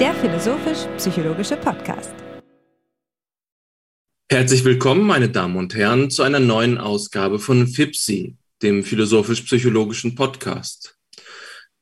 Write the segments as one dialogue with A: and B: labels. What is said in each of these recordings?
A: der philosophisch-psychologische Podcast.
B: Herzlich willkommen, meine Damen und Herren, zu einer neuen Ausgabe von FIPSI, dem philosophisch-psychologischen Podcast.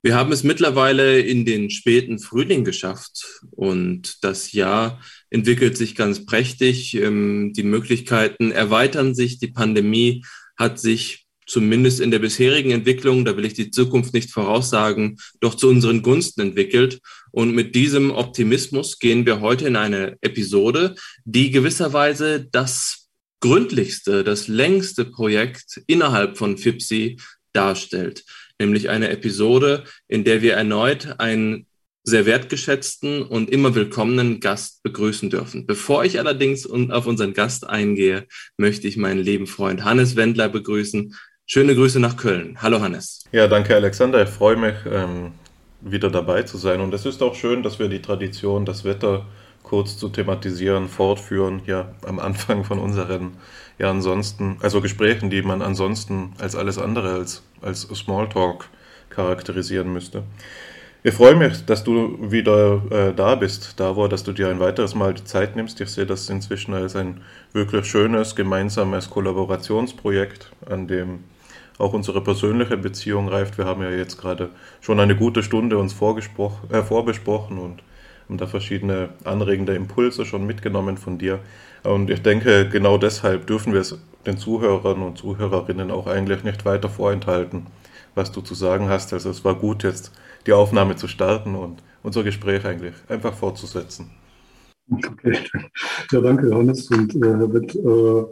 B: Wir haben es mittlerweile in den späten Frühling geschafft und das Jahr entwickelt sich ganz prächtig. Ähm, die Möglichkeiten erweitern sich, die Pandemie hat sich zumindest in der bisherigen Entwicklung, da will ich die Zukunft nicht voraussagen, doch zu unseren Gunsten entwickelt. Und mit diesem Optimismus gehen wir heute in eine Episode, die gewisserweise das gründlichste, das längste Projekt innerhalb von FIPSI darstellt. Nämlich eine Episode, in der wir erneut einen sehr wertgeschätzten und immer willkommenen Gast begrüßen dürfen. Bevor ich allerdings auf unseren Gast eingehe, möchte ich meinen lieben Freund Hannes Wendler begrüßen. Schöne Grüße nach Köln. Hallo Hannes.
C: Ja, danke Alexander. Ich freue mich, ähm, wieder dabei zu sein. Und es ist auch schön, dass wir die Tradition, das Wetter kurz zu thematisieren, fortführen, hier am Anfang von unseren, ja ansonsten, also Gesprächen, die man ansonsten als alles andere als, als Smalltalk charakterisieren müsste. Ich freue mich, dass du wieder äh, da bist, Davor, dass du dir ein weiteres Mal die Zeit nimmst. Ich sehe das inzwischen als ein wirklich schönes gemeinsames Kollaborationsprojekt, an dem auch unsere persönliche Beziehung reift. Wir haben ja jetzt gerade schon eine gute Stunde uns äh, vorbesprochen und haben da verschiedene anregende Impulse schon mitgenommen von dir. Und ich denke, genau deshalb dürfen wir es den Zuhörern und Zuhörerinnen auch eigentlich nicht weiter vorenthalten, was du zu sagen hast. Also es war gut, jetzt die Aufnahme zu starten und unser Gespräch eigentlich einfach fortzusetzen.
D: Okay, ja, danke, Johannes und äh, Witt. Äh,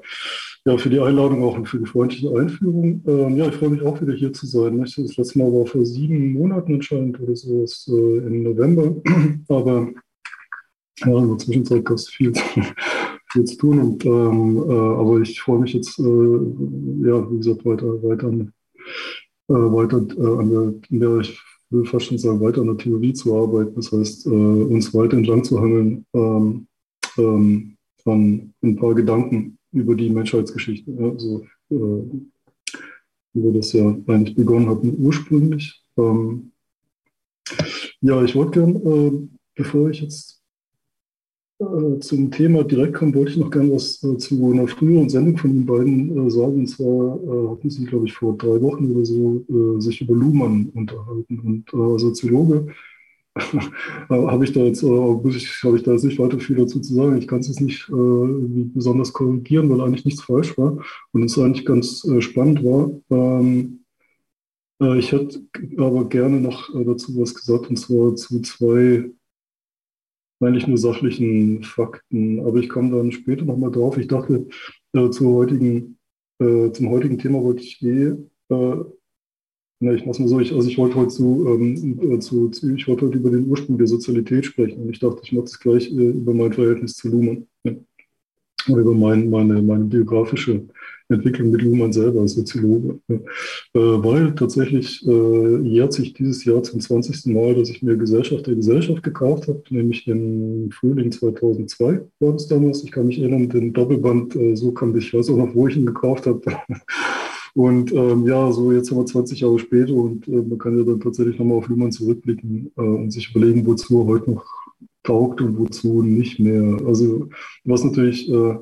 D: ja, für die Einladung auch und für die freundliche Einführung. Ähm, ja, ich freue mich auch wieder hier zu sein. Nicht? Das letzte Mal war vor sieben Monaten anscheinend oder so, ist, äh, im November. Aber ja, in der Zwischenzeit gab es viel, viel zu tun. Und, ähm, äh, aber ich freue mich jetzt, äh, ja, wie gesagt, weiter, weiter, an, äh, weiter äh, an der, in der, ich will fast schon sagen, weiter an der Theorie zu arbeiten. Das heißt, äh, uns weiter entlang zu hangeln ähm, ähm, an ein paar Gedanken über die Menschheitsgeschichte. Also, äh, wie wir das ja eigentlich begonnen hatten ursprünglich. Ähm, ja, ich wollte gern, äh, bevor ich jetzt äh, zum Thema direkt komme, wollte ich noch gern was äh, zu einer früheren Sendung von den beiden äh, sagen. Und zwar äh, hatten sie, glaube ich, vor drei Wochen oder so sich über Luhmann unterhalten. Und äh, Soziologe habe ich da jetzt, äh, habe ich da jetzt nicht weiter viel dazu zu sagen. Ich kann es jetzt nicht äh, besonders korrigieren, weil eigentlich nichts falsch war und es eigentlich ganz äh, spannend war. Ähm, äh, ich hätte aber gerne noch äh, dazu was gesagt und zwar zu zwei eigentlich nur sachlichen Fakten, aber ich komme dann später nochmal drauf. Ich dachte, äh, heutigen, zum heutigen Thema wollte ich eh na, ich mach's mal so, ich, also ich wollte heute zu, ähm, äh, zu, zu, ich wollte heute über den Ursprung der Sozialität sprechen und ich dachte, ich mache das gleich äh, über mein Verhältnis zu Luhmann. Ja. Oder über mein, meine, meine biografische Entwicklung mit Luhmann selber als Soziologe. Ja. Äh, weil tatsächlich äh, jährt sich dieses Jahr zum 20. Mal, dass ich mir Gesellschaft der Gesellschaft gekauft habe, nämlich im Frühling 2002 war das damals. Ich kann mich erinnern, den Doppelband, äh, so kam ich, ich weiß auch noch, wo ich ihn gekauft habe. Und ähm, ja, so jetzt haben wir 20 Jahre später und äh, man kann ja dann tatsächlich nochmal auf Luhmann zurückblicken äh, und sich überlegen, wozu er heute noch taugt und wozu nicht mehr. Also was natürlich, äh,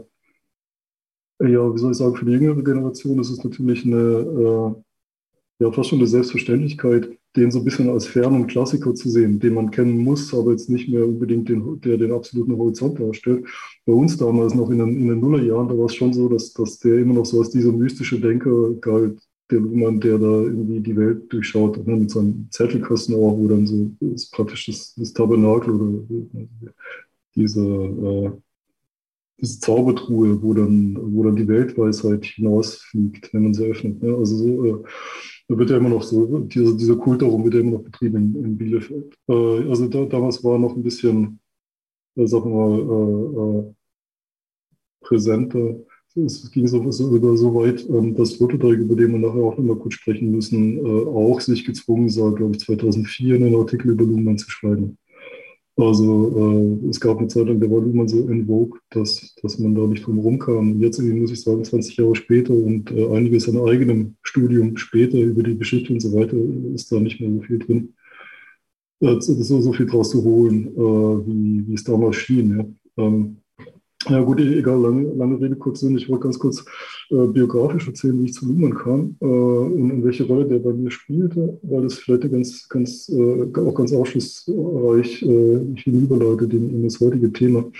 D: ja, wie soll ich sagen, für die jüngere Generation ist es natürlich eine, äh, ja, fast schon eine Selbstverständlichkeit, den so ein bisschen als fernen Klassiker zu sehen, den man kennen muss, aber jetzt nicht mehr unbedingt den, der den absoluten Horizont darstellt. Bei uns damals noch in den, in den Nullerjahren, da war es schon so, dass, dass der immer noch so als dieser mystische Denker galt, der Luhmann, der da irgendwie die Welt durchschaut, ne, mit seinem Zettelkasten auch, wo dann so ist praktisch das, das Tabernakel oder diese, äh, diese Zaubertruhe, wo dann, wo dann die Weltweisheit hinausfliegt, wenn man sie öffnet. Ne? Also so, äh, da wird ja immer noch so, dieser, dieser Kult darum wird ja immer noch betrieben in, in Bielefeld. Äh, also da, damals war noch ein bisschen, äh, sagen wir mal, äh, äh, präsenter. Es ging so, sogar so weit, ähm, dass Sloterdijk, über den wir nachher auch nochmal kurz sprechen müssen, äh, auch sich gezwungen sah, glaube ich, 2004 einen Artikel über Luhmann zu schreiben. Also äh, es gab eine Zeit lang, da war Luhmann so in Vogue, dass, dass man da nicht drum rumkam. Jetzt muss ich sagen, 20 Jahre später und äh, einiges an eigenem Studium später über die Geschichte und so weiter ist da nicht mehr so viel drin. äh, so, so viel draus zu holen, äh, wie, wie es damals schien. Ja. Ähm, ja gut, e-, egal, lange, lange Rede, kurz Sinn. Ich wollte ganz kurz äh, biografisch erzählen, wie ich zu Luhmann kam äh, und, und, welche Rolle der bei mir spielte, weil das vielleicht ganz, ganz, äh, auch ganz aufschlussreich äh, hinüberleitet in, in das heutige Thema.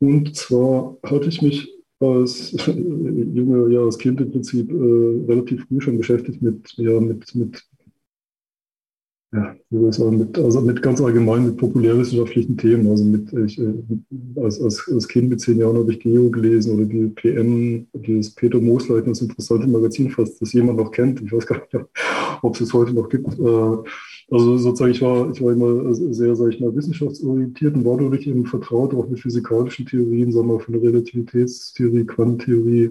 D: Und zwar hatte ich mich als junge, ja, als Kind im Prinzip äh, relativ früh schon beschäftigt mit, ja, mit, mit ja, sagen, mit, also mit ganz allgemein mit populärwissenschaftlichen Themen. Also mit, ich, äh, als, als, als Kind mit zehn Jahren habe ich Geo gelesen oder die PM, dieses Peter Moosleitner, das interessante Magazin, falls das jemand noch kennt. Ich weiß gar nicht, ob es es heute noch gibt. Äh, also sozusagen, ich war, ich war immer sehr, sag ich mal, wissenschaftsorientiert und war dadurch eben vertraut auch mit physikalischen Theorien, sagen wir, von der Relativitätstheorie, Quantentheorie,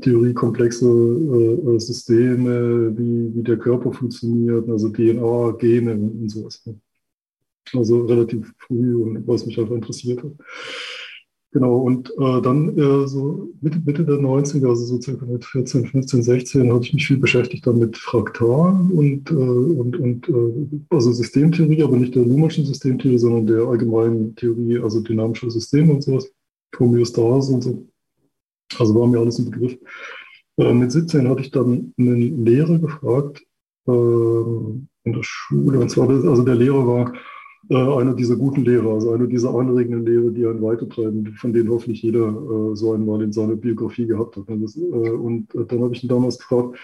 D: Theorie komplexe äh, äh, Systeme, wie, wie der Körper funktioniert, also DNA, Gene und sowas. Also relativ früh und was mich einfach interessiert hat. Genau, und äh, dann äh, so Mitte, Mitte der 90er, also so circa mit 14, 15, 16, hatte ich mich viel beschäftigt dann mit Fraktalen und, äh, und, und äh, also Systemtheorie, aber nicht der Luhmannschen Systemtheorie, sondern der allgemeinen Theorie, also dynamischer Systeme und sowas, Homöostase und so. Also war mir alles ein Begriff. Äh, mit 17 hatte ich dann einen Lehrer gefragt äh, in der Schule. Und zwar, also der Lehrer war äh, einer dieser guten Lehrer, also einer dieser anregenden Lehrer, die einen weitertreiben, von denen hoffentlich jeder äh, so einmal in seiner Biografie gehabt hat. Das, äh, und äh, dann habe ich ihn damals gefragt,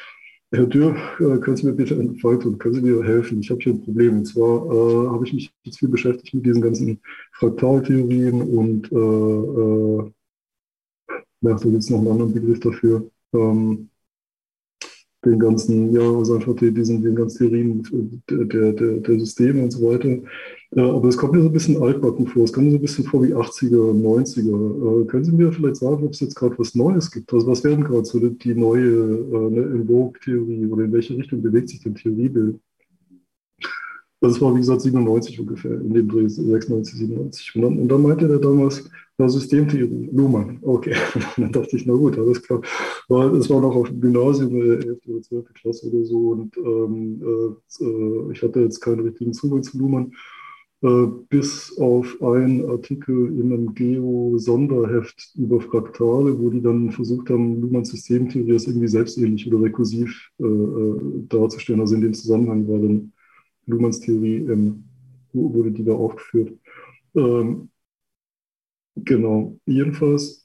D: Herr Dürr, können Sie mir bitte tun? Können Sie mir helfen? Ich habe hier ein Problem. Und zwar äh, habe ich mich jetzt viel beschäftigt mit diesen ganzen Fraktaltheorien und äh, ja, da gibt es noch einen anderen Begriff dafür. Ähm, den ganzen, ja, also einfach die, diesen, den ganzen Theorien der, der, der Systeme und so weiter. Äh, aber es kommt mir so ein bisschen altbacken vor. Es kommt mir so ein bisschen vor wie 80er, 90er. Äh, können Sie mir vielleicht sagen, ob es jetzt gerade was Neues gibt? Also was wären gerade so die, die neue äh, ne, Vogue-Theorie oder in welche Richtung bewegt sich denn Theoriebild? Das war, wie gesagt, 97 ungefähr, in dem Dreh 96, 97. Und dann, und dann meinte er damals, ja, Systemtheorie, Luhmann. Okay, dann dachte ich, na gut, alles klar. Weil es war noch auf dem Gymnasium, 11. Äh, oder 12. Klasse oder so, und ähm, äh, ich hatte jetzt keinen richtigen Zugang zu Luhmann, äh, bis auf einen Artikel in einem Geo-Sonderheft über Fraktale, wo die dann versucht haben, Luhmanns Systemtheorie als irgendwie selbstähnlich oder rekursiv äh, äh, darzustellen. Also in dem Zusammenhang war dann Luhmanns Theorie ähm, wurde die da aufgeführt. Ähm, genau, jedenfalls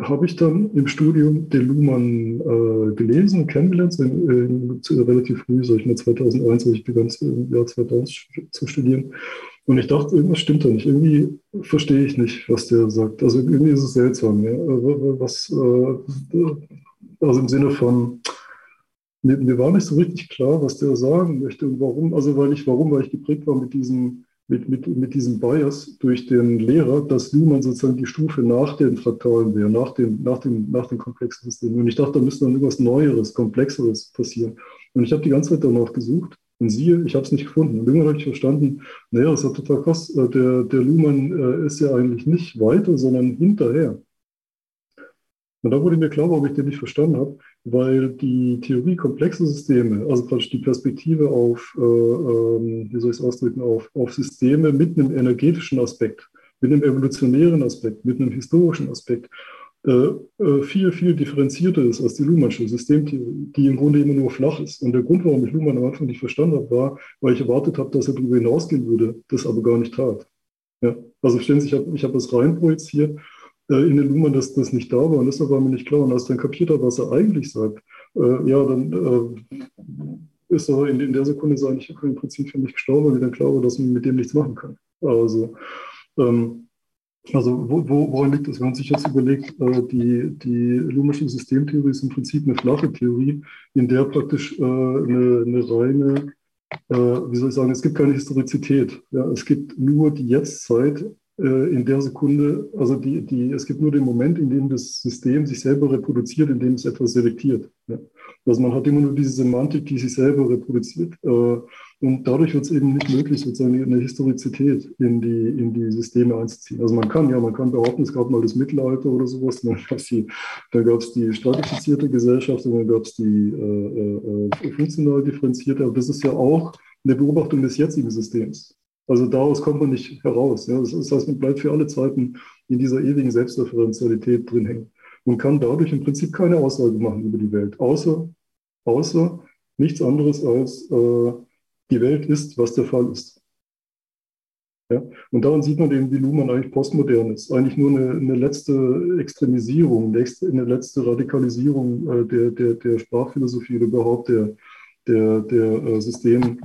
D: habe ich dann im Studium den Luhmann äh, gelesen und kennengelernt, in, in, relativ früh, so ich mal 2001, als ich begann im Jahr 2000 zu studieren. Und ich dachte, irgendwas stimmt da nicht. Irgendwie verstehe ich nicht, was der sagt. Also irgendwie ist es seltsam. Ja? Was, äh, also im Sinne von, mir, mir, war nicht so richtig klar, was der sagen möchte und warum. Also weil ich, warum, weil ich geprägt war mit diesem, mit, mit, mit diesem Bias durch den Lehrer, dass Luhmann sozusagen die Stufe nach den Fraktalen wäre, nach dem, nach dem, nach dem komplexen System. Und ich dachte, da müsste dann irgendwas Neueres, Komplexeres passieren. Und ich habe die ganze Zeit danach gesucht und siehe, ich habe es nicht gefunden. Und irgendwann habe ich verstanden, naja, das ja total krass. Äh, der, der Luhmann äh, ist ja eigentlich nicht weiter, sondern hinterher. Und da wurde mir klar, warum ich den nicht verstanden habe, weil die Theorie komplexer Systeme, also praktisch die Perspektive auf, äh, ähm, wie soll ich es ausdrücken, auf, auf Systeme mit einem energetischen Aspekt, mit einem evolutionären Aspekt, mit einem historischen Aspekt, äh, äh, viel, viel differenzierter ist als die Luhmannsche Systemtheorie, die im Grunde immer nur flach ist. Und der Grund, warum ich Luhmann am Anfang nicht verstanden habe, war, weil ich erwartet habe, dass er darüber hinausgehen würde, das aber gar nicht tat. Ja, also stellen Sie, ich habe ich hab das reinprojiziert in den Luhmann, dass das nicht da war und deshalb war mir nicht klar. Und als dann kapiert hat, was er eigentlich sagt, äh, ja, dann äh, ist er in, in, der Sekunde ist eigentlich im Prinzip für mich gestorben, weil ich dann klar war, dass man mit dem nichts machen kann. Also, ähm, also wo, wo, woran liegt das? Wenn man sich jetzt überlegt, äh, die, die Luhmannsche Systemtheorie ist im Prinzip eine flache Theorie, in der praktisch äh, eine, eine reine äh, wie soll ich sagen, es gibt keine Historizität. Ja, es gibt nur die Jetztzeit äh, in der Sekunde, also die, die, es gibt nur den Moment, in dem das System sich selber reproduziert, in dem es etwas selektiert. Ja. Also man hat immer nur diese Semantik, die sich selber reproduziert. Äh, und dadurch wird es eben nicht möglich, sozusagen eine Historizität in die, in die Systeme einzuziehen. Also man kann, ja, man kann behaupten, es gab mal das Mittelalter oder sowas, dann gab es die, die stratifizierte Gesellschaft und dann gab es die äh, äh, funktional differenzierte, aber das ist ja auch in der Beobachtung des jetzigen Systems. Also daraus kommt man nicht heraus. Ja. Das heißt, man bleibt für alle Zeiten in dieser ewigen Selbstreferenzialität drin hängen und kann dadurch im Prinzip keine Aussage machen über die Welt, außer, außer nichts anderes als äh, die Welt ist, was der Fall ist. Ja? Und daran sieht man eben, wie Luhmann eigentlich postmodern ist. Eigentlich nur eine, eine letzte Extremisierung, eine letzte Radikalisierung äh, der, der, der Sprachphilosophie oder überhaupt der, der, der, äh, System,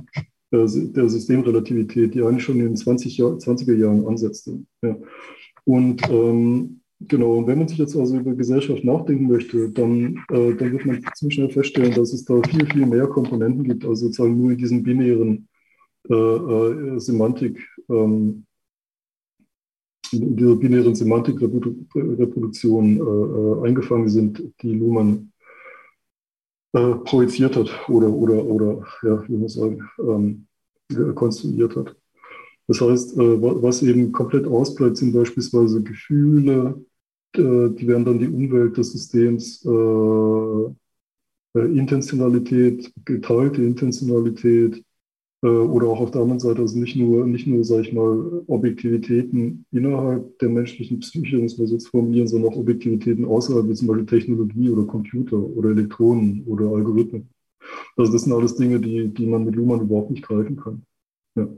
D: äh, der Systemrelativität, die eigentlich schon in den 20 Jahr, 20er Jahren ansetzte. Ja. Und ähm, genau, und wenn man sich jetzt also über Gesellschaft nachdenken möchte, dann, äh, dann wird man ziemlich schnell feststellen, dass es da viel, viel mehr Komponenten gibt, also sozusagen nur in diesem binären äh, äh, Semantik, ähm, in dieser binären Semantikreproduktion äh, eingefangen sind, die Luhmann projiziert hat oder, oder, oder ja, wie man sagen, ähm, konstruiert hat. Das heißt, was eben komplett ausbleibt, sind beispielsweise Gefühle, die werden dann die Umwelt des Systems, Intentionalität, geteilte Intentionalität, äh, oder auch auf der anderen Seite, also nicht nur, nicht nur, sage ich mal, Objektivitäten innerhalb der menschlichen Psyche, muss man jetzt formulieren, sondern auch Objektivitäten außerhalb, wie zum Beispiel Technologie oder Computer oder Elektronen oder Algorithmen. Also das sind alles Dinge, die, die man mit Luhmann überhaupt nicht greifen kann. Ja.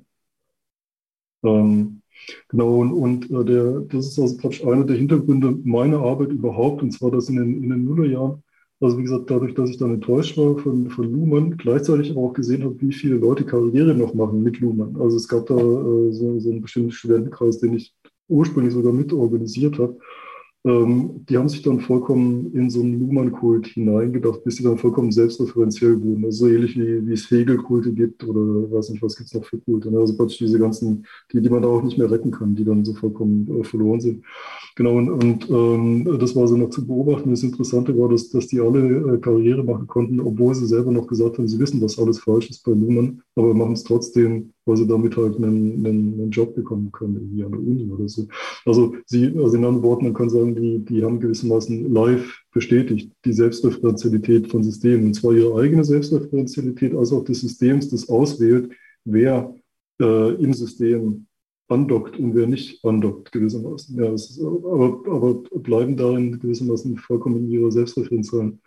D: Ähm, genau, und, und äh, der, das ist also praktisch einer der Hintergründe meiner Arbeit überhaupt, und zwar das in den, in den Nullerjahren also wie gesagt, dadurch, dass ich dann enttäuscht war von, von Luhmann, gleichzeitig aber auch gesehen habe, wie viele Leute Karriere noch machen mit Luhmann. Also es gab da äh, so, so einen bestimmten Studentenkreis, den ich ursprünglich sogar mit organisiert habe, ähm, die haben sich dann vollkommen in so einen Luhmann-Kult hineingedacht, bis sie dann vollkommen selbstreferenziell wurden. Also so ähnlich wie, wie es Hegel-Kulte gibt oder weiß nicht, was gibt es noch für Kulte. Ne? Also praktisch diese ganzen, die, die man da auch nicht mehr retten kann, die dann so vollkommen äh, verloren sind. Genau, und, und ähm, das war so noch zu beobachten. Das Interessante war, dass, dass die alle äh, Karriere machen konnten, obwohl sie selber noch gesagt haben, sie wissen, dass alles falsch ist bei Luhmann, aber machen es trotzdem weil sie damit halt einen, einen, einen Job bekommen können, irgendwie an der Uni oder so. Also sie, also in anderen Worten, man kann sagen, die, die haben gewissermaßen live bestätigt die Selbstreferenzialität von Systemen, und zwar ihre eigene Selbstreferenzialität, als auch des Systems, das auswählt, wer äh, im System andockt und wer nicht andockt, gewissermaßen. Ja, ist, aber, aber bleiben darin gewissermaßen vollkommen in ihrer selbstreferenziellen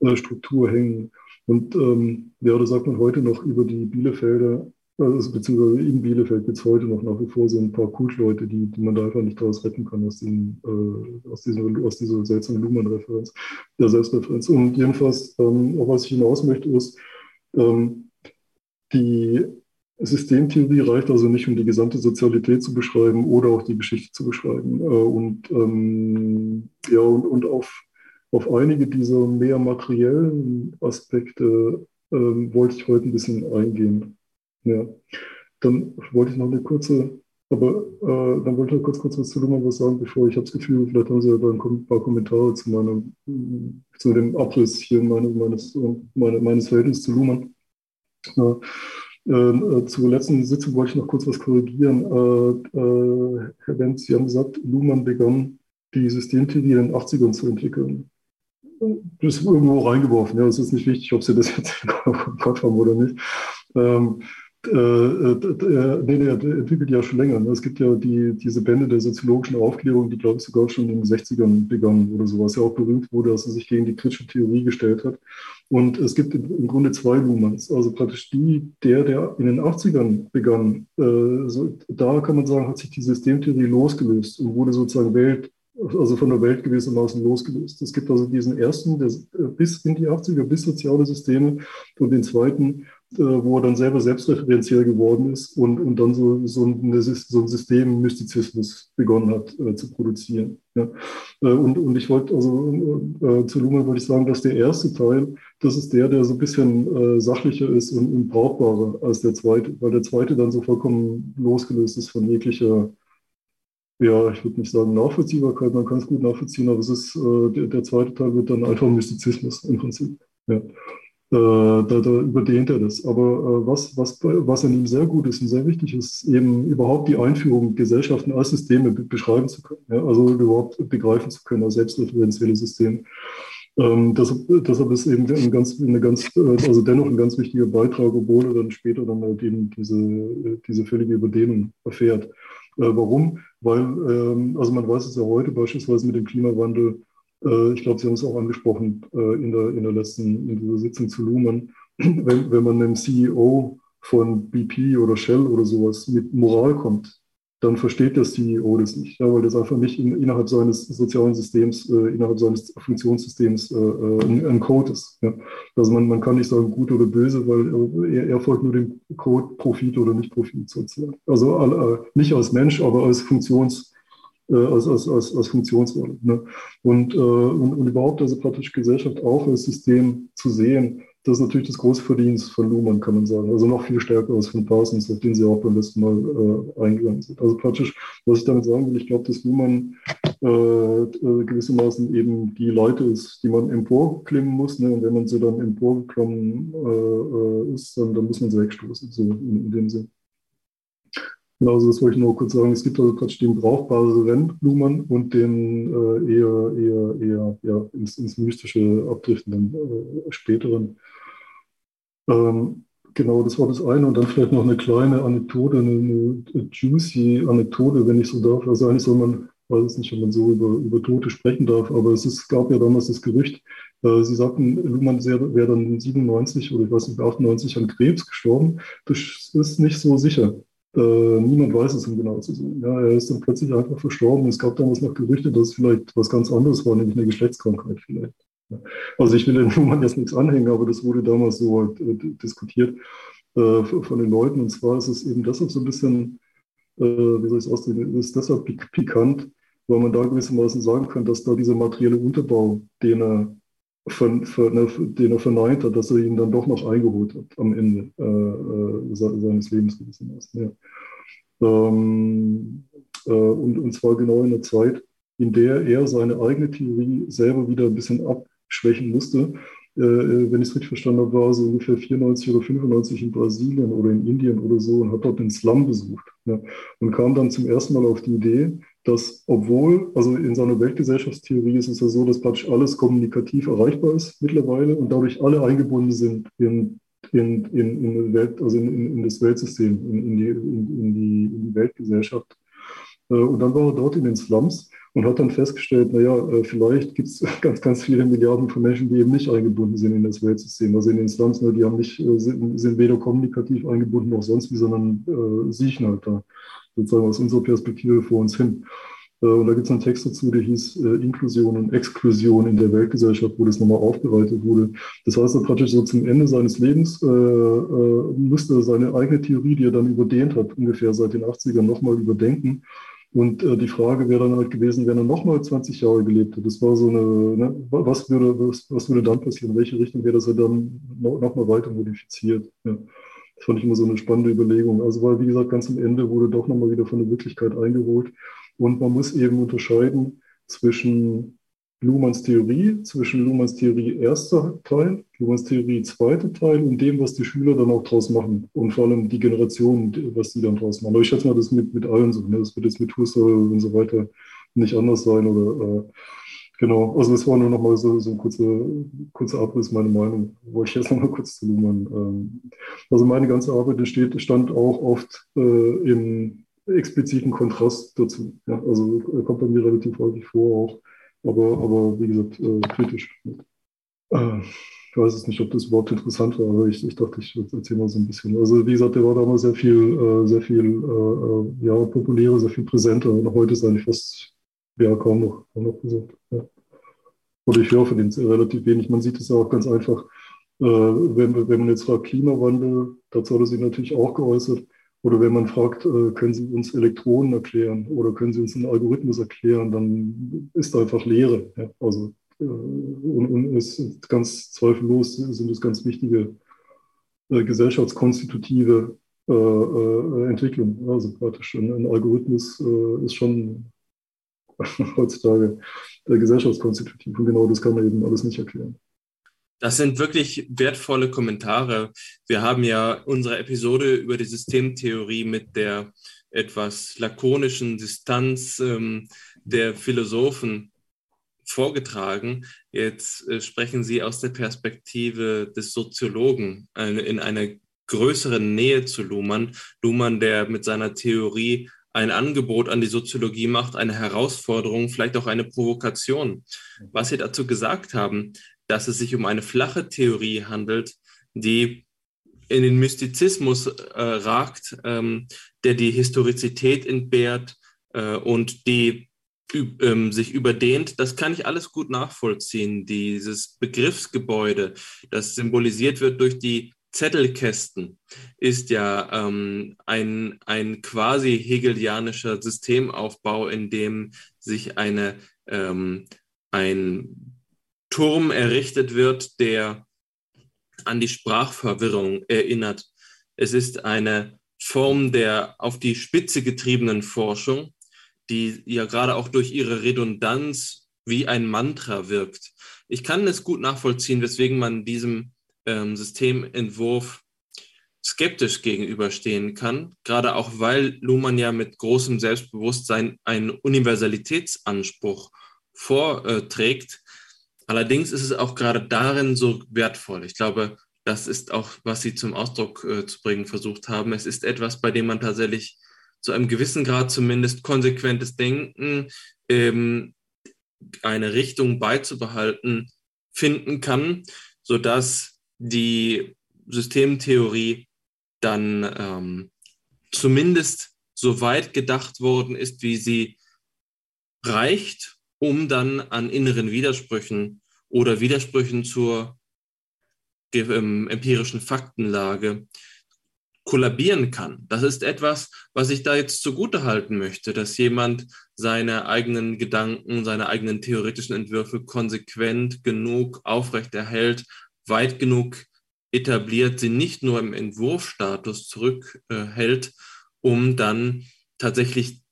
D: äh, Struktur hängen. Und ähm, ja, da sagt man heute noch über die Bielefelder, also, beziehungsweise in Bielefeld gibt es heute noch nach wie vor so ein paar Kultleute, die, die man da einfach nicht daraus retten kann aus, dem, äh, aus, dieser, aus dieser seltsamen Luhmann-Referenz, der Selbstreferenz. Und jedenfalls, ähm, auf was ich hinaus möchte, ist, ähm, die Systemtheorie reicht also nicht, um die gesamte Sozialität zu beschreiben oder auch die Geschichte zu beschreiben. Äh, und ähm, ja, und, und auf, auf einige dieser mehr materiellen Aspekte ähm, wollte ich heute ein bisschen eingehen. Ja, dann wollte ich noch eine kurze, aber äh, dann wollte ich noch kurz, kurz was zu Luhmann was sagen, bevor ich habe das Gefühl, vielleicht haben Sie ja ein paar Kommentare zu meinem, zu dem Abriss hier meine, meines, meine, meines Verhältnisses zu Luhmann. Ja. Äh, zur letzten Sitzung wollte ich noch kurz was korrigieren. Äh, äh, Herr Wenz, Sie haben gesagt, Luhmann begann die Systemtheorie in den 80ern zu entwickeln. Das ist irgendwo reingeworfen. Ja, es ist nicht wichtig, ob Sie das jetzt im Kopf haben oder nicht. Ähm, äh, äh, äh, nee, der entwickelt ja schon länger. Ne? Es gibt ja die, diese Bände der soziologischen Aufklärung, die, glaube ich, sogar schon in den 60ern begangen oder sowas, ja auch berühmt wurde, dass er sich gegen die kritische Theorie gestellt hat. Und es gibt im Grunde zwei Luhmanns. Also praktisch die, der, der in den 80ern begann, äh, so, da kann man sagen, hat sich die Systemtheorie losgelöst und wurde sozusagen Welt, also von der Welt gewissermaßen losgelöst. Es gibt also diesen ersten, der bis in die 80er, bis soziale Systeme und den zweiten, äh, wo er dann selber selbstreferenziell geworden ist und, und dann so, so, eine, so ein Systemmystizismus begonnen hat äh, zu produzieren. Ja. Äh, und, und ich wollte, also äh, zu Luhmann wollte ich sagen, dass der erste Teil, das ist der, der so ein bisschen äh, sachlicher ist und, und brauchbarer als der zweite, weil der zweite dann so vollkommen losgelöst ist von jeglicher ja, ich würde nicht sagen Nachvollziehbarkeit, man kann es gut nachvollziehen, aber es ist, äh, der, der, zweite Teil wird dann einfach Mystizismus im Prinzip. Ja. Äh, da, da überdehnt er das. Aber äh, was, was, was an ihm sehr gut ist und sehr wichtig ist, eben überhaupt die Einführung Gesellschaften als Systeme beschreiben zu können, ja, also überhaupt begreifen zu können als selbstreferenzielle Systeme. Ähm, deshalb, deshalb, ist eben ein ganz, eine ganz, also dennoch ein ganz wichtiger Beitrag, obwohl er dann später dann halt eben diese, diese völlige Überdehnung erfährt. Äh, warum? Weil, ähm, also man weiß es ja heute beispielsweise mit dem Klimawandel, äh, ich glaube, Sie haben es auch angesprochen äh, in, der, in der letzten, in dieser Sitzung zu Luhmann, wenn, wenn man einem CEO von BP oder Shell oder sowas mit Moral kommt, dann versteht der CEO das nicht, ja, weil das einfach nicht in, innerhalb seines sozialen Systems, äh, innerhalb seines Funktionssystems äh, äh ein, ein, Code ist. Ja. Also man, man kann nicht sagen gut oder böse, weil er, er folgt nur dem Code Profit oder nicht Profit sozusagen. Also äh, nicht als Mensch, aber als Funktions äh, als, als, als, als Funktionsrolle. Ne? Und, äh, und, und überhaupt also praktisch Gesellschaft auch als System zu sehen, das ist natürlich das große Verdienst von Luhmann, kann man sagen. Also noch viel stärker als von Parsons, auf den Sie auch beim letzten Mal äh, eingegangen sind. Also praktisch, was ich damit sagen will, ich glaube, dass Luhmann äh, äh, gewissermaßen eben die Leute ist, die man emporklimmen muss. Ne? Und wenn man sie dann emporgeklommen äh, äh, ist, dann, dann, muss man sie wegstoßen, so in, in dem Sinn. Genau, also das wollte ich nur kurz sagen. Es gibt also praktisch den brauchbaren Luhmann und den äh, eher, eher, eher ja, ins, ins mystische abdriftenden äh, späteren. Ähm, genau, das war das eine. Und dann vielleicht noch eine kleine Anekdote, eine, eine juicy Anekdote, wenn ich so darf. Also eigentlich soll man, weiß es nicht, ob man so über, über Tote sprechen darf, aber es ist, gab ja damals das Gerücht, äh, Sie sagten, Luhmann wäre dann 97 oder ich weiß nicht, 98 an Krebs gestorben. Das ist nicht so sicher. Äh, niemand weiß es, um genau zu sein. Ja, er ist dann plötzlich einfach verstorben. Es gab damals noch Gerüchte, dass es vielleicht was ganz anderes war, nämlich eine Geschlechtskrankheit vielleicht. Also ich will den Nummern jetzt nichts anhängen, aber das wurde damals so halt, äh, diskutiert äh, von den Leuten. Und zwar ist es eben deshalb so ein bisschen, äh, wie soll ich es ausdrücken, ist deshalb pik pikant, weil man da gewissermaßen sagen kann, dass da dieser materielle Unterbau, den er, von, ne, den er verneint hat, dass er ihn dann doch noch eingeholt hat am Ende äh, äh seines Lebens. Ja. Ähm, äh, und, und zwar genau in der Zeit, in der er seine eigene Theorie selber wieder ein bisschen ab, schwächen musste. Äh, äh, wenn ich es richtig verstanden habe, war so ungefähr 94 oder 95 in Brasilien oder in Indien oder so und hat dort den Slum besucht. Ja, und kam dann zum ersten Mal auf die Idee, dass obwohl, also in seiner Weltgesellschaftstheorie ist es ja so, dass praktisch alles kommunikativ erreichbar ist mittlerweile und dadurch alle eingebunden sind in, in, in, in, Welt, also in, in, das Weltsystem, in, in, die, in, die, in die Weltgesellschaft. Äh, und dann war er dort in den Slums und hat dann festgestellt, naja, äh, vielleicht gibt es ganz, ganz viele Milliarden von Menschen, die eben nicht eingebunden sind in das Weltsystem. Also in den Slums, ne, die haben nicht, äh, sind, sind weder kommunikativ eingebunden noch sonst wie, sondern äh, siechen halt da sozusagen aus unserer Perspektive vor uns hin. Äh, und da gibt es einen Text dazu, der hieß äh, Inklusion und Exklusion in der Weltgesellschaft, wo das nochmal aufbereitet wurde. Das heißt, er praktisch so zum Ende seines Lebens äh, äh, musste seine eigene Theorie, die er dann überdehnt hat, ungefähr seit den 80ern, nochmal überdenken und äh, die Frage wäre dann halt gewesen, wenn er nochmal 20 Jahre gelebt hätte, das war so eine, ne, was, würde, was, was, würde dann passieren? In welche Richtung wäre das dann nochmal noch weiter modifiziert? Ja. Fand ich immer so eine spannende Überlegung. Also, weil, wie gesagt, ganz am Ende wurde doch nochmal wieder von der Wirklichkeit eingeholt. Und man muss eben unterscheiden zwischen Luhmanns Theorie, zwischen Luhmanns Theorie erster Teil, Luhmanns Theorie zweiter Teil und dem, was die Schüler dann auch draus machen. Und vor allem die Generation, was die dann draus machen. Aber ich schätze mal, das mit, mit allen so. Ne? Das wird jetzt mit Husserl und so weiter nicht anders sein. Oder äh, genau, also das war nur nochmal so, so ein kurzer, kurzer Abriss, meine Meinung. Wo ich jetzt nochmal kurz zu Luhmann. Ähm, also meine ganze Arbeit steht, stand auch oft äh, im expliziten Kontrast dazu. Ja? Also kommt bei mir relativ häufig vor auch aber, aber wie gesagt, äh, kritisch. Äh, ich weiß es nicht, ob das überhaupt interessant war, aber ich, ich dachte, ich erzähle mal so ein bisschen. Also wie gesagt, der war damals sehr viel, äh, sehr viel äh, ja, populärer, sehr viel präsenter. Und heute ist eigentlich fast ja, kaum noch, kaum noch präsent. Ja. Oder ich höre von ihm relativ wenig. Man sieht es ja auch ganz einfach, äh, wenn, wenn man jetzt fragt Klimawandel, dazu hat er sich natürlich auch geäußert. Oder wenn man fragt, äh, können Sie uns Elektronen erklären oder können Sie uns einen Algorithmus erklären, dann ist da einfach Leere. Ja? Also, äh, und, und ist ganz zweifellos sind es ganz wichtige äh, gesellschaftskonstitutive äh, äh, Entwicklungen. Also praktisch ein, ein Algorithmus ist schon heutzutage gesellschaftskonstitutiv und genau das kann man eben alles nicht erklären.
B: Das sind wirklich wertvolle Kommentare. Wir haben ja unsere Episode über die Systemtheorie mit der etwas lakonischen Distanz ähm, der Philosophen vorgetragen. Jetzt äh, sprechen Sie aus der Perspektive des Soziologen äh, in einer größeren Nähe zu Luhmann. Luhmann, der mit seiner Theorie ein Angebot an die Soziologie macht, eine Herausforderung, vielleicht auch eine Provokation. Was Sie dazu gesagt haben, dass es sich um eine flache Theorie handelt, die in den Mystizismus äh, ragt, ähm, der die Historizität entbehrt äh, und die ähm, sich überdehnt, das kann ich alles gut nachvollziehen. Dieses Begriffsgebäude, das symbolisiert wird durch die Zettelkästen, ist ja ähm, ein, ein quasi hegelianischer Systemaufbau, in dem sich eine, ähm, ein Turm errichtet wird, der an die Sprachverwirrung erinnert. Es ist eine Form der auf die Spitze getriebenen Forschung, die ja gerade auch durch ihre Redundanz wie ein Mantra wirkt. Ich kann es gut nachvollziehen, weswegen man diesem ähm, Systementwurf skeptisch gegenüberstehen kann, gerade auch weil Luhmann ja mit großem Selbstbewusstsein einen Universalitätsanspruch vorträgt. Allerdings ist es auch gerade darin so wertvoll. Ich glaube, das ist auch, was Sie zum Ausdruck äh, zu bringen versucht haben. Es ist etwas, bei dem man tatsächlich zu einem gewissen Grad zumindest konsequentes Denken, ähm, eine Richtung beizubehalten, finden kann, sodass die Systemtheorie dann ähm, zumindest so weit gedacht worden ist, wie sie reicht, um dann an inneren Widersprüchen oder Widersprüchen zur ähm, empirischen Faktenlage kollabieren kann. Das ist etwas, was ich da jetzt zugute halten möchte, dass jemand seine eigenen Gedanken, seine eigenen theoretischen Entwürfe konsequent genug aufrechterhält, weit genug etabliert, sie nicht nur im Entwurfstatus zurückhält, um dann tatsächlich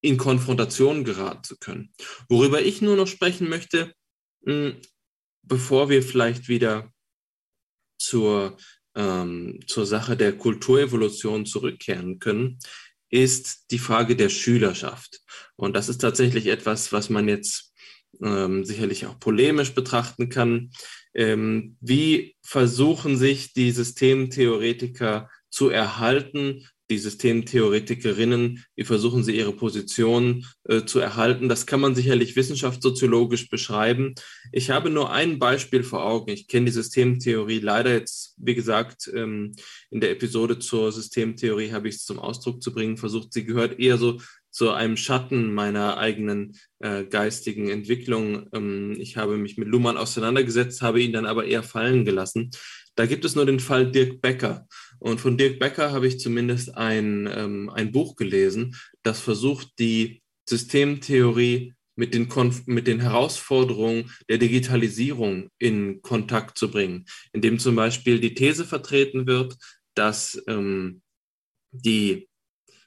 B: in Konfrontation geraten zu können. Worüber ich nur noch sprechen möchte, bevor wir vielleicht wieder zur ähm, zur Sache der Kulturevolution zurückkehren können, ist die Frage der Schülerschaft. Und das ist tatsächlich etwas, was man jetzt ähm, sicherlich auch polemisch betrachten kann. Ähm, wie versuchen sich die Systemtheoretiker zu erhalten, die Systemtheoretikerinnen, wie versuchen sie ihre Position äh, zu erhalten. Das kann man sicherlich wissenschaftssoziologisch beschreiben. Ich habe nur ein Beispiel vor Augen. Ich kenne die Systemtheorie leider jetzt, wie gesagt, ähm, in der Episode zur Systemtheorie habe ich es zum Ausdruck zu bringen versucht. Sie gehört eher so zu einem Schatten meiner eigenen äh, geistigen Entwicklung. Ähm, ich habe mich mit Luhmann auseinandergesetzt, habe ihn dann aber eher fallen gelassen. Da gibt es nur den Fall Dirk Becker. Und von Dirk Becker habe ich zumindest ein, ähm, ein Buch gelesen, das versucht, die Systemtheorie mit den, Konf mit den Herausforderungen der Digitalisierung in Kontakt zu bringen, indem zum Beispiel die These vertreten wird, dass ähm, die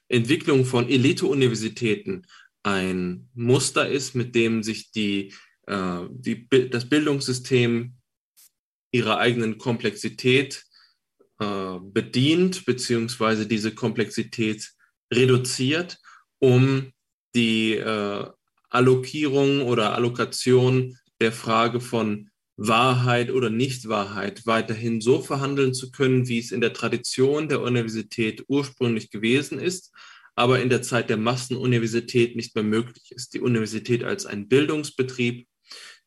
B: Entwicklung von Elite-Universitäten ein Muster ist, mit dem sich die, äh, die, das Bildungssystem ihrer eigenen Komplexität äh, bedient, beziehungsweise diese Komplexität reduziert, um die äh, Allokierung oder Allokation der Frage von Wahrheit oder Nichtwahrheit weiterhin so verhandeln zu können, wie es in der Tradition der Universität ursprünglich gewesen ist, aber in der Zeit der Massenuniversität nicht mehr möglich ist. Die Universität als ein Bildungsbetrieb,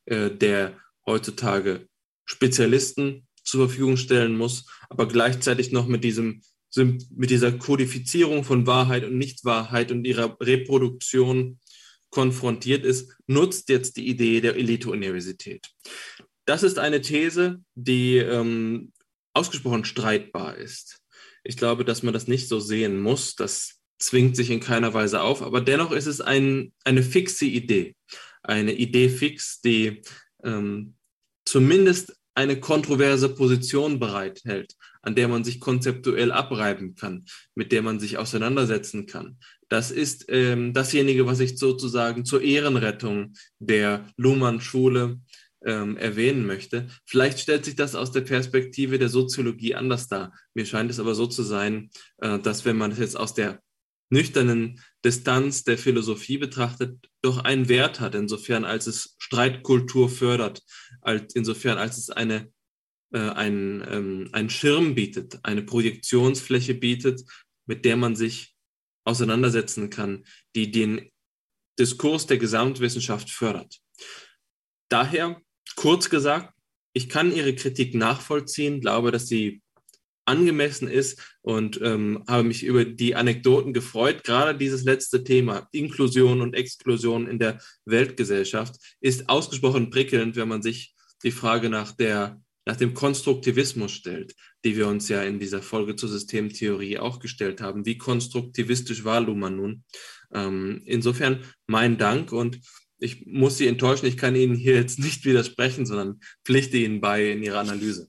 B: äh, der heutzutage Spezialisten zur Verfügung stellen muss, aber gleichzeitig noch mit diesem mit dieser Kodifizierung von Wahrheit und Nichtwahrheit und ihrer Reproduktion konfrontiert ist, nutzt jetzt die Idee der Elite-Universität. Das ist eine These, die ähm, ausgesprochen streitbar ist. Ich glaube, dass man das nicht so sehen muss. Das zwingt sich in keiner Weise auf, aber dennoch ist es ein, eine fixe Idee. Eine Idee fix, die ähm, zumindest eine kontroverse Position bereithält, an der man sich konzeptuell abreiben kann, mit der man sich auseinandersetzen kann. Das ist ähm, dasjenige, was ich sozusagen zur Ehrenrettung der Luhmann-Schule ähm, erwähnen möchte. Vielleicht stellt sich das aus der Perspektive der Soziologie anders dar. Mir scheint es aber so zu sein, äh, dass wenn man es jetzt aus der nüchternen Distanz der Philosophie betrachtet, doch einen Wert hat, insofern als es Streitkultur fördert, als, insofern als es eine, äh, ein, ähm, einen Schirm bietet, eine Projektionsfläche bietet, mit der man sich auseinandersetzen kann, die den Diskurs der Gesamtwissenschaft fördert. Daher, kurz gesagt, ich kann Ihre Kritik nachvollziehen, glaube, dass sie angemessen ist und ähm, habe mich über die Anekdoten gefreut. Gerade dieses letzte Thema, Inklusion und Exklusion in der Weltgesellschaft, ist ausgesprochen prickelnd, wenn man sich die Frage nach, der, nach dem Konstruktivismus stellt, die wir uns ja in dieser Folge zur Systemtheorie auch gestellt haben. Wie konstruktivistisch war Luhmann nun? Ähm, insofern mein Dank und ich muss Sie enttäuschen, ich kann Ihnen hier jetzt nicht widersprechen, sondern pflichte Ihnen bei in Ihrer Analyse.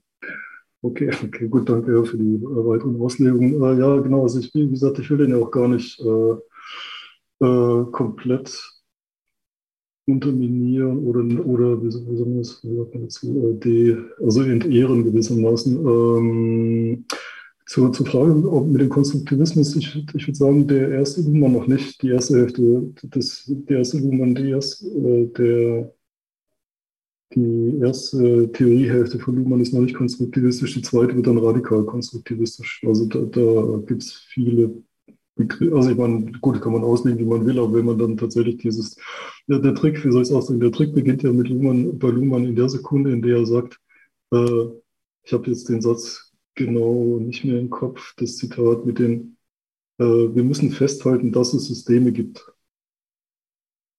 D: Okay, okay, gut, danke für die äh, weiteren Auslegungen. Äh, ja, genau, also ich, wie gesagt, ich will den ja auch gar nicht äh, äh, komplett unterminieren oder, oder wie, soll man das, wie äh, die, also entehren gewissermaßen. Ähm, zur, zur Frage ob mit dem Konstruktivismus, ich, ich würde sagen, der erste Luhmann noch nicht, die erste Hälfte des, der erste Luhmann, die erste, äh, der die erste Theoriehälfte von Luhmann ist noch nicht konstruktivistisch, die zweite wird dann radikal konstruktivistisch. Also da, da gibt es viele Begriffe. Also ich meine, gut, kann man auslegen, wie man will, aber wenn man dann tatsächlich dieses, ja, der Trick, wie soll ich es ausdrücken, der Trick beginnt ja mit Luhmann, bei Luhmann in der Sekunde, in der er sagt, äh, ich habe jetzt den Satz genau nicht mehr im Kopf, das Zitat mit den, äh, wir müssen festhalten, dass es Systeme gibt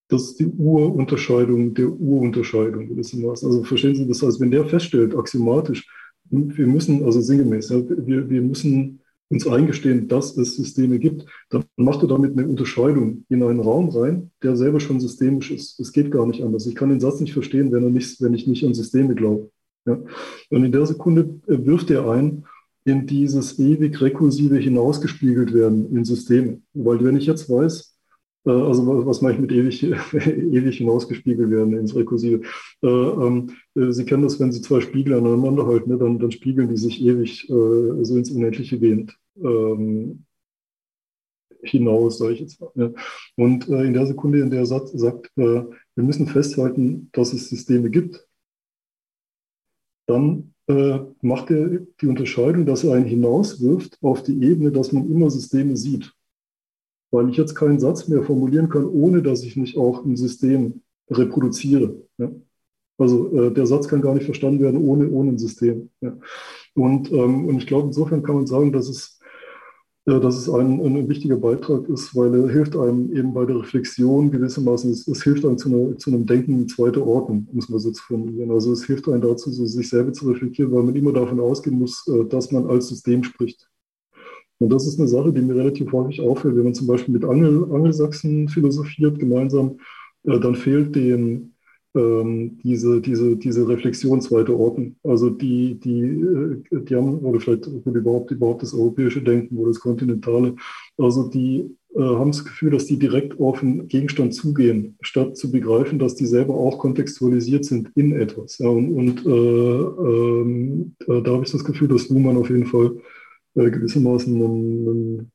D: das ist die Urunterscheidung der Urunterscheidung gewissermaßen. Also verstehen Sie das, als wenn der feststellt, axiomatisch, wir müssen, also sinngemäß, ja, wir, wir müssen uns eingestehen, dass es Systeme gibt, dann macht er damit eine Unterscheidung in einen Raum rein, der selber schon systemisch ist. Es geht gar nicht anders. Ich kann den Satz nicht verstehen, wenn, er nicht, wenn ich nicht an Systeme glaube. Ja. Und in der Sekunde wirft er ein, in dieses ewig rekursive hinausgespiegelt werden in Systeme. Weil wenn ich jetzt weiß, äh, also was meine ich mit ewig, ewig hinausgespiegelt werden ins Rekursive? Äh, ähm, äh, Sie kennen das, wenn Sie zwei Spiegel aneinander halten, ne, dann, dann, spiegeln die sich ewig äh, so ins Unendliche gehend ähm, hinaus, sage ich jetzt mal. Ja. Und äh, in der Sekunde, in der er sagt, äh, wir müssen festhalten, dass es Systeme gibt, dann macht er die Unterscheidung, dass er einen hinauswirft auf die Ebene, dass man immer Systeme sieht weil ich jetzt keinen Satz mehr formulieren kann, ohne dass ich nicht auch ein System reproduziere. Ja? Also äh, der Satz kann gar nicht verstanden werden ohne, ohne ein System. Ja? Und, ähm, und ich glaube, insofern kann man sagen, dass es, äh, dass es ein, ein wichtiger Beitrag ist, weil er hilft einem eben bei der Reflexion gewissermaßen, es, es hilft einem zu, einer, zu, einem Denken zweiter Ordnung, muss man so zu formulieren. Also es hilft einem dazu, so sich selber zu reflektieren, weil man immer davon ausgehen muss, äh, dass man als System spricht. Und das ist eine Sache, die mir relativ häufig auffällt. Wenn man zum Beispiel mit Angel, Angelsachsen philosophiert gemeinsam, äh, dann fehlt denen ähm, diese, diese, diese Reflexion zweiter Ordnung. Also die, die, äh, die haben, oder vielleicht überhaupt, überhaupt das europäische Denken oder das kontinentale, also die äh, haben das Gefühl, dass die direkt auf den Gegenstand zugehen, statt zu begreifen, dass die selber auch kontextualisiert sind in etwas. Ja, und, und äh, ähm, da habe ich das Gefühl, dass Luhmann auf jeden Fall äh, gewissermaßen ein, ein,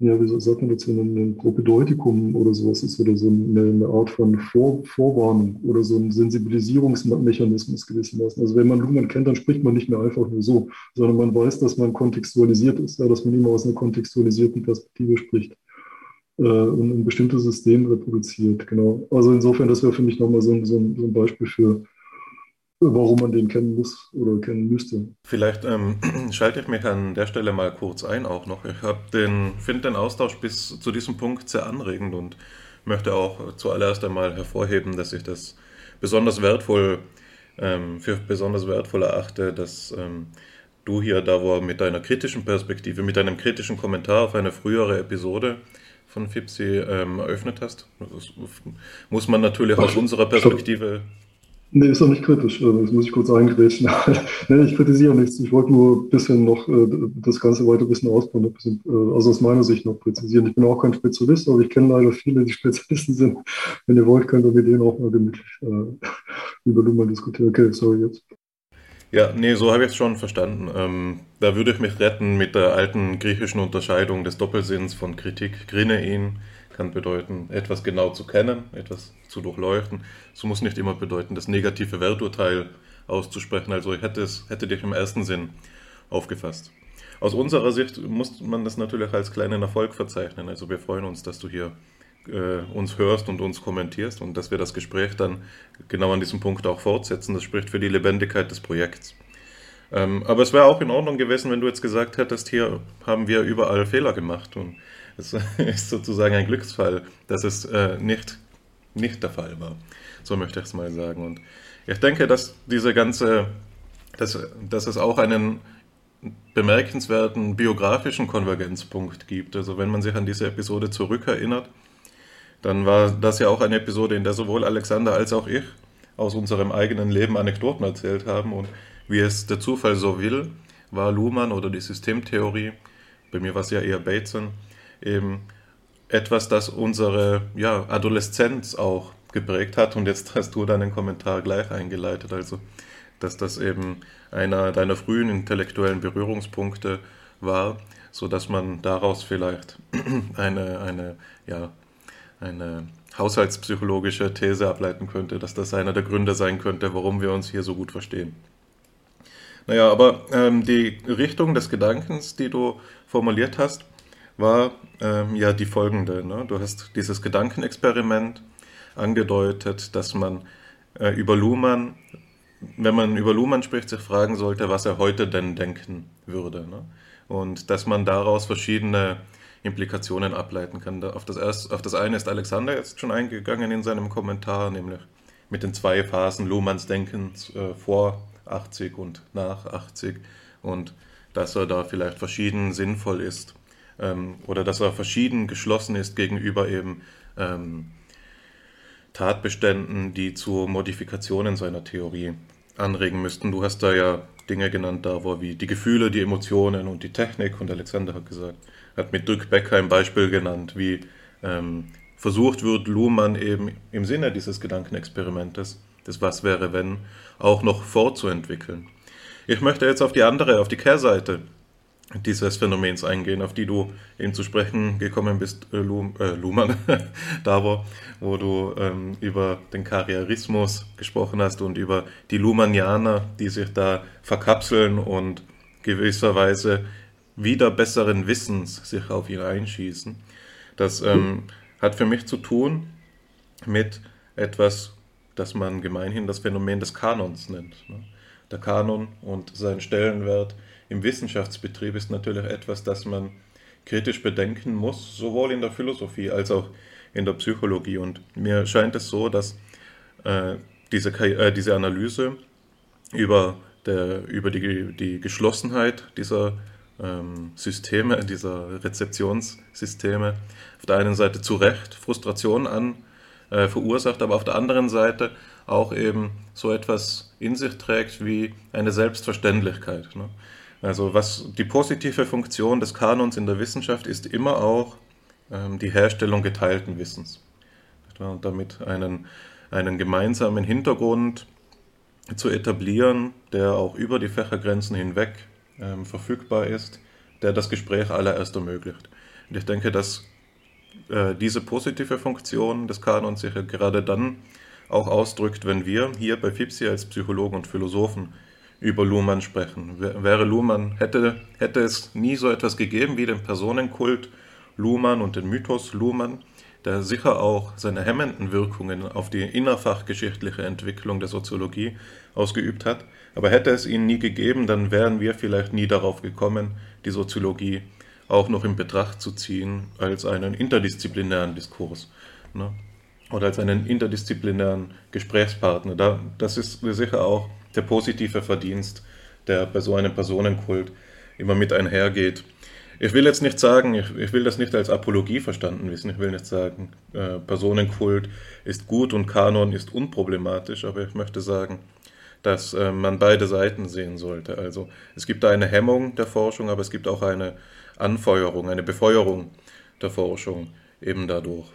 D: ja, wie sagt man dazu, ein, ein Propedeutikum oder sowas ist oder so eine, eine Art von Vor, Vorwarnung oder so ein Sensibilisierungsmechanismus gewissermaßen. Also wenn man Luhmann kennt, dann spricht man nicht mehr einfach nur so, sondern man weiß, dass man kontextualisiert ist, ja, dass man immer aus einer kontextualisierten Perspektive spricht äh, und ein bestimmtes System reproduziert. Genau. Also insofern, das wäre für mich nochmal so so so ein Beispiel für, warum man den kennen muss oder kennen müsste.
C: Vielleicht ähm, schalte ich mich an der Stelle mal kurz ein auch noch. Ich den, finde den Austausch bis zu diesem Punkt sehr anregend und möchte auch zuallererst einmal hervorheben, dass ich das besonders wertvoll ähm, für besonders wertvoll erachte, dass ähm, du hier da wo mit deiner kritischen Perspektive, mit deinem kritischen Kommentar auf eine frühere Episode von FIPSI ähm, eröffnet hast. Das muss man natürlich aus unserer Perspektive
D: Nee, ist doch nicht kritisch. Also, das muss ich kurz eingrätschen. nee, ich kritisiere nichts. Ich wollte nur ein bisschen noch äh, das Ganze weiter ein bisschen ausbauen, ein bisschen, äh, also aus meiner Sicht noch präzisieren. Ich bin auch kein Spezialist, aber ich kenne leider viele, die Spezialisten sind. Wenn ihr wollt, könnt ihr mit denen auch mal gemütlich äh, über Luhmann diskutieren. Okay, sorry jetzt.
C: Ja, nee, so habe ich es schon verstanden. Ähm, da würde ich mich retten mit der alten griechischen Unterscheidung des Doppelsinns von Kritik. Grinein kann bedeuten, etwas genau zu kennen, etwas zu durchleuchten. Es muss nicht immer bedeuten, das negative Werturteil auszusprechen. Also ich hätte, es, hätte dich im ersten Sinn aufgefasst. Aus unserer Sicht muss man das natürlich als kleinen Erfolg verzeichnen. Also wir freuen uns, dass du hier äh, uns hörst und uns kommentierst und dass wir das Gespräch dann genau an diesem Punkt auch fortsetzen. Das spricht für die Lebendigkeit des Projekts. Ähm, aber es wäre auch in Ordnung gewesen, wenn du jetzt gesagt hättest, hier haben wir überall Fehler gemacht. Und es ist sozusagen ein Glücksfall, dass es äh, nicht, nicht der Fall war. So möchte ich es mal sagen. Und ich denke, dass diese ganze, dass, dass es auch einen bemerkenswerten biografischen Konvergenzpunkt gibt. Also wenn man sich an diese Episode zurückerinnert, dann war das ja auch eine Episode, in der sowohl Alexander als auch ich aus unserem eigenen Leben Anekdoten erzählt haben. Und wie es der Zufall so will, war Luhmann oder die Systemtheorie, bei mir war es ja eher Bateson, eben etwas, das unsere ja, Adoleszenz auch geprägt hat. Und jetzt hast du deinen Kommentar gleich eingeleitet. Also dass das eben einer deiner frühen intellektuellen Berührungspunkte war, so dass man daraus vielleicht eine, eine, ja, eine haushaltspsychologische These ableiten könnte, dass das einer der Gründe sein könnte, warum wir uns hier so gut verstehen. Naja, aber ähm, die Richtung des Gedankens, die du formuliert hast, war ähm, ja die folgende. Ne? Du hast dieses Gedankenexperiment angedeutet, dass man äh, über Luhmann wenn man über Luhmann spricht, sich fragen sollte, was er heute denn denken würde. Ne? Und dass man daraus verschiedene Implikationen ableiten kann. Auf das, erste, auf das eine ist Alexander jetzt schon eingegangen in seinem Kommentar, nämlich mit den zwei Phasen Luhmanns Denkens äh, vor 80 und nach 80 und dass er da vielleicht verschieden sinnvoll ist ähm, oder dass er verschieden geschlossen ist gegenüber eben ähm, Tatbeständen, die zu Modifikationen seiner Theorie anregen müssten. Du hast da ja Dinge genannt, da wo wie die Gefühle, die Emotionen und die Technik. Und Alexander hat gesagt, hat mit Dirk Becker ein Beispiel genannt, wie ähm, versucht wird, Luhmann eben im Sinne dieses Gedankenexperimentes, das Was wäre wenn, auch noch fortzuentwickeln. Ich möchte jetzt auf die andere, auf die Kehrseite dieses Phänomens eingehen, auf die du eben zu sprechen gekommen bist, äh, äh, Luhmann, da wo, wo du ähm, über den Karrierismus gesprochen hast und über die Luhmannianer, die sich da verkapseln und gewisserweise wieder besseren Wissens sich auf ihn einschießen. Das ähm, hat für mich zu tun mit etwas, das man gemeinhin das Phänomen des Kanons nennt. Ne? Der Kanon und sein Stellenwert im Wissenschaftsbetrieb ist natürlich etwas, das man kritisch bedenken muss, sowohl in der Philosophie als auch in der Psychologie. Und mir scheint es so, dass äh, diese, äh, diese Analyse über, der, über die, die Geschlossenheit dieser ähm, Systeme, dieser Rezeptionssysteme auf der einen Seite zu Recht Frustration an äh, verursacht, aber auf der anderen Seite auch eben so etwas in sich trägt wie eine Selbstverständlichkeit. Ne? Also was die positive Funktion des Kanons in der Wissenschaft ist immer auch ähm, die Herstellung geteilten Wissens. Und damit einen, einen gemeinsamen Hintergrund zu etablieren, der auch über die Fächergrenzen hinweg ähm, verfügbar ist, der das Gespräch allererst ermöglicht. Und ich denke, dass äh, diese positive Funktion des Kanons sich gerade dann auch ausdrückt, wenn wir hier bei FIPSI als Psychologen und Philosophen über Luhmann sprechen. Wäre Luhmann, hätte, hätte es nie so etwas gegeben wie den Personenkult Luhmann und den Mythos Luhmann, der sicher auch seine hemmenden Wirkungen auf die innerfachgeschichtliche Entwicklung der Soziologie ausgeübt hat. Aber hätte es ihn nie gegeben, dann wären wir vielleicht nie darauf gekommen, die Soziologie auch noch in Betracht zu ziehen als einen interdisziplinären Diskurs. Ne? Oder als einen interdisziplinären Gesprächspartner. das ist sicher auch der positive Verdienst, der bei so einem Personenkult immer mit einhergeht. Ich will jetzt nicht sagen, ich, ich will das nicht als Apologie verstanden wissen, ich will nicht sagen, äh, Personenkult ist gut und Kanon ist unproblematisch, aber ich möchte sagen, dass äh, man beide Seiten sehen sollte. Also es gibt da eine Hemmung der Forschung, aber es gibt auch eine Anfeuerung, eine Befeuerung der Forschung eben dadurch.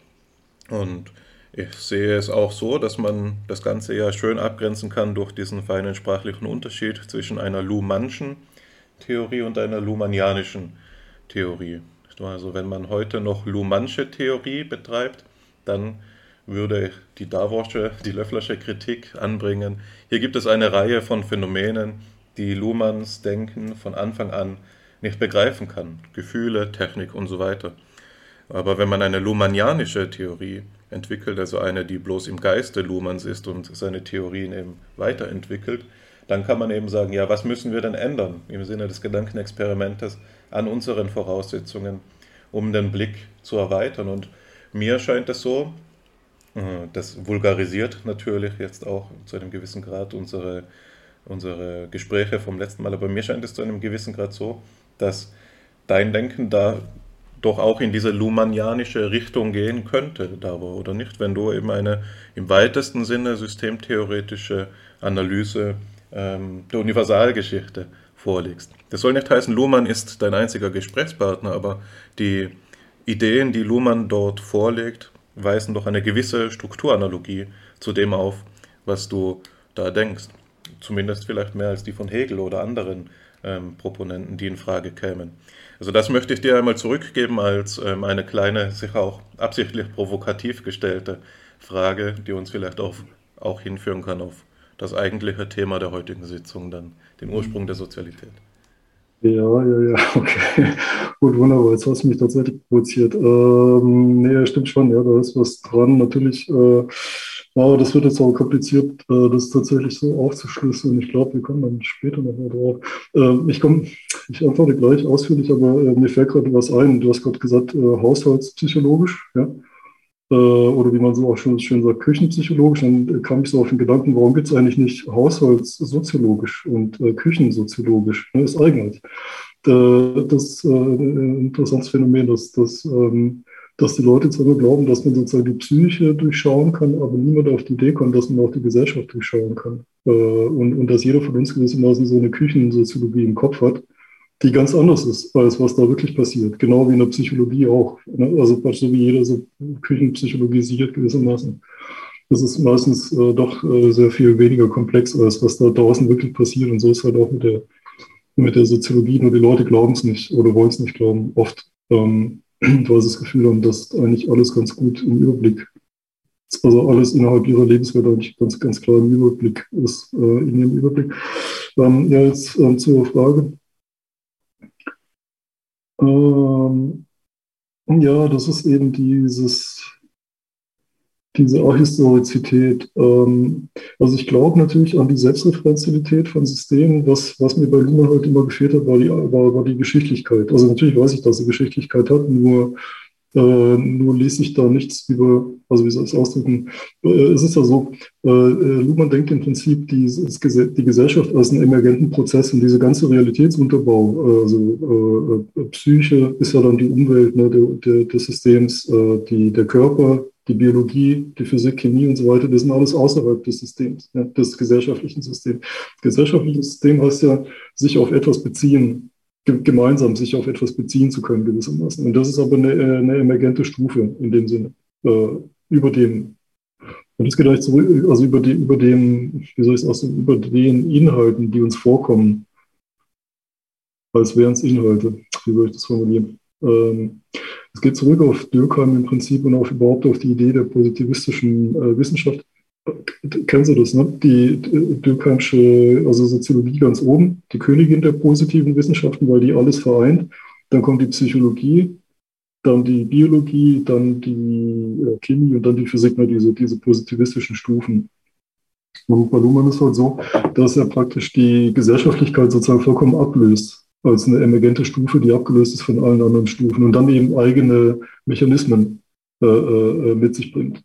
C: Und Ich sehe es auch so, dass man das Ganze ja schön abgrenzen kann durch diesen feinen sprachlichen Unterschied zwischen einer Luhmannschen Theorie und einer Luhmannianischen Theorie. Also wenn man heute noch Luhmannsche Theorie betreibt, dann würde die Davosche, die Löfflersche Kritik anbringen. Hier gibt es eine Reihe von Phänomenen, die Luhmanns Denken von Anfang an nicht begreifen kann. Gefühle, Technik und so weiter. Aber wenn man eine Luhmannianische Theorie entwickelt, also eine, die bloß im Geiste Luhmanns ist und seine Theorien eben weiterentwickelt, dann kann man eben sagen, ja, was müssen wir denn ändern im Sinne des Gedankenexperimentes an unseren Voraussetzungen, um den Blick zu erweitern. Und mir scheint es so, äh, das vulgarisiert natürlich jetzt auch zu einem gewissen Grad unsere, unsere Gespräche vom letzten Mal, aber mir scheint es zu einem gewissen Grad so, dass dein Denken da doch auch in diese luhmannianische Richtung gehen könnte, dabei, oder nicht? Wenn du eben eine im weitesten Sinne systemtheoretische Analyse ähm, der Universalgeschichte vorlegst. Das soll nicht heißen, Luhmann ist dein einziger Gesprächspartner, aber die Ideen, die Luhmann dort vorlegt, weisen doch eine gewisse Strukturanalogie zu dem auf, was du da denkst. Zumindest vielleicht mehr als die von Hegel oder anderen ähm, Proponenten, die in Frage kämen. Also das möchte ich dir einmal zurückgeben als ähm, eine kleine, sicher auch absichtlich provokativ gestellte Frage, die uns vielleicht auch, auch hinführen kann auf das eigentliche Thema der heutigen Sitzung, dann den Ursprung der Sozialität.
D: Ja, ja, ja, okay. Gut, wunderbar. Jetzt hast du mich tatsächlich provoziert. Ähm, nee, stimmt schon, ja, da ist was dran. Natürlich, äh, aber das wird jetzt auch kompliziert, äh, das tatsächlich so aufzuschlüsseln. Ich glaube, wir kommen dann später nochmal drauf. Äh, ich komme, ich antworte gleich ausführlich, aber äh, mir fällt gerade was ein. Du hast gerade gesagt, äh, haushaltspsychologisch, ja oder wie man so auch schon schön sagt, küchenpsychologisch, dann kam ich so auf den Gedanken, warum gibt es eigentlich nicht haushaltssoziologisch und küchensoziologisch? Ne, ist eigenartig. Äh, das ist ein interessantes Phänomen, dass, dass, ähm, dass die Leute zwar nur glauben, dass man sozusagen die Psyche durchschauen kann, aber niemand auf die Idee kommt, dass man auch die Gesellschaft durchschauen kann. Äh, und, und dass jeder von uns gewissermaßen so eine Küchensoziologie im Kopf hat die ganz anders ist, als was da wirklich passiert. Genau wie in der Psychologie auch. Ne? Also so wie jeder so Küchenpsychologie sichert gewissermaßen. Das ist meistens äh, doch äh, sehr viel weniger komplex, als was da draußen wirklich passiert. Und so ist halt auch mit der, mit der Soziologie. Nur die Leute glauben es nicht oder wollen es nicht glauben, oft, ähm, weil sie das Gefühl haben, dass eigentlich alles ganz gut im Überblick also alles innerhalb ihrer Lebenswelt eigentlich ganz, ganz klar im Überblick ist, äh, in ihrem Überblick. Ähm, ja, jetzt ähm, zur Frage, ähm, ja, das ist eben dieses, diese Ahistorizität. Ähm, also ich glaube natürlich an die Selbstreferenzialität von Systemen. Was, was mir bei Luhmann halt immer gefehlt hat, war die, war, war die Geschichtlichkeit. Also natürlich weiß ich, dass er Geschichtlichkeit hat, nur äh, nur lese ich da nichts über, also wie soll ich es ausdrücken? Äh, es ist ja so, äh, äh Luhmann denkt im Prinzip die, die Gesellschaft als einen emergenten Prozess und diese ganze Realitätsunterbau, äh, also äh, Psyche ist ja dann die Umwelt ne, der, der, des Systems, die, der Körper, die Biologie, die Physik, Chemie und so weiter, das sind alles außerhalb des Systems, ja, des gesellschaftlichen Systems. Gesellschaftliches System heißt ja, sich auf etwas beziehen, gemeinsam sich auf etwas beziehen zu können gewissermaßen. Und das ist aber eine, äh, eine emergente Stufe in dem Sinne, äh, über dem. Und das geht eigentlich zurück, also über, die, über dem, wie soll ich es ausdrücken, über den Inhalten, die uns vorkommen, als wären es Inhalte. Wie soll ich das formulieren? Ähm, es geht zurück auf Dürkheim im Prinzip und auch überhaupt auf die Idee der positivistischen äh, Wissenschaft kennen Sie das, ne? Die Dürkheimsche, also Soziologie ganz oben, die Königin der positiven Wissenschaften, weil die alles vereint. Dann kommt die Psychologie, dann die Biologie, dann die äh, Chemie und dann die Physik, ne? diese, diese positivistischen Stufen. Und bei Luhmann ist halt so, dass er praktisch die Gesellschaftlichkeit sozusagen vollkommen ablöst als eine emergente Stufe, die abgelöst ist von allen anderen Stufen und dann eben eigene Mechanismen äh, äh, mit sich bringt.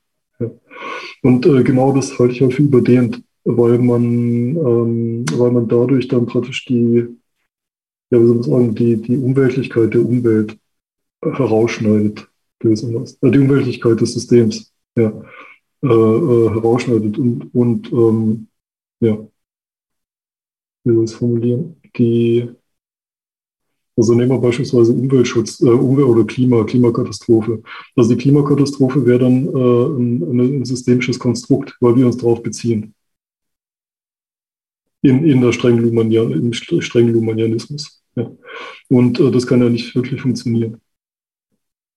D: Und äh, genau das halte ich auch für überdehnt, weil man, ähm, weil man dadurch dann praktisch die, ja, wie soll man sagen, die, die Umweltlichkeit der Umwelt herausschneidet, gewissermaßen. Äh, die Umweltlichkeit des Systems, ja, äh, äh, herausschneidet und, und ähm, ja, wie soll ich es formulieren, die Also nehmen wir beispielsweise Umweltschutz, äh, Umwelt- oder Klima, Klimakatastrophe. Also die Klimakatastrophe wäre dann äh, ein, ein, systemisches Konstrukt, weil wir uns darauf beziehen. In, in der strengen Luhmannian, im strengen Luhmannianismus. Ja. Und äh, das kann ja nicht wirklich funktionieren.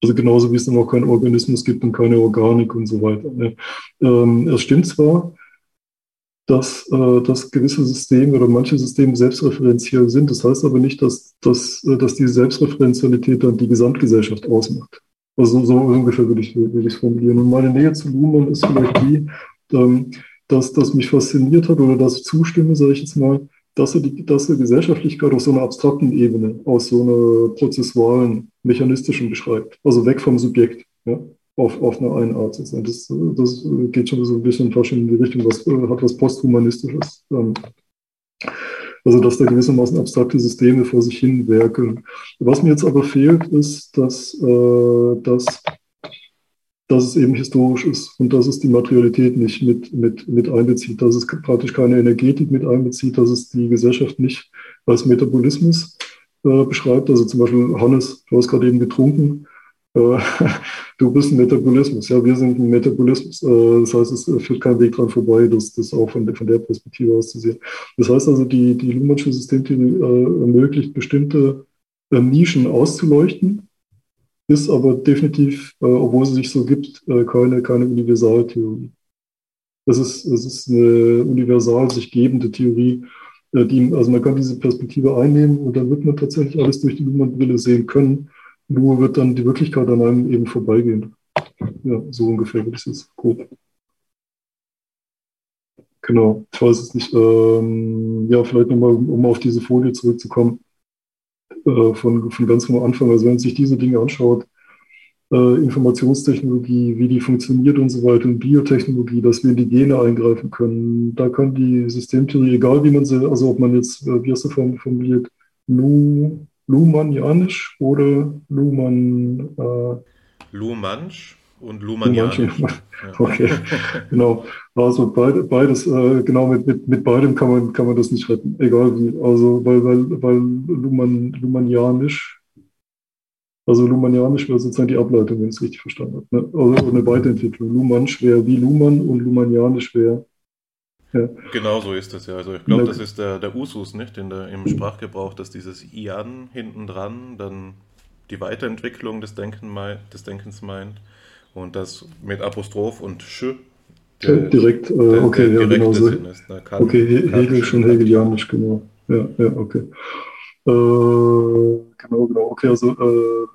D: Also genauso wie es dann auch keinen Organismus gibt und keine Organik und so weiter. Ne? Ähm, es stimmt zwar, dass, äh, dass gewisse Systeme oder manche Systeme selbstreferenziell sind. Das heißt aber nicht, dass, dass, äh, dass die Selbstreferenzialität dann die Gesamtgesellschaft ausmacht. Also so ungefähr würde ich ich formulieren. Und meine Nähe zu Luhmann ist vielleicht die, ähm, dass das mich fasziniert hat oder dass ich zustimme, sage ich jetzt mal, dass er, die, dass er Gesellschaftlichkeit auf so einer abstrakten Ebene, aus so einer prozessualen, mechanistischen beschreibt. Also weg vom Subjekt. Ja? Auf, auf eine Einart zu sein. Das, das geht schon so ein bisschen fast in die Richtung, was hat was Posthumanistisches. Ähm, also, dass da gewissermaßen abstrakte Systeme vor sich hin werken. Was mir jetzt aber fehlt, ist, dass, äh, dass, dass es eben historisch ist und dass es die Materialität nicht mit, mit, mit einbezieht, dass es praktisch keine Energetik mit einbezieht, dass es die Gesellschaft nicht als Metabolismus äh, beschreibt. Also zum Beispiel Hannes, du hast gerade eben getrunken. Äh, du bist ein Metabolismus. Ja, wir sind ein Metabolismus. Äh, das heißt, es führt kein Weg dran vorbei, das, das auch von der, von der Perspektive aus zu sehen. Das heißt also, die, die Luhmannsche Systemtheorie äh, ermöglicht, bestimmte Nischen auszuleuchten, ist aber definitiv, obwohl sie sich so gibt, keine, keine Universaltheorie. Es ist, es ist eine universal sich gebende Theorie, die, also man kann diese Perspektive einnehmen und dann wird man tatsächlich alles durch die Luhmann-Brille sehen können nur wird dann die Wirklichkeit an einem eben vorbeigehen. Ja, so ungefähr würde ich es grob. Genau, ich weiß es nicht. Ähm, ja, vielleicht nochmal, um auf diese Folie zurückzukommen, äh, von, von ganz am Anfang. Also wenn man sich diese Dinge anschaut, äh, Informationstechnologie, wie die funktioniert und so weiter, und Biotechnologie, dass wir in die Gene eingreifen können, da kann die Systemtheorie, egal wie man sie, also ob man jetzt, äh, wie hast du formuliert, Nu, Luhmannianisch oder Luhmann? Äh,
C: Luhmannsch und Luhmannianisch. Ja.
D: Okay, genau. Also beid, beides, äh, genau, mit, mit, mit beidem kann man, kann man das nicht retten, egal wie. Also, weil, weil, weil Luhmann, Luhmannianisch, also Luhmannianisch wäre sozusagen die Ableitung, wenn ich es richtig verstanden habe. Ne? Also eine Weiterentwicklung. Luhmannsch wäre wie Luhmann und Luhmannianisch wäre
C: ja. Genau so ist es ja. Also ich glaube, das ist der, der Usus, nicht? In der, Im Sprachgebrauch, dass dieses Ian hinten dran dann die Weiterentwicklung des, Denken, des Denkens meint und das mit Apostroph und Sch
D: der, direkt, äh, der, okay, der ja, genau so. Ist, ne? kann, okay, Hegel schon hegelianisch, genau. Ja, ja, okay. Äh, genau, genau. Okay, also äh, äh,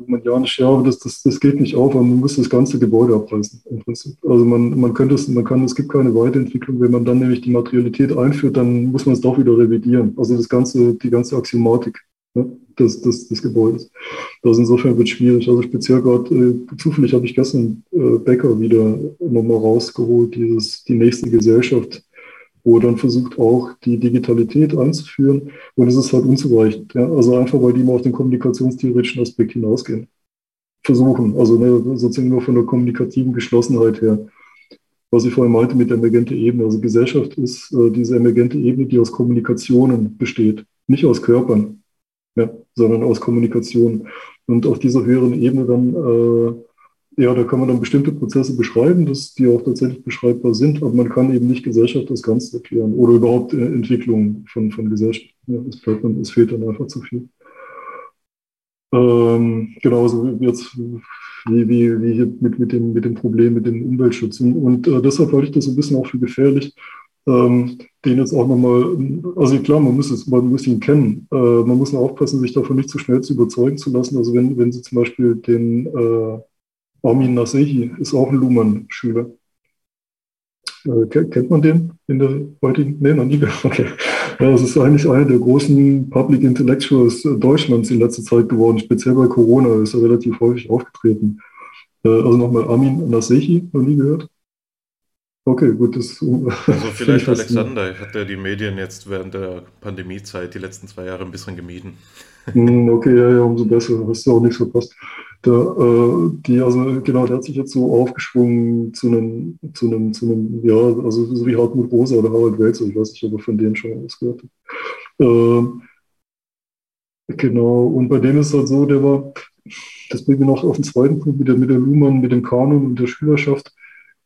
D: Luhmannianisch, ja, aber das, das, das geht nicht auf, man muss das ganze Gebäude abreißen im Prinzip. Also man, man könnte es, man kann, es gibt keine Weiterentwicklung, wenn man dann nämlich die Materialität einführt, dann muss man es doch wieder revidieren. Also das ganze, die ganze Axiomatik ne, des, des, des Gebäudes. Das insofern wird schwierig. Also speziell gerade, äh, zufällig habe ich gestern äh, Becker wieder nochmal rausgeholt, dieses, die nächste Gesellschaft er dann versucht auch die Digitalität einzuführen. Und es ist halt unzureichend. Ja? Also einfach, weil die immer auf den kommunikationstheoretischen Aspekt hinausgehen. Versuchen, also ne, sozusagen nur von der kommunikativen Geschlossenheit her. Was ich vorhin meinte mit der emergente Ebene. Also Gesellschaft ist äh, diese emergente Ebene, die aus Kommunikationen besteht. Nicht aus Körpern, ja, sondern aus Kommunikationen. Und auf dieser höheren Ebene dann äh, ja, da kann man dann bestimmte Prozesse beschreiben, dass die auch tatsächlich beschreibbar sind, aber man kann eben nicht Gesellschaft das Ganze erklären oder überhaupt äh, Entwicklung von, von Gesellschaft. Ja, es, bleibt dann, es fehlt dann einfach zu viel. Ähm, genauso wie jetzt wie, wie, wie hier mit, mit, dem, mit dem Problem mit dem Umweltschutz. Und äh, deshalb halte ich das ein bisschen auch für gefährlich, ähm, den jetzt auch nochmal, also klar, man muss, es, man muss ihn kennen. Äh, man muss nur aufpassen, sich davon nicht zu schnell zu überzeugen zu lassen. Also wenn, wenn Sie zum Beispiel den äh, Armin Nasehi ist auch ein Luhmann-Schüler. Äh, kennt man den in der heutigen? Nee, noch nie gehört. Okay. Ja, das ist eigentlich einer der großen Public Intellectuals Deutschlands in letzter Zeit geworden. Speziell bei Corona ist er relativ häufig aufgetreten. Äh, also nochmal Armin Nasehi, noch nie gehört. Okay, gut. Das,
C: also vielleicht Alexander, ich hatte die Medien jetzt während der Pandemiezeit die letzten zwei Jahre ein bisschen gemieden.
D: Hm, okay, ja, ja, umso besser. Hast du auch nichts verpasst. Der, äh, die, also genau, der hat sich jetzt so aufgeschwungen zu einem, zu einem, zu einem, ja, also so wie Hartmut Rosa oder Harald Welzer, ich weiß nicht, ob er von denen schon was gehört hat. Äh, Genau, und bei dem ist halt so, der war, das bringt mir noch auf den zweiten Punkt mit der, mit der Luhmann, mit dem Kanon und der Schülerschaft.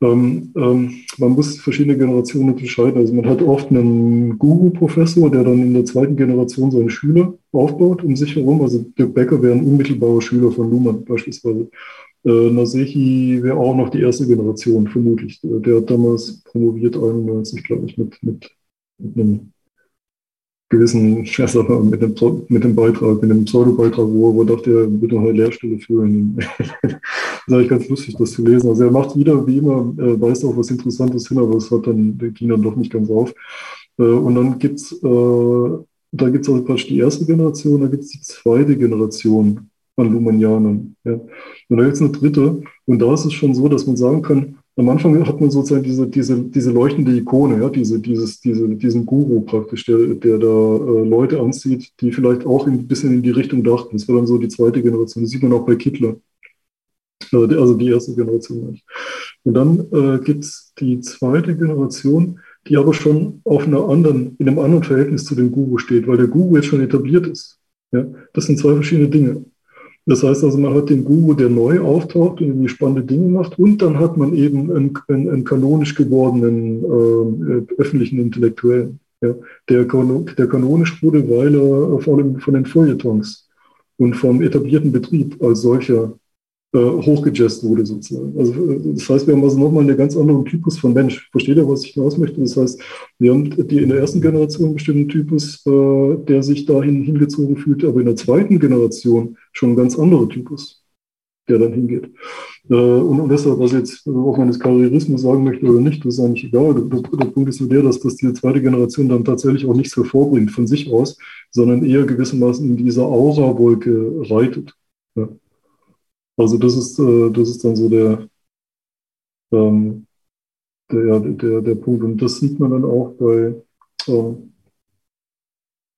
D: Ähm, ähm, man muss verschiedene Generationen unterscheiden. Also man hat oft einen Guru-Professor, der dann in der zweiten Generation seine Schüler aufbaut um sich herum. Also Dirk Becker wäre ein unmittelbarer Schüler von Luhmann beispielsweise. Äh, Nasehi wäre auch noch die erste Generation, vermutlich. Der hat damals promoviert, 91, glaube ich, mit, mit, mit einem gewissen, mal, mit dem, mit dem Beitrag, mit dem Pseudo-Beitrag, wo, wo dachte er, noch eine Lehrstelle führen. das ist eigentlich ganz lustig, das zu lesen. Also er macht wieder, wie immer, äh, weist auf was Interessantes hin, aber es hat dann, ging dann doch nicht ganz auf. Äh, und dann gibt's, äh, da gibt's also praktisch die erste Generation, da gibt's die zweite Generation an Lumanianern. Ja. Und da gibt's eine dritte. Und da ist es schon so, dass man sagen kann, am Anfang hat man sozusagen diese, diese, diese leuchtende Ikone, ja, diese, dieses, diese, diesen Guru praktisch, der, der da äh, Leute anzieht, die vielleicht auch ein bisschen in die Richtung dachten. Das war dann so die zweite Generation. Das sieht man auch bei Kittler. Also die erste Generation. Und dann äh, gibt es die zweite Generation, die aber schon auf einer anderen, in einem anderen Verhältnis zu dem Guru steht, weil der Guru jetzt schon etabliert ist. Ja? Das sind zwei verschiedene Dinge. Das heißt also, man hat den Guru, der neu auftaucht und irgendwie spannende Dinge macht, und dann hat man eben einen, einen, einen kanonisch gewordenen äh, öffentlichen Intellektuellen, ja, der, der kanonisch wurde, weil er vor allem von den Feuilletons und vom etablierten Betrieb als solcher äh, hochgejazzt wurde sozusagen. Also äh, das heißt, wir haben also nochmal einen ganz anderen Typus von Mensch. Versteht ihr, was ich hinaus möchte? Das heißt, wir haben die in der ersten Generation bestimmten Typus, äh, der sich dahin hingezogen fühlt, aber in der zweiten Generation schon ein ganz anderer Typus, der dann hingeht. Äh, und, und deshalb, was jetzt, ob man das Karrierismus sagen möchte oder nicht, das ist eigentlich egal. Der, der, Punkt ist nur der, dass das die zweite Generation dann tatsächlich auch nichts hervorbringt von sich aus, sondern eher gewissermaßen in dieser Aura-Wolke reitet. Ja. Also das ist, äh, das ist dann so der, ähm, der, der, der Punkt. Und das sieht man dann auch bei, ähm,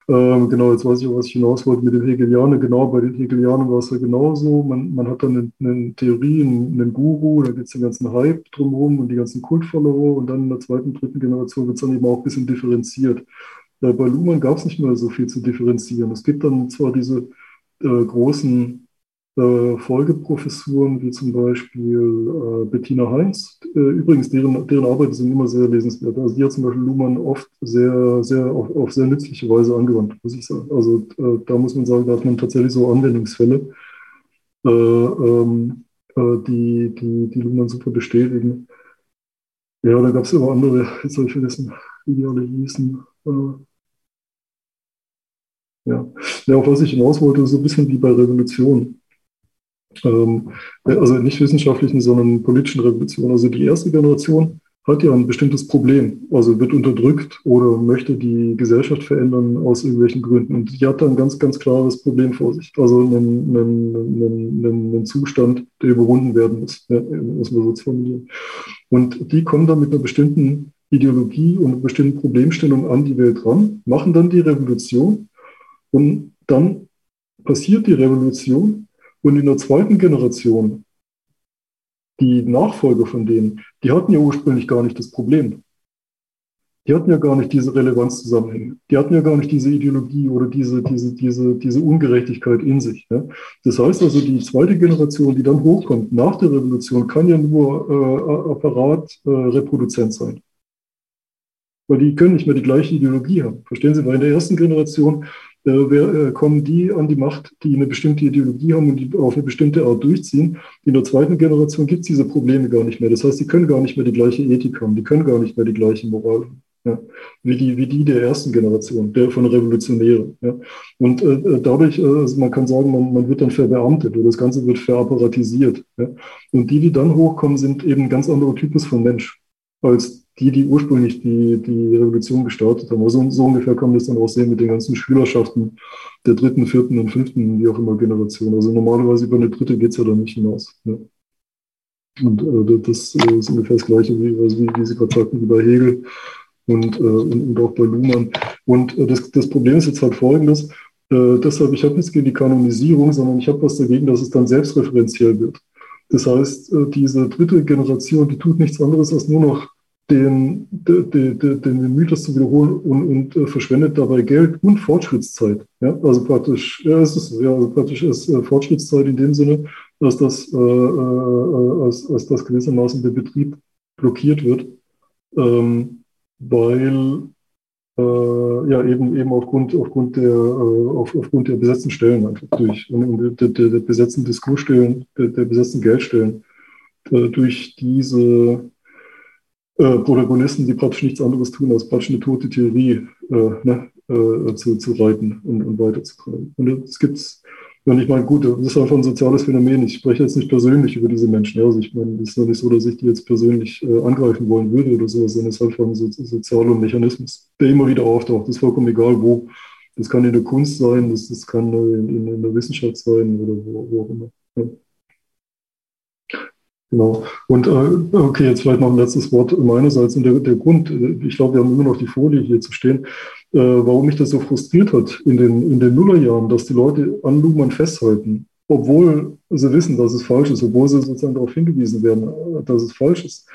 D: ähm, genau, jetzt weiß ich was ich hinaus wollte mit den Hegelianern. Genau, bei den Hegelianern war es ja genauso. Man, man hat dann eine, eine Theorie, einen, einen Guru, da gibt es den ganzen Hype drumherum und die ganzen Kultfollower und dann in der zweiten, dritten Generation wird es dann eben auch ein bisschen differenziert. Äh, bei Luhmann gab es nicht mehr so viel zu differenzieren. Es gibt dann zwar diese äh, großen äh, Folgeprofessuren wie zum Beispiel äh, Bettina Heinz. Äh, übrigens, deren, deren Arbeiten sind immer sehr lesenswert. Also die hat zum Beispiel Luhmann oft sehr, sehr auf, auf sehr nützliche Weise angewandt, muss ich sagen. Also äh, da muss man sagen, da hat man tatsächlich so Anwendungsfälle, äh, ähm, äh, die, die, die Luhmann super bestätigen. Ja, da gab es immer andere, jetzt soll ich vergessen, wie die alle hießen. Ja. ja, auf was ich hinaus wollte, so ein bisschen wie bei Revolution ähm, also nicht wissenschaftlichen, sondern politischen Revolution. Also die erste Generation hat ja ein bestimmtes Problem, also wird unterdrückt oder möchte die Gesellschaft verändern aus irgendwelchen Gründen. Und die hat dann ein ganz, ganz klares Problem vor sich, also einen, einen, einen, einen Zustand, der überwunden werden muss, muss man so formulieren. Und die kommen dann mit einer bestimmten Ideologie und einer bestimmten Problemstellung an die Welt ran, machen dann die Revolution und dann passiert die Revolution und in der zweiten Generation, die Nachfolger von denen, die hatten ja ursprünglich gar nicht das Problem. Die hatten ja gar nicht diese Relevanzzusammenhänge. Die hatten ja gar nicht diese Ideologie oder diese, diese, diese, diese Ungerechtigkeit in sich. Ja. Das heißt also, die zweite Generation, die dann hochkommt nach der Revolution, kann ja nur äh, Apparat-Reproduzent äh, sein. Weil die können nicht mehr die gleiche Ideologie haben. Verstehen Sie? Weil in der ersten Generation äh, äh, kommen die an die Macht, die eine bestimmte Ideologie haben und die auf eine bestimmte Art durchziehen. In der zweiten Generation gibt es diese Probleme gar nicht mehr. Das heißt, die können gar nicht mehr die gleiche Ethik haben, die können gar nicht mehr die gleiche Moral haben. Ja, wie, die, wie die der ersten Generation, der von Revolutionären. Ja. Und äh, äh dadurch, äh, also man kann sagen, man, man wird dann verbeamtet oder das Ganze wird verapparatisiert. Ja. Und die, die dann hochkommen, sind eben ein ganz anderer Typus von Mensch als die, die ursprünglich die, die Revolution gestartet haben. Also so ungefähr kann man das dann auch sehen mit den ganzen Schülerschaften der dritten, vierten und fünften, wie auch immer, Generation. Also normalerweise über eine dritte geht es ja dann nicht hinaus. Ja. Und äh, das äh, ist ungefähr das Gleiche, wie, wie, wie Sie gerade sagten, wie bei Hegel und, äh, und, und, auch bei Luhmann. Und äh, das, das Problem ist jetzt halt folgendes. Äh, deshalb, ich habe nichts gegen die Kanonisierung, sondern ich habe was dagegen, dass es dann selbstreferenziell wird. Das heißt, äh, diese dritte Generation, die tut nichts anderes als nur noch den, den, den, den Mythos zu wiederholen und, und äh, verschwendet dabei Geld und Fortschrittszeit. Ja? Also praktisch, ja, es ist, ja, also praktisch ist äh, Fortschrittszeit in dem Sinne, dass das, äh, äh, als, als das gewissermaßen der Betrieb blockiert wird, ähm, weil äh, ja eben eben aufgrund aufgrund der äh, auf, aufgrund der besetzten Stellen einfach durch und, und der, der, der besetzten Diskursstellen, der, der besetzten Geldstellen äh, durch diese äh, Protagonisten, die praktisch nichts anderes tun, als praktisch eine tote Theorie äh, ne, äh, zu, zu reiten und, und weiterzutreiben. Und es gibt und ich meine, gut, das ist einfach ein soziales Phänomen. Ich spreche jetzt nicht persönlich über diese Menschen. Also ich meine, es ist ja nicht so, dass ich die jetzt persönlich äh, angreifen wollen würde oder sowas, sondern es ist einfach ein so, sozialer Mechanismus, der immer wieder auftaucht. Das ist vollkommen egal, wo. Das kann in der Kunst sein, das, das kann in, in, in der Wissenschaft sein oder wo, wo auch immer. Ja. Genau. Und äh, okay, jetzt vielleicht noch ein letztes Wort meinerseits. Und der, der Grund, äh, ich glaube, wir haben immer noch die Folie hier zu stehen, äh, warum mich das so frustriert hat in den, in den Nullerjahren, dass die Leute an Luhmann festhalten, obwohl sie wissen, dass es falsch ist, obwohl sie sozusagen darauf hingewiesen werden, äh, dass es falsch ist,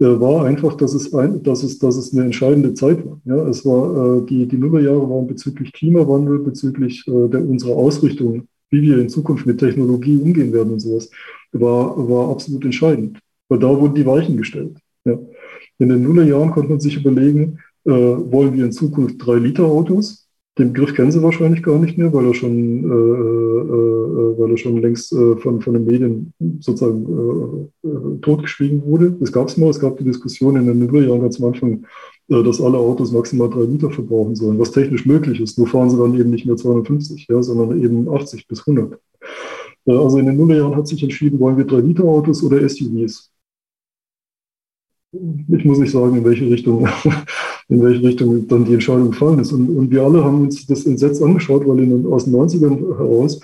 D: äh, war einfach, dass es, ein, dass, es, dass es eine entscheidende Zeit war. Ja, es war äh, die, die Nullerjahre waren bezüglich Klimawandel, bezüglich äh, der, unserer Ausrichtung, wie wir in Zukunft mit Technologie umgehen werden und sowas war, war absolut entscheidend. Weil da wurden die Weichen gestellt. Ja. In den Nullerjahren konnte man sich überlegen, äh, wollen wir in Zukunft drei Liter Autos? Den Begriff kennen Sie wahrscheinlich gar nicht mehr, weil er schon, äh, äh, weil er schon längst äh, von, von den Medien sozusagen äh, äh, totgeschwiegen wurde. Es gab es mal, es gab die Diskussion in den Nullerjahren ganz am Anfang, dass alle Autos maximal drei Liter verbrauchen sollen, was technisch möglich ist. Nur fahren sie dann eben nicht mehr 250, ja, sondern eben 80 bis 100. Also in den Nullerjahren hat sich entschieden, wollen wir 3-Liter-Autos oder SUVs? Ich muss nicht sagen, in welche Richtung, in welche Richtung dann die Entscheidung gefallen ist. Und, und wir alle haben uns das entsetzt angeschaut, weil in den, aus den 90ern heraus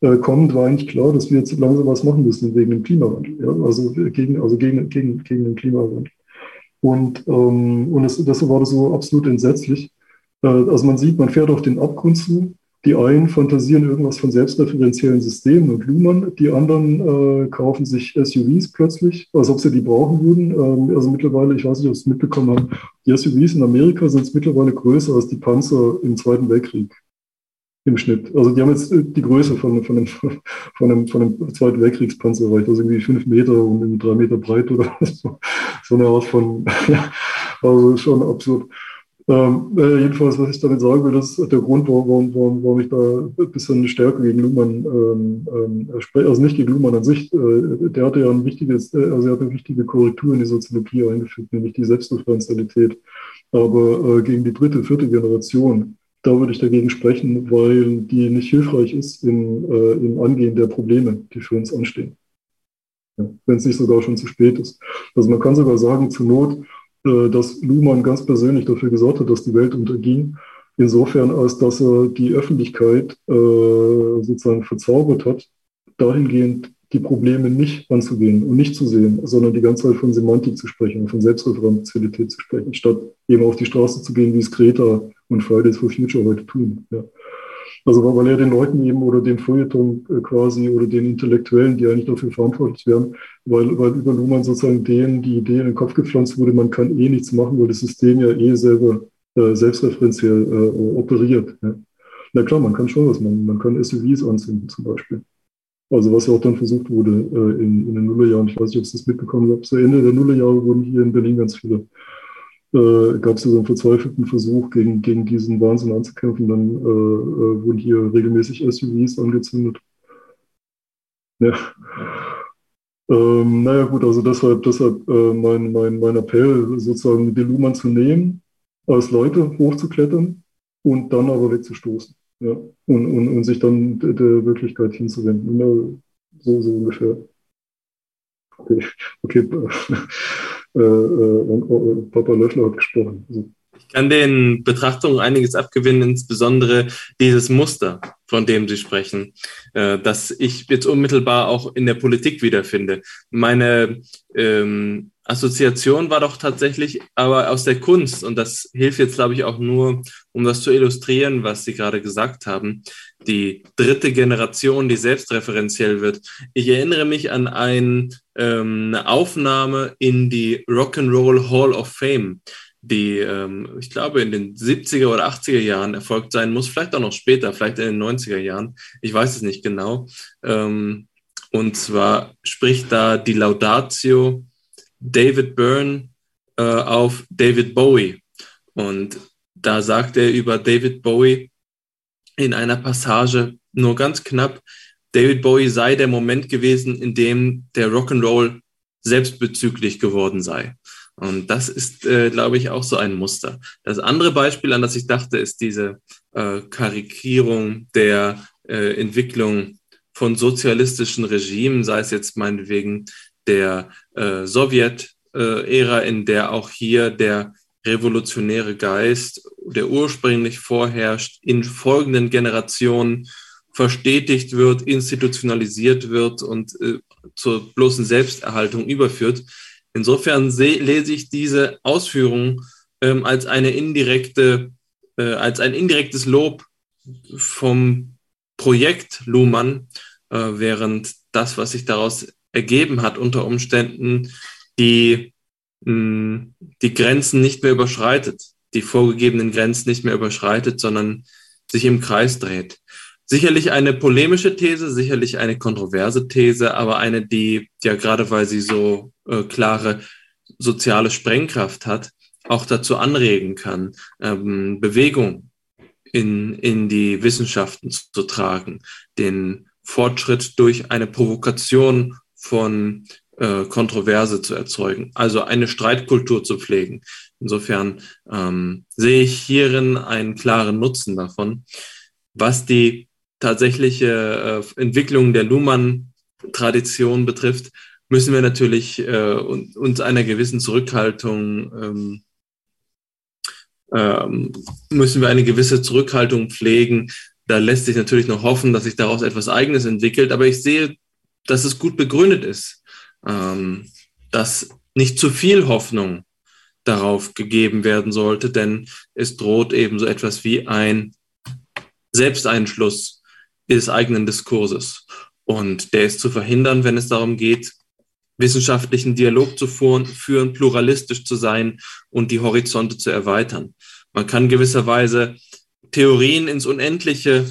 D: äh, kommend war eigentlich klar, dass wir jetzt langsam was machen müssen wegen dem Klimawandel. Ja? Also gegen, also gegen, gegen, gegen den Klimawandel. Und, ähm, und das, das war so absolut entsetzlich. Äh, also man sieht, man fährt auf den Abgrund zu die einen fantasieren irgendwas von selbstreferenziellen Systemen und Luhmann, die anderen äh, kaufen sich SUVs plötzlich, als ob sie die brauchen würden. Ähm, also mittlerweile, ich weiß nicht, ob Sie es mitbekommen haben, die SUVs in Amerika sind mittlerweile größer als die Panzer im Zweiten Weltkrieg im Schnitt. Also die haben jetzt äh, die Größe von, von, einem, von, einem, von einem Zweiten Weltkriegspanzer erreicht, also irgendwie fünf Meter und irgendwie drei Meter breit oder so. So eine Art von, ja, also schon absurd. Ähm, äh, jedenfalls, was ich damit sagen will, das ist der Grund, warum, warum, warum ich da ein bisschen stärker gegen Luhmann ähm, ähm, spreche. Also nicht gegen Luhmann an sich. Äh, der hatte ja ein wichtiges, äh, also er hat eine wichtige Korrektur in die Soziologie eingefügt, nämlich die Selbstreferenzialität. Aber äh, gegen die dritte, vierte Generation, da würde ich dagegen sprechen, weil die nicht hilfreich ist im, im Angehen der Probleme, die für uns anstehen. Ja, Wenn es nicht sogar schon zu spät ist. Also man kann sogar sagen, zur Not, dass Luhmann ganz persönlich dafür gesorgt hat, dass die Welt unterging. Insofern, als dass er die Öffentlichkeit äh, sozusagen verzaubert hat, dahingehend die Probleme nicht anzugehen und nicht zu sehen, sondern die ganze Zeit von Semantik zu sprechen, von Selbstreferenzialität zu sprechen, statt eben auf die Straße zu gehen, wie es Greta und Fridays for Future heute tun. Ja. Also weil er den Leuten eben oder dem Feuilleton äh, quasi oder den Intellektuellen, die eigentlich dafür verantwortlich wären, weil, weil über Luhmann sozusagen denen die Idee in den Kopf gepflanzt wurde, man kann eh nichts machen, weil das System ja eh selber äh, selbstreferenziell äh, operiert. Ja. Na klar, man kann schon was machen. Man kann SUVs anzünden zum Beispiel. Also was ja auch dann versucht wurde äh, in, in den Nullerjahren. Ich weiß nicht, ob Sie das mitbekommen haben. Zu Ende der Nullerjahre wurden hier in Berlin ganz viele äh, gab es so einen verzweifelten Versuch, gegen, gegen diesen Wahnsinn anzukämpfen. Dann äh, äh wurden hier regelmäßig SUVs angezündet. Ja. Ähm, naja gut, also deshalb, deshalb äh, mein, mein, mein Appell, sozusagen die Luhmann zu nehmen, als Leute hochzuklettern und dann aber wegzustoßen. Ja? Und, und, und sich dann der, der Wirklichkeit hinzuwenden. Ja, so, so ungefähr. Okay. okay. Äh, äh, Papa Löffler hat gesprochen. Also.
B: Ich kann den Betrachtungen einiges abgewinnen, insbesondere dieses Muster, von dem Sie sprechen, äh, das ich jetzt unmittelbar auch in der Politik wiederfinde. Meine ähm, Assoziation war doch tatsächlich aber aus der Kunst und das hilft jetzt, glaube ich, auch nur, um das zu illustrieren, was Sie gerade gesagt haben. Die dritte Generation, die selbstreferenziell wird. Ich erinnere mich an ein, ähm, eine Aufnahme in die Rock'n'Roll Hall of Fame, die, ähm, ich glaube, in den 70er oder 80er Jahren erfolgt sein muss, vielleicht auch noch später, vielleicht in den 90er Jahren. Ich weiß es nicht genau. Ähm, und zwar spricht da die Laudatio David Byrne äh, auf David Bowie. Und da sagt er über David Bowie in einer Passage nur ganz knapp, David Bowie sei der Moment gewesen, in dem der Rock'n'Roll selbstbezüglich geworden sei. Und das ist, äh, glaube ich, auch so ein Muster. Das andere Beispiel, an das ich dachte, ist diese äh, Karikierung der äh, Entwicklung von sozialistischen Regimen, sei es jetzt meinetwegen der äh, Sowjet-Ära, in der auch hier der revolutionäre Geist, der ursprünglich vorherrscht, in folgenden Generationen verstetigt wird, institutionalisiert wird und äh, zur bloßen Selbsterhaltung überführt. Insofern lese ich diese Ausführung ähm, als eine indirekte, äh, als ein indirektes Lob vom Projekt Luhmann, äh, während das, was sich daraus ergeben hat, unter Umständen die, mh, die Grenzen nicht mehr überschreitet, die vorgegebenen Grenzen nicht mehr überschreitet, sondern sich im Kreis dreht. Sicherlich eine polemische These, sicherlich eine kontroverse These, aber eine, die ja gerade weil sie so äh, klare soziale Sprengkraft hat, auch dazu anregen kann, ähm, Bewegung in, in die Wissenschaften zu, zu tragen, den Fortschritt durch eine Provokation von äh, Kontroverse zu erzeugen, also eine Streitkultur zu pflegen. Insofern ähm, sehe ich hierin einen klaren Nutzen davon. Was die tatsächliche äh, Entwicklung der Luhmann-Tradition betrifft, müssen wir natürlich äh, uns einer gewissen Zurückhaltung ähm, ähm, müssen wir eine gewisse Zurückhaltung pflegen. Da lässt sich natürlich noch hoffen, dass sich daraus etwas Eigenes entwickelt. Aber ich sehe dass es gut begründet ist, ähm, dass nicht zu viel Hoffnung darauf gegeben werden sollte, denn es droht eben so etwas wie ein Selbsteinschluss des eigenen Diskurses. Und der ist zu verhindern, wenn es darum geht, wissenschaftlichen Dialog zu führen, pluralistisch zu sein und die Horizonte zu erweitern. Man kann gewisserweise Theorien ins Unendliche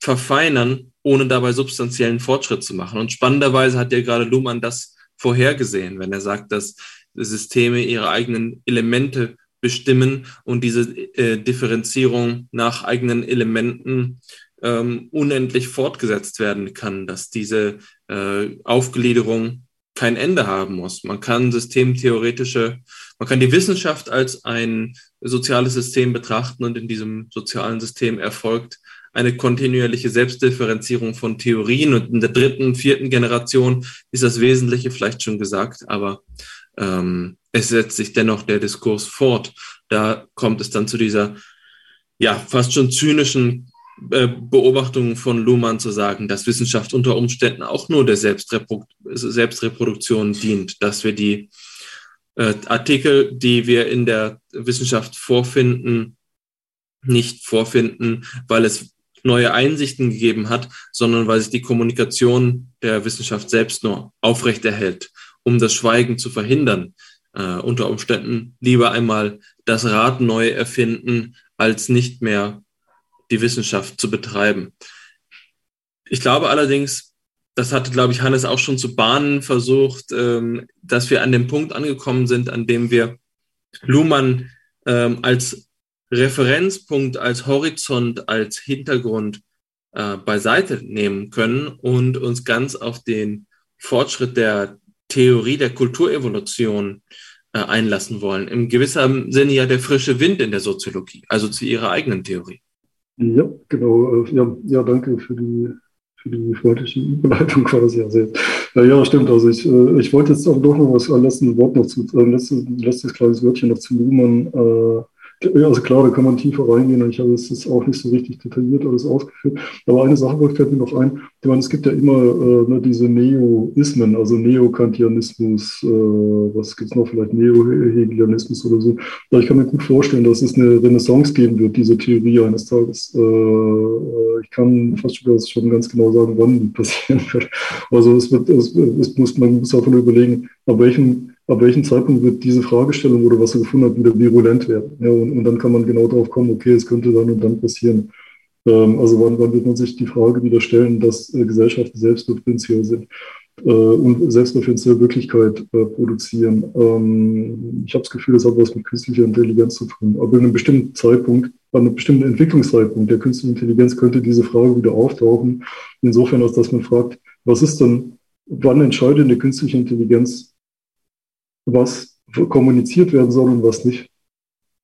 B: verfeinern, ohne dabei substanziellen Fortschritt zu machen. Und spannenderweise hat ja gerade Luhmann das vorhergesehen, wenn er sagt, dass Systeme ihre eigenen Elemente bestimmen und diese äh, Differenzierung nach eigenen Elementen ähm, unendlich fortgesetzt werden kann, dass diese äh, Aufgliederung kein Ende haben muss. Man kann systemtheoretische, man kann die Wissenschaft als ein soziales System betrachten und in diesem sozialen System erfolgt eine kontinuierliche Selbstdifferenzierung von Theorien und in der dritten, vierten Generation ist das Wesentliche vielleicht schon gesagt, aber ähm, es setzt sich dennoch der Diskurs fort. Da kommt es dann zu dieser ja fast schon zynischen äh, Beobachtung von Luhmann zu sagen, dass Wissenschaft unter Umständen auch nur der Selbstreprodu Selbstreproduktion dient, dass wir die äh, Artikel, die wir in der Wissenschaft vorfinden, nicht vorfinden, weil es neue Einsichten gegeben hat, sondern weil sich die Kommunikation der Wissenschaft selbst nur aufrechterhält, um das Schweigen zu verhindern. Äh, unter Umständen lieber einmal das Rad neu erfinden, als nicht mehr die Wissenschaft zu betreiben. Ich glaube allerdings, das hatte, glaube ich, Hannes auch schon zu bahnen versucht, ähm, dass wir an dem Punkt angekommen sind, an dem wir Luhmann ähm, als Referenzpunkt als Horizont, als Hintergrund äh, beiseite nehmen können und uns ganz auf den Fortschritt der Theorie der Kulturevolution äh, einlassen wollen. Im gewisser Sinne ja der frische Wind in der Soziologie, also zu ihrer eigenen Theorie.
D: Ja, genau. Äh, ja, ja danke für die, für die freundliche Überleitung quasi. Also, ja, stimmt. Also ich, äh, ich wollte jetzt auch noch was, ein letztes Wort noch zu, ein letztes, letztes kleines Wörtchen noch zu Luhmann äh, also klar, da kann man tiefer reingehen und ich habe es auch nicht so richtig detailliert alles ausgeführt. Aber eine Sache fällt mir noch ein. Ich meine, es gibt ja immer äh, ne, diese Neoismen, also Neokantianismus, äh, was gibt es noch, vielleicht Neo-Hegelianismus oder so. Aber ich kann mir gut vorstellen, dass es eine Renaissance geben wird, diese Theorie eines Tages. Äh, äh ich kann fast schon ganz genau sagen, wann die passieren wird. Also es wird, es, es muss, man muss davon überlegen, ab welchem ab welchem Zeitpunkt wird diese Fragestellung oder was er gefunden hat, wieder virulent werden. Ja, und, und, dann kann man genau darauf kommen, okay, es könnte dann und dann passieren. Ähm, also wann, wann, wird man sich die Frage wieder stellen, dass äh, Gesellschaften selbstreferenziell sind äh, und selbstreferenzielle Wirklichkeit äh, produzieren. Ähm, ich habe das Gefühl, das hat was mit künstlicher Intelligenz zu tun. Aber in einem bestimmten Zeitpunkt, an einem bestimmten Entwicklungszeitpunkt der künstlichen Intelligenz könnte diese Frage wieder auftauchen. Insofern, als dass man fragt, was ist denn, wann entscheidet eine künstliche Intelligenz, was kommuniziert werden soll und was nicht.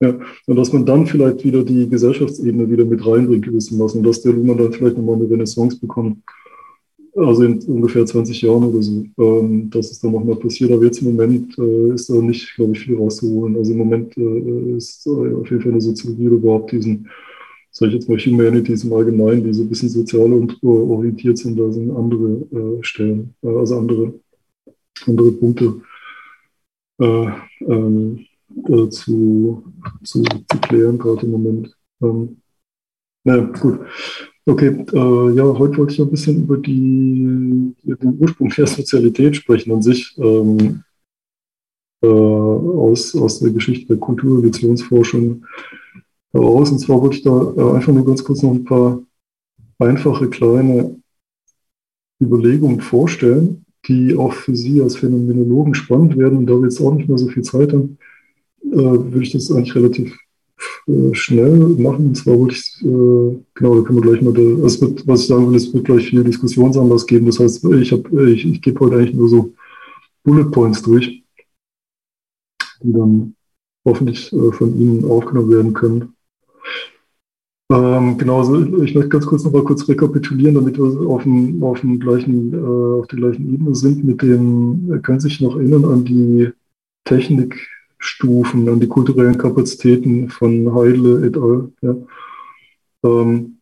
D: Ja, und dass man dann vielleicht wieder die Gesellschaftsebene wieder mit reinbringt gewissermaßen und dass der Luhmann dann vielleicht nochmal eine Renaissance bekommt. Also in ungefähr 20 Jahren oder so, ähm, dass es dann nochmal passiert. Aber jetzt im Moment äh, ist da nicht, glaube ich, viel rauszuholen. Also im Moment äh, ist äh, auf jeden Fall eine Soziologie oder überhaupt diesen, sage ich jetzt mal, Humanities im Allgemeinen, die so ein bisschen sozial und äh, orientiert sind, da sind andere äh, Stellen, äh, also andere, andere Punkte äh, ähm, äh, zu, zu, zu, klären, gerade im Moment. Ähm, naja, gut. Okay, äh, ja, heute wollte ich ein bisschen über die, den Ursprung der Sozialität sprechen an sich. Ähm, äh, aus, aus der Geschichte der Kulturrelationsforschung heraus. Und zwar wollte ich da äh, einfach nur ganz kurz noch ein paar einfache kleine Überlegungen vorstellen, die auch für Sie als Phänomenologen spannend werden. Und da wir jetzt auch nicht mehr so viel Zeit haben, äh, würde ich das eigentlich relativ äh, schnell machen. Und zwar wollte ich, äh, genau, da können wir gleich mal, da, also wird, was ich sagen will, es wird gleich viel Diskussionsanlass geben. Das heißt, ich, hab, ich, ich gebe heute eigentlich nur so Bullet Points durch, die dann hoffentlich äh, von Ihnen aufgenommen werden können. Ähm, genau, also ich möchte ganz kurz noch mal kurz rekapitulieren, damit wir auf, dem, auf, dem gleichen, äh, auf der gleichen Ebene sind. Mit dem, können Sie sich noch erinnern an die Technikstufen, an die kulturellen Kapazitäten von Heidle et al. Ja. Ähm,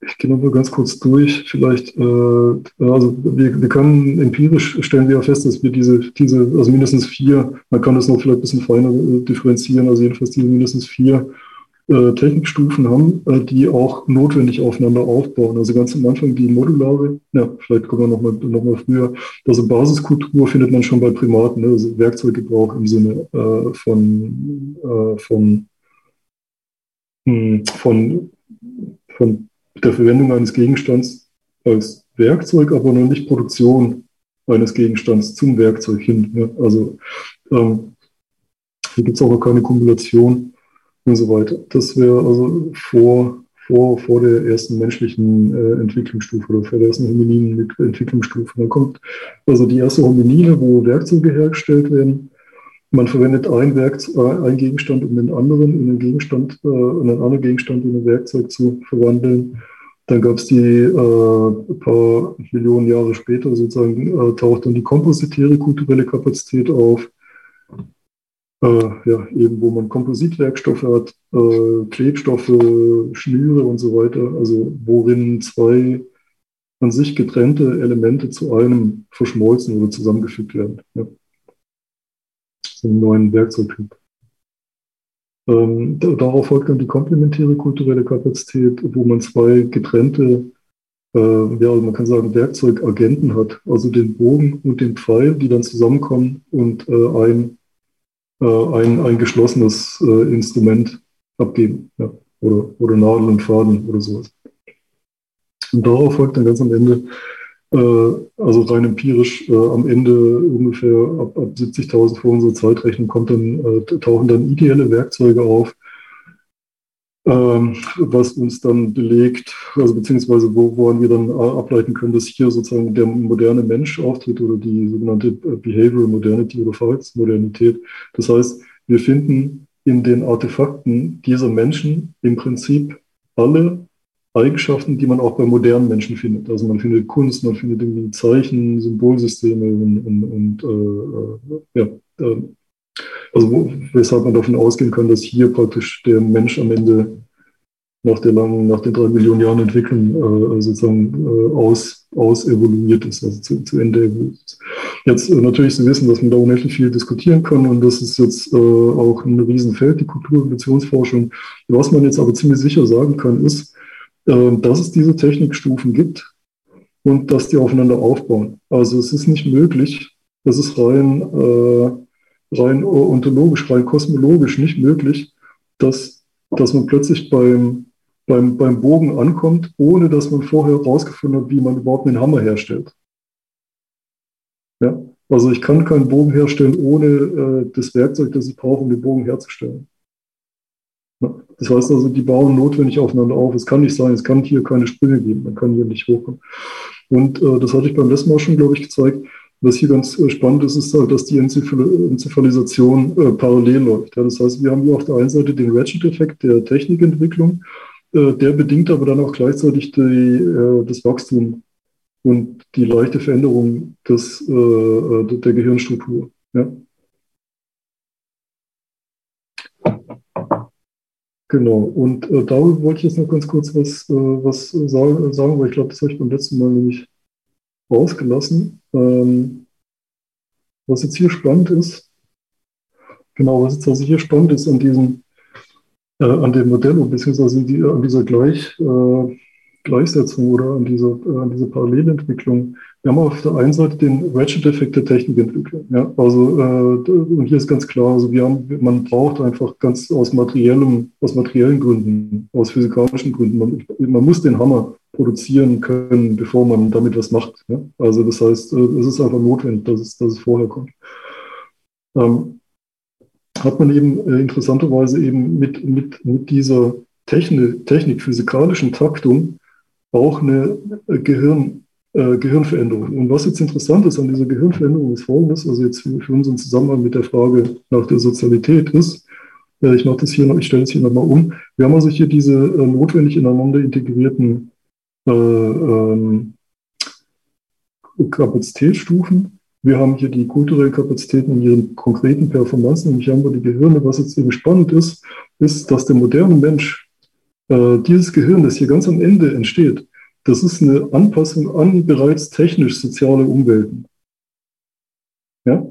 D: ich gehe noch mal ganz kurz durch. Vielleicht, äh, also wir, wir können empirisch stellen wir ja fest, dass wir diese, diese, also mindestens vier, man kann das noch vielleicht ein bisschen feiner äh, differenzieren, also jedenfalls diese mindestens vier äh, Technikstufen haben, äh, die auch notwendig aufeinander aufbauen. Also ganz am Anfang die modulare, ja, vielleicht kommen wir nochmal noch mal früher, also Basiskultur findet man schon bei Primaten, ne? also Werkzeuggebrauch im Sinne äh, von, äh, von, mh, hm, von, von der Verwendung eines Gegenstands als Werkzeug, aber noch nicht Produktion eines Gegenstands zum Werkzeug hin. Ne? Also ähm, hier gibt es auch noch keine Kumulation und so weiter. Das wäre also vor, vor, vor der ersten menschlichen äh, Entwicklungsstufe oder vor der ersten homininen Entwicklungsstufe. Dann kommt also die erste Hominine, wo Werkzeuge hergestellt werden. Man verwendet ein, Werkzeug, äh, ein Gegenstand, um den anderen in einen Gegenstand, äh, in einen anderen Gegenstand in ein Werkzeug zu verwandeln. Dann gab es die äh, paar Millionen Jahre später sozusagen, äh, taucht dann die kompositäre kulturelle Kapazität auf ja, eben wo man Kompositwerkstoffe hat, äh, Klebstoffe, Schnüre und so weiter, also worin zwei an sich getrennte Elemente zu einem verschmolzen oder zusammengefügt werden. Ja. So einen neuen Werkzeugtyp. Ähm, darauf folgt dann die komplementäre kulturelle Kapazität, wo man zwei getrennte, äh, ja, also man kann sagen, Werkzeugagenten hat, also den Bogen und den Pfeil, die dann zusammenkommen und äh, ein äh, ein, ein geschlossenes äh, Instrument abgeben. Ja. Oder, oder Nadel und Faden oder sowas. Und darauf folgt dann ganz am Ende, äh, also rein empirisch, äh, am Ende ungefähr ab, ab 70.000 vor unserer Zeitrechnung kommt dann, äh, tauchen dann ideelle Werkzeuge auf, was uns dann belegt, also beziehungsweise wo, woran wir dann ableiten können, dass hier sozusagen der moderne Mensch auftritt oder die sogenannte Behavioral Modernity oder Verhaltensmodernität. Das heißt, wir finden in den Artefakten dieser Menschen im Prinzip alle Eigenschaften, die man auch bei modernen Menschen findet. Also man findet Kunst, man findet irgendwie Zeichen, Symbolsysteme und, und, und äh, äh ja, äh, Also weshalb man davon ausgehen kann, dass hier praktisch der Mensch am Ende nach der langen, nach den drei Millionen Jahren Entwicklung äh, sozusagen äh, aus, aus evoluiert ist, also zu, zu Ende evoluiert ist. Jetzt äh, natürlich zu wissen, dass man da unendlich viel diskutieren kann und das ist jetzt äh, auch ein Riesenfeld, die Kultur- und Evolutionsforschung. Was man jetzt aber ziemlich sicher sagen kann, ist, äh, dass es diese Technikstufen gibt und dass die aufeinander aufbauen. Also es ist nicht möglich, das ist rein, äh, rein ontologisch, rein kosmologisch nicht möglich, dass, dass man plötzlich beim beim, beim Bogen ankommt, ohne dass man vorher herausgefunden hat, wie man überhaupt einen Hammer herstellt. Ja? Also ich kann keinen Bogen herstellen ohne äh, das Werkzeug, das ich brauche, um den Bogen herzustellen. Das heißt also, die bauen notwendig aufeinander auf. Es kann nicht sein, es kann hier keine Sprünge geben, man kann hier nicht hochkommen. Und äh, das hatte ich beim letzten Mal schon, glaube ich, gezeigt. Was hier ganz äh, spannend ist, ist halt, dass die Enzephalisation äh, parallel läuft. Ja, das heißt, wir haben hier auf der einen Seite den Ratchet-Effekt der Technikentwicklung äh, der bedingt aber dann auch gleichzeitig die, äh, das Wachstum und die leichte Veränderung des, äh, der Gehirnstruktur. Ja. Genau, und äh, darüber wollte ich jetzt noch ganz kurz was, äh, was sagen, sagen, weil ich glaube, das habe ich beim letzten Mal nämlich rausgelassen. Ähm, was jetzt hier spannend ist, genau, was jetzt also hier spannend ist an diesem äh, an dem Modell beziehungsweise die, an dieser Gleich, äh, Gleichsetzung oder an dieser, äh, an dieser Parallelentwicklung. Wir haben auf der einen Seite den Ratchet-Effekt der Technikentwicklung. Ja? Also, äh, und hier ist ganz klar, also wir haben, man braucht einfach ganz aus materiellem, aus materiellen Gründen, aus physikalischen Gründen, man, man muss den Hammer produzieren können, bevor man damit was macht. Ja? Also das heißt, äh, es ist einfach notwendig, dass es, dass es vorher kommt. Ähm, hat man eben äh, interessanterweise eben mit, mit, mit dieser Technik, technik-physikalischen Taktung auch eine äh, Gehirn, äh, Gehirnveränderung. Und was jetzt interessant ist an dieser Gehirnveränderung ist folgendes, also jetzt für, für unseren Zusammenhang mit der Frage nach der Sozialität ist, äh, ich mache das hier noch, ich stelle es hier nochmal um. Wir haben also hier diese äh, notwendig ineinander integrierten äh, ähm, Kapazitätsstufen wir haben hier die kulturellen Kapazitäten in ihren konkreten Performanzen, nämlich haben wir die Gehirne. Was jetzt eben spannend ist, ist, dass der moderne Mensch äh, dieses Gehirn, das hier ganz am Ende entsteht, das ist eine Anpassung an bereits technisch-soziale Umwelten. Ja?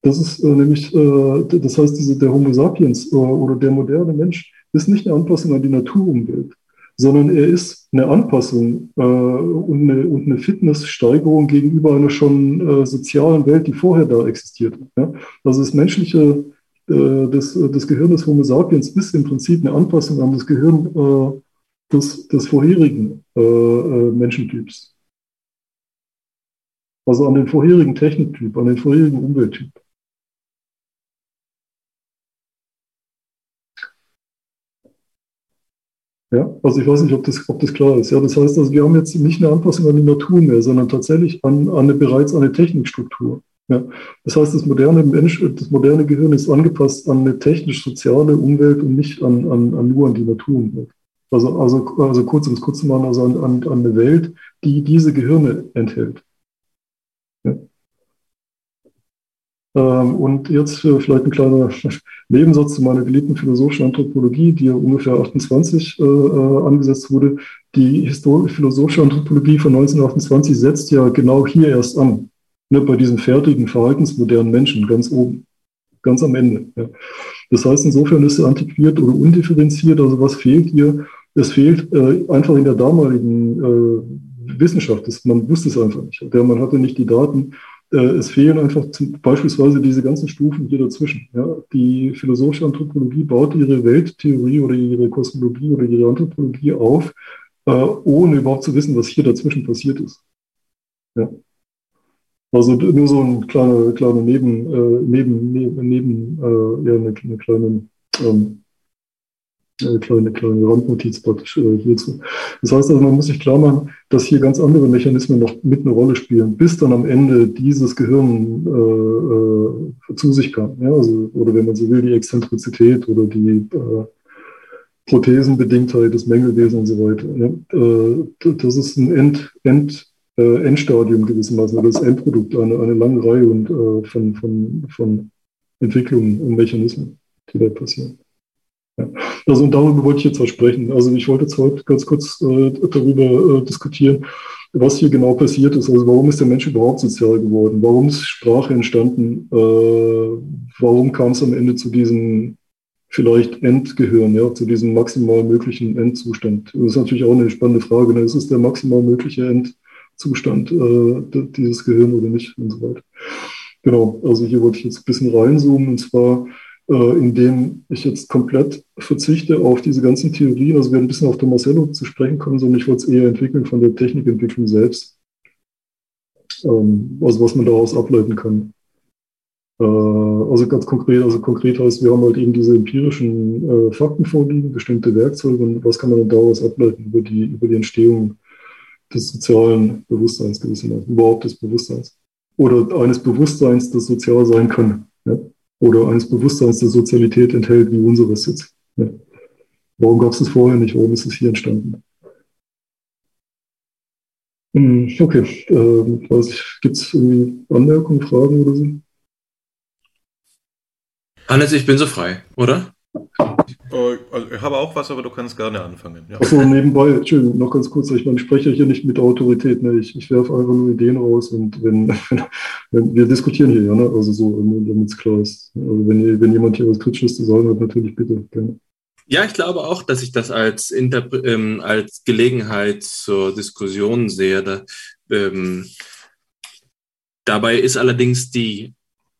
D: Das ist äh, nämlich, äh, das heißt, diese, der Homo sapiens äh, oder der moderne Mensch ist nicht eine Anpassung an die Naturumwelt, sondern er ist eine Anpassung äh, und, eine, und, eine, Fitnesssteigerung gegenüber einer schon äh, sozialen Welt, die vorher da existiert. Ja? Also das menschliche, äh, das, das Gehirn des Homo sapiens ist im Prinzip eine Anpassung an das Gehirn äh, des, des vorherigen äh, äh, Menschentyps. Also an den vorherigen Techniktyp, an den vorherigen Umwelttyp. Ja, also ich weiß nicht, ob das, ob das klar ist. Ja, das heißt, also wir haben jetzt nicht eine Anpassung an die Natur mehr, sondern tatsächlich an, an eine, bereits eine Technikstruktur. Ja, das heißt, das moderne Mensch, das moderne Gehirn ist angepasst an eine technisch-soziale Umwelt und nicht an, an, an nur an die Naturumwelt. Also, also, also kurz um es kurz zu machen, also an, an, an eine Welt, die diese Gehirne enthält. Ähm, und jetzt vielleicht ein kleiner Nebensatz zu meiner geliebten philosophischen Anthropologie, die ja ungefähr 28 äh, äh, angesetzt wurde. Die philosophische Anthropologie von 1928 setzt ja genau hier erst an, ne, bei diesem fertigen, verhaltensmodernen Menschen ganz oben, ganz am Ende. Ja. Das heißt, insofern ist sie antiquiert oder undifferenziert. Also was fehlt hier? Es fehlt äh, einfach in der damaligen äh, Wissenschaft. Das, man wusste es einfach nicht. Der, man hatte nicht die Daten äh, es fehlen einfach zum, beispielsweise diese ganzen Stufen hier dazwischen. Ja. Die philosophische Anthropologie baut ihre Welttheorie oder ihre Kosmologie oder ihre Anthropologie auf, äh, ohne überhaupt zu wissen, was hier dazwischen passiert ist. Ja. Also nur so ein kleiner, kleiner Neben, äh, neben, neben, neben äh, ja, eine, eine kleine ähm, eine kleine, kleine Randnotiz praktisch äh, hierzu. Das heißt also, man muss sich klar machen, dass hier ganz andere Mechanismen noch mit eine Rolle spielen, bis dann am Ende dieses Gehirn äh, äh, zu sich kam. Ja? Also, oder wenn man so will, die Exzentrizität oder die äh, Prothesenbedingtheit, das Mängelwesen und so weiter. Ja? Äh, das ist ein End, End, äh, Endstadium gewissermaßen, oder das Endprodukt, eine, eine lange Reihe und, von, von, von Entwicklungen und Mechanismen, die da passieren. Ja. Also und darüber wollte ich jetzt auch sprechen. Also ich wollte jetzt heute ganz kurz äh, darüber äh, diskutieren, was hier genau passiert ist. Also warum ist der Mensch überhaupt sozial geworden? Warum ist Sprache entstanden? Äh, warum kam es am Ende zu diesem vielleicht Endgehirn, ja, zu diesem maximal möglichen Endzustand? Das ist natürlich auch eine spannende Frage. Ne? Ist es der maximal mögliche Endzustand äh, dieses Gehirn oder nicht und so weiter? Genau, also hier wollte ich jetzt ein bisschen reinzoomen und zwar indem ich jetzt komplett verzichte auf diese ganzen Theorien. Also wir werden ein bisschen auf der Marcello zu sprechen kommen, sondern ich wollte es eher entwickeln von der Technikentwicklung selbst. Ähm, also was man daraus ableiten kann. Äh, also ganz konkret, also konkret heißt, wir haben halt eben diese empirischen äh, Fakten vorliegen, bestimmte Werkzeuge und was kann man dann daraus ableiten über die, über die Entstehung des sozialen Bewusstseins gewissermaßen, überhaupt des Bewusstseins. Oder eines Bewusstseins, das sozial sein kann. Ja? Oder eines Bewusstseins der Sozialität enthält, wie unseres jetzt. Ja. Warum gab es das vorher nicht? Warum ist es hier entstanden? Hm, okay, äh, gibt es irgendwie Anmerkungen, Fragen oder so?
B: Hannes, ich bin so frei, oder?
C: Äh, also ich habe auch was, aber du kannst gerne anfangen.
D: Ja. Achso, nebenbei, Entschuldigung, noch ganz kurz, ich meine, ich spreche hier nicht mit Autorität, ne? ich, ich werfe einfach nur Ideen raus und wenn, wenn wir diskutieren hier, ja, ne? also so, damit es klar ist. Also wenn, wenn jemand hier was Kritisches zu sagen hat, natürlich bitte, gerne.
B: Ja, ich glaube auch, dass ich das als, Interpre ähm, als Gelegenheit zur Diskussion sehe. Da, ähm, dabei ist allerdings die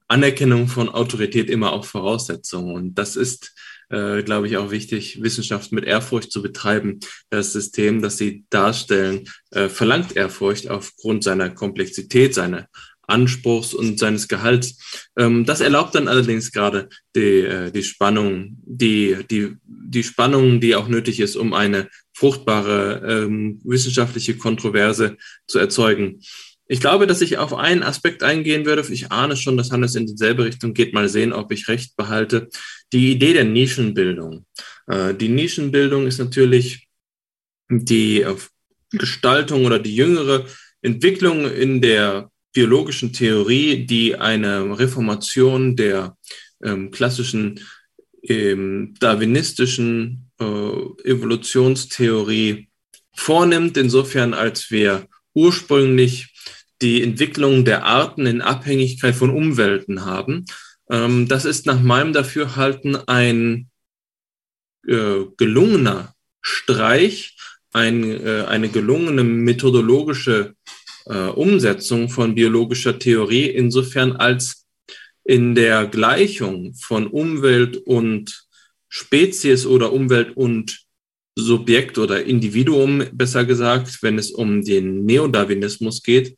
B: Anerkennung von Autorität immer auch Voraussetzung. Und das ist, äh, glaube ich, auch wichtig, Wissenschaft mit Ehrfurcht zu betreiben. Das System, das Sie darstellen, äh, verlangt Ehrfurcht aufgrund seiner Komplexität, seiner Anspruchs und seines Gehalts. Ähm, das erlaubt dann allerdings gerade die, äh, die Spannung, die, die, die Spannung, die auch nötig ist, um eine fruchtbare ähm, wissenschaftliche Kontroverse zu erzeugen. Ich glaube, dass ich auf einen Aspekt eingehen würde. Ich ahne schon, dass Hannes in dieselbe Richtung geht. Mal sehen, ob ich recht behalte. Die Idee der Nischenbildung. Äh, die Nischenbildung ist natürlich die äh, Gestaltung oder die jüngere Entwicklung in der biologischen Theorie, die eine Reformation der ähm, klassischen ähm, darwinistischen äh, Evolutionstheorie vornimmt, insofern als wir ursprünglich die Entwicklung der Arten in Abhängigkeit von Umwelten haben. Ähm, das ist nach meinem Dafürhalten ein äh, gelungener Streich, ein, äh, eine gelungene methodologische äh, Umsetzung von biologischer Theorie, insofern als in der Gleichung von Umwelt und Spezies oder Umwelt und Subjekt oder Individuum, besser gesagt, wenn es um den Neodarwinismus geht,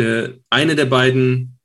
B: äh, eine der beiden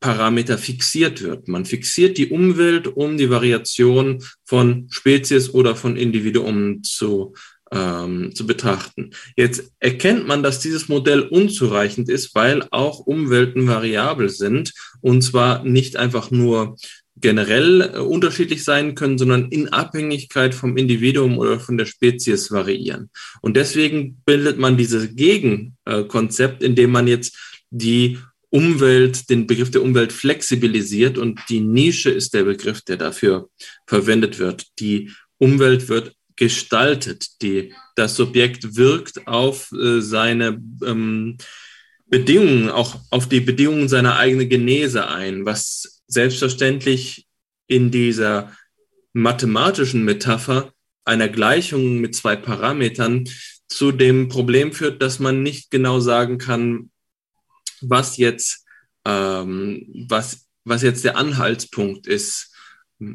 B: Parameter fixiert wird. Man fixiert die Umwelt, um die Variation von Spezies oder von Individuen zu, ähm, zu betrachten. Jetzt erkennt man, dass dieses Modell unzureichend ist, weil auch Umwelten variabel sind und zwar nicht einfach nur generell äh, unterschiedlich sein können, sondern in Abhängigkeit vom Individuum oder von der Spezies variieren. Und deswegen bildet man dieses Gegenkonzept, indem man jetzt die Umwelt, den Begriff der Umwelt flexibilisiert und die Nische ist der Begriff, der dafür verwendet wird. Die Umwelt wird gestaltet, die, das Subjekt wirkt auf äh, seine ähm, Bedingungen, auch auf die Bedingungen seiner eigenen Genese ein, was selbstverständlich in dieser mathematischen Metapher einer Gleichung mit zwei Parametern zu dem Problem führt, dass man nicht genau sagen kann, was jetzt, ähm, was, was jetzt der Anhaltspunkt ist.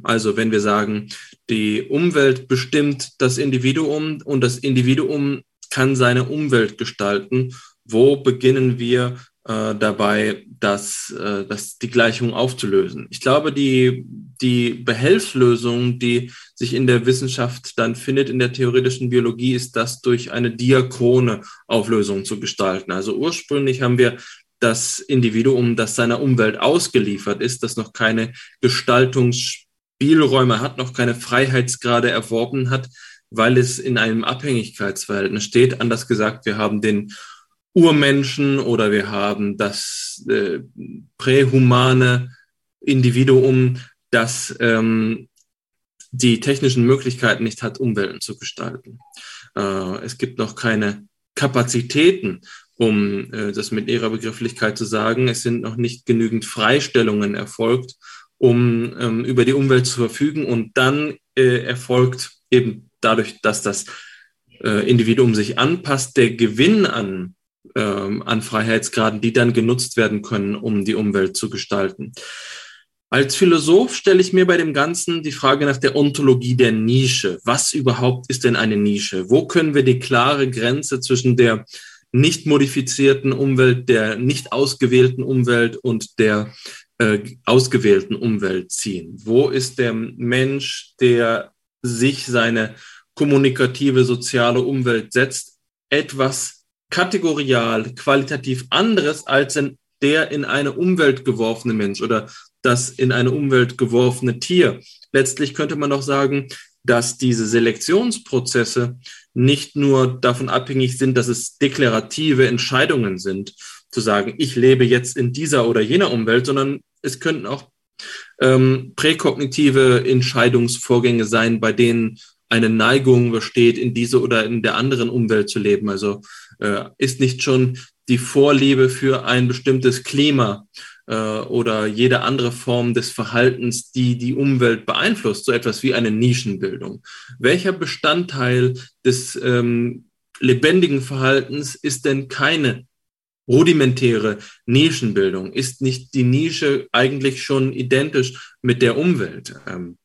B: Also wenn wir sagen, die Umwelt bestimmt das Individuum und das Individuum kann seine Umwelt gestalten, wo beginnen wir äh, dabei, das, äh, das die Gleichung aufzulösen? Ich glaube, die, die Behelfslösung, die sich in der Wissenschaft dann findet, in der theoretischen Biologie, ist das durch eine diachrone Auflösung zu gestalten. Also ursprünglich haben wir das Individuum, das seiner Umwelt ausgeliefert ist, das noch keine Gestaltungsspielräume hat, noch keine Freiheitsgrade erworben hat, weil es in einem Abhängigkeitsverhältnis steht. Anders gesagt, wir haben den Urmenschen oder wir haben das äh, prähumane Individuum, das ähm, die technischen Möglichkeiten nicht hat, Umwelten zu gestalten. Äh, es gibt noch keine Kapazitäten, um äh, das mit ihrer Begrifflichkeit zu sagen. Es sind noch nicht genügend Freistellungen erfolgt, um ähm, über die Umwelt zu verfügen. Und dann äh, erfolgt eben dadurch, dass das äh, Individuum sich anpasst, der Gewinn an, ähm, an Freiheitsgraden, die dann genutzt werden können, um die Umwelt zu gestalten. Als Philosoph stelle ich mir bei dem Ganzen die Frage nach der Ontologie der Nische. Was überhaupt ist denn eine Nische? Wo können wir die klare Grenze zwischen der nicht modifizierten Umwelt, der nicht ausgewählten Umwelt und der äh, ausgewählten Umwelt ziehen? Wo ist der Mensch, der sich seine kommunikative soziale Umwelt setzt, etwas kategorial, qualitativ anderes als in der in eine Umwelt geworfene Mensch oder das in eine Umwelt geworfene Tier. Letztlich könnte man doch sagen, dass diese Selektionsprozesse nicht nur davon abhängig sind, dass es deklarative Entscheidungen sind, zu sagen, ich lebe jetzt in dieser oder jener Umwelt, sondern es könnten auch ähm, präkognitive Entscheidungsvorgänge sein, bei denen eine Neigung besteht, in diese oder in der anderen Umwelt zu leben. Also äh, ist nicht schon die Vorliebe für ein bestimmtes Klima oder jede andere Form des Verhaltens, die die Umwelt beeinflusst, so etwas wie eine Nischenbildung. Welcher Bestandteil des ähm, lebendigen Verhaltens ist denn keine rudimentäre Nischenbildung? Ist nicht die Nische eigentlich schon identisch mit der Umwelt? Ähm,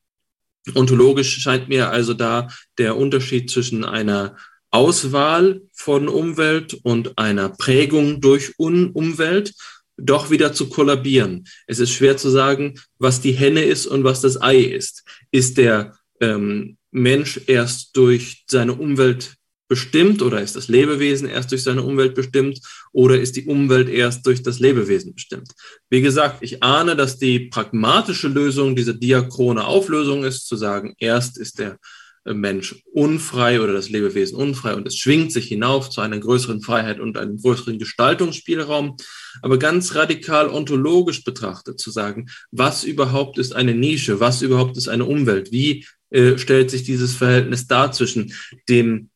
B: ontologisch scheint mir also da der Unterschied zwischen einer Auswahl von Umwelt und einer Prägung durch Un Umwelt doch wieder zu kollabieren. Es ist schwer zu sagen, was die Henne ist und was das Ei ist. Ist der ähm, Mensch erst durch seine Umwelt bestimmt oder ist das Lebewesen erst durch seine Umwelt bestimmt oder ist die Umwelt erst durch das Lebewesen bestimmt? Wie gesagt, ich ahne, dass die pragmatische Lösung diese diachrone Auflösung ist, zu sagen, erst ist der Mensch unfrei oder das Lebewesen unfrei und es schwingt sich hinauf zu einer größeren Freiheit und einem größeren Gestaltungsspielraum. Aber ganz radikal ontologisch betrachtet zu sagen, was überhaupt ist eine Nische, was überhaupt ist eine Umwelt, wie äh, stellt sich dieses Verhältnis dar zwischen dem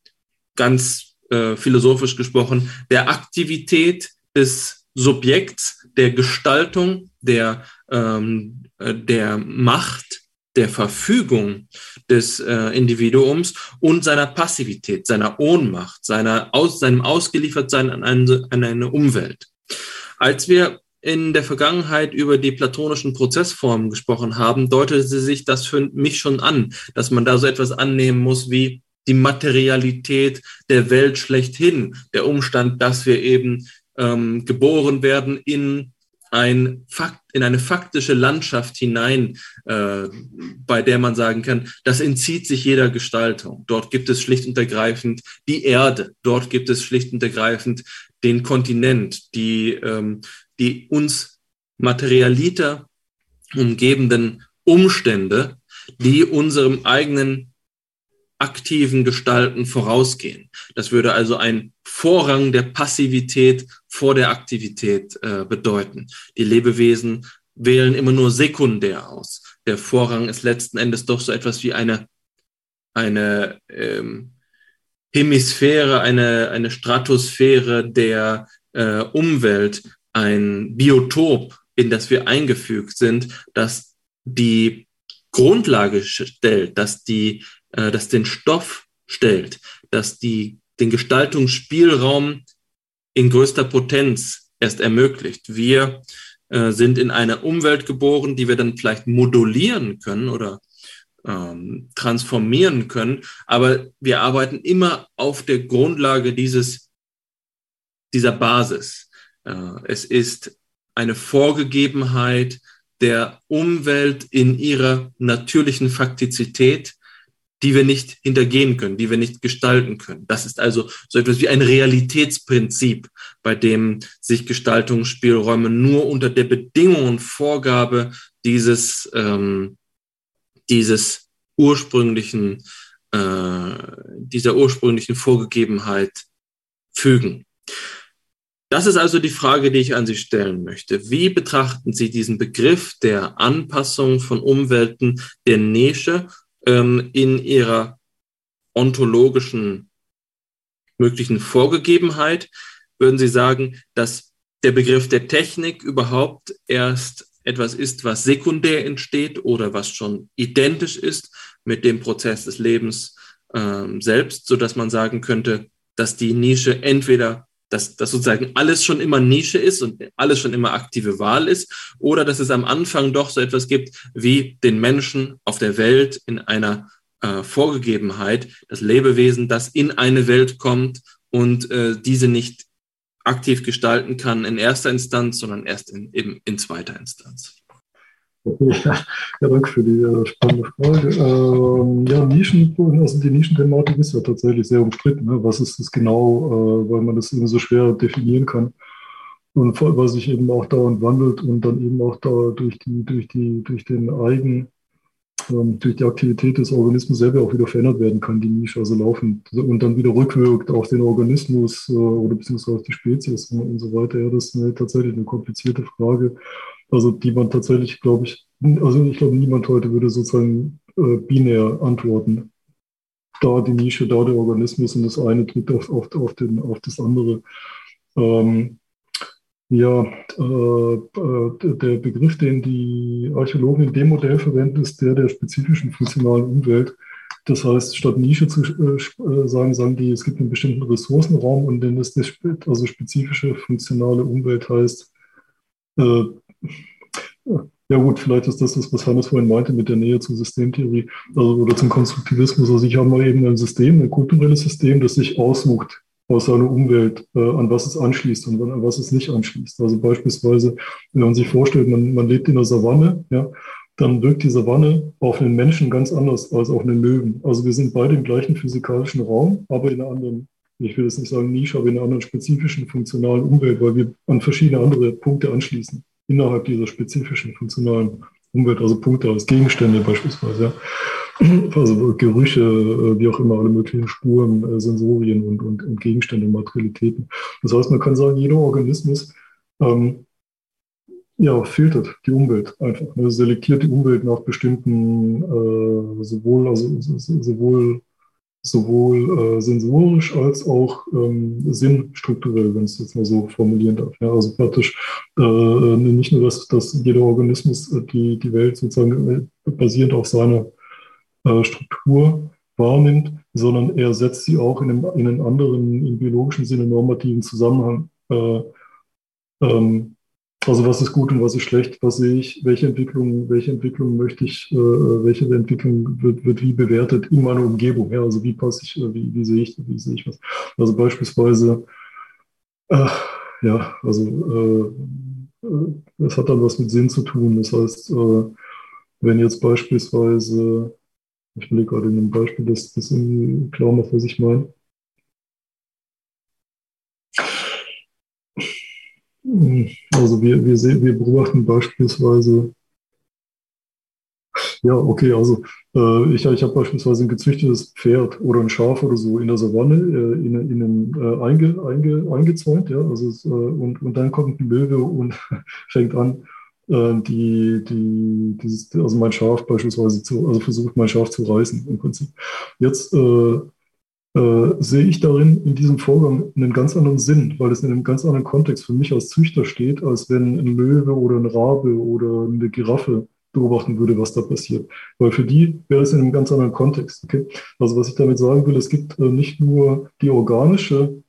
B: ganz äh, philosophisch gesprochen, der Aktivität des Subjekts, der Gestaltung, der, ähm, äh, der Macht der Verfügung des äh, Individuums und seiner Passivität, seiner Ohnmacht, seiner aus, seinem Ausgeliefertsein an eine, an eine Umwelt. Als wir in der Vergangenheit über die platonischen Prozessformen gesprochen haben, deutete sich das für mich schon an, dass man da so etwas annehmen muss wie die Materialität der Welt schlechthin, der Umstand, dass wir eben ähm, geboren werden in ein Fakt, in eine faktische Landschaft hinein, äh, bei der man sagen kann, das entzieht sich jeder Gestaltung. Dort gibt es schlicht und ergreifend die Erde, dort gibt es schlicht und ergreifend den Kontinent, die, ähm, die uns Materialiter umgebenden Umstände, die unserem eigenen aktiven Gestalten vorausgehen. Das würde also ein Vorrang der Passivität vor der Aktivität äh, bedeuten. Die Lebewesen wählen immer nur sekundär aus. Der Vorrang ist letzten Endes doch so etwas wie eine, eine ähm, Hemisphäre, eine, eine Stratosphäre der äh, Umwelt, ein Biotop, in das wir eingefügt sind, das die Grundlage stellt, dass die äh, das den Stoff stellt, dass die, den Gestaltungsspielraum in größter Potenz erst ermöglicht. Wir äh, sind in einer Umwelt geboren, die wir dann vielleicht modulieren können oder ähm, transformieren können, aber wir arbeiten immer auf der Grundlage dieses, dieser Basis. Äh, es ist eine Vorgegebenheit der Umwelt in ihrer natürlichen Faktizität, die wir nicht hintergehen können, die wir nicht gestalten können. Das ist also so etwas wie ein Realitätsprinzip, bei dem sich Gestaltungsspielräume nur unter der Bedingung und Vorgabe dieses, ähm, dieses ursprünglichen, äh, dieser ursprünglichen Vorgegebenheit fügen. Das ist also die Frage, die ich an Sie stellen möchte. Wie betrachten Sie diesen Begriff der Anpassung von Umwelten, der Nische ähm, in Ihrer ontologischen möglichen Vorgegebenheit? Würden Sie sagen, dass der Begriff der Technik überhaupt erst etwas ist, was sekundär entsteht oder was schon identisch ist mit dem Prozess des Lebens ähm, selbst, so dass man sagen könnte, dass die Nische entweder dass, dass sozusagen alles schon immer Nische ist und alles schon immer aktive Wahl ist, oder dass es am Anfang doch so etwas gibt wie den Menschen auf der Welt in einer äh, Vorgegebenheit, das Lebewesen, das in eine Welt kommt und äh, diese nicht aktiv gestalten kann in erster Instanz, sondern erst in, eben in zweiter Instanz.
D: Ja, danke für die äh, spannende Frage. Ähm, ja, Nischen, also die Nischenthematik ist ja tatsächlich sehr umstritten. Ne? Was ist das genau, äh, weil man das eben so schwer definieren kann und weil sich eben auch dauernd wandelt und dann eben auch da durch die, durch die, durch den Eigen, ähm, durch die Aktivität des Organismus selber auch wieder verändert werden kann, die Nische, also laufend und dann wieder rückwirkt auf den Organismus äh, oder beziehungsweise auf die Spezies und, und so weiter. Ja, das ist eine, tatsächlich eine komplizierte Frage, also die man tatsächlich, glaube ich, also ich glaube, niemand heute würde sozusagen äh, binär antworten. Da die Nische, da der Organismus und das eine drückt auf, auf, auf, den, auf das andere. Ähm, ja, äh, äh, der Begriff, den die Archäologen in dem Modell verwenden, ist der der spezifischen funktionalen Umwelt. Das heißt, statt Nische zu äh, äh sagen, sagen die, es gibt einen bestimmten Ressourcenraum und denn das, also spezifische funktionale Umwelt heißt, äh, ja gut, vielleicht ist das das, was Hannes vorhin meinte mit der Nähe zur Systemtheorie also, oder zum Konstruktivismus. Also ich habe mal eben ein System, ein kulturelles System, das sich aussucht, aus seiner Umwelt, äh, an was es anschließt und an was es nicht anschließt. Also beispielsweise, wenn man sich vorstellt, man, man lebt in der Savanne, ja, dann wirkt die Savanne auf einen Menschen ganz anders als auf einen Löwen. Also wir sind beide im gleichen physikalischen Raum, aber in einer anderen, ich will jetzt nicht sagen Nische, aber in einer anderen spezifischen funktionalen Umwelt, weil wir an verschiedene andere Punkte anschließen innerhalb dieser spezifischen funktionalen Umwelt, also Punkte als Gegenstände beispielsweise. Ja also Gerüche, äh, wie auch immer, alle möglichen Spuren, äh, Sensorien und, und, und Gegenstände, Materialitäten. Das heißt, man kann sagen, jeder Organismus ähm, ja, filtert die Umwelt einfach, ne, selektiert die Umwelt nach bestimmten, äh, sowohl, also, sowohl, sowohl äh, sensorisch als auch ähm, sinnstrukturell, wenn ich es jetzt mal so formulieren darf. Ja, also praktisch äh, nicht nur, dass, dass jeder Organismus äh, die, die Welt sozusagen basierend auf seiner äh, Struktur wahrnimmt, sondern er setzt sie auch in einem, in einem anderen, im biologischen Sinne normativen Zusammenhang. Äh, ähm, also was ist gut und was ist schlecht, was sehe ich, welche Entwicklung, welche Entwicklung möchte ich, äh, welche Entwicklung wird, wird wie bewertet in meiner Umgebung. Ja, also wie passe ich, äh, wie, wie sehe ich, wie sehe ich was. Also beispielsweise, äh, ja, also äh, es hat dann was mit Sinn zu tun. Das heißt, wenn jetzt beispielsweise ich will gerade in einem Beispiel, das, das irgendwie klar macht, was ich meine. Also wir, wir, sehen, wir beobachten beispielsweise, ja, okay, also äh, ich, ich habe beispielsweise ein gezüchtetes Pferd oder ein Schaf oder so in der Savanne äh, in, in einem äh, einge, einge, eingezäunt, ja, also es, äh, und, und dann kommt ein Löwe und fängt an, äh, die, die, dieses, also mein Schaf beispielsweise zu, also versucht mein Schaf zu reißen im Prinzip. Jetzt äh, sehe ich darin in diesem Vorgang einen ganz anderen Sinn, weil es in einem ganz anderen Kontext für mich als Züchter steht, als wenn ein Löwe oder ein Rabe oder eine Giraffe beobachten würde, was da passiert. Weil für die wäre es in einem ganz anderen Kontext. Okay? Also was ich damit sagen will, es gibt äh, nicht nur die organische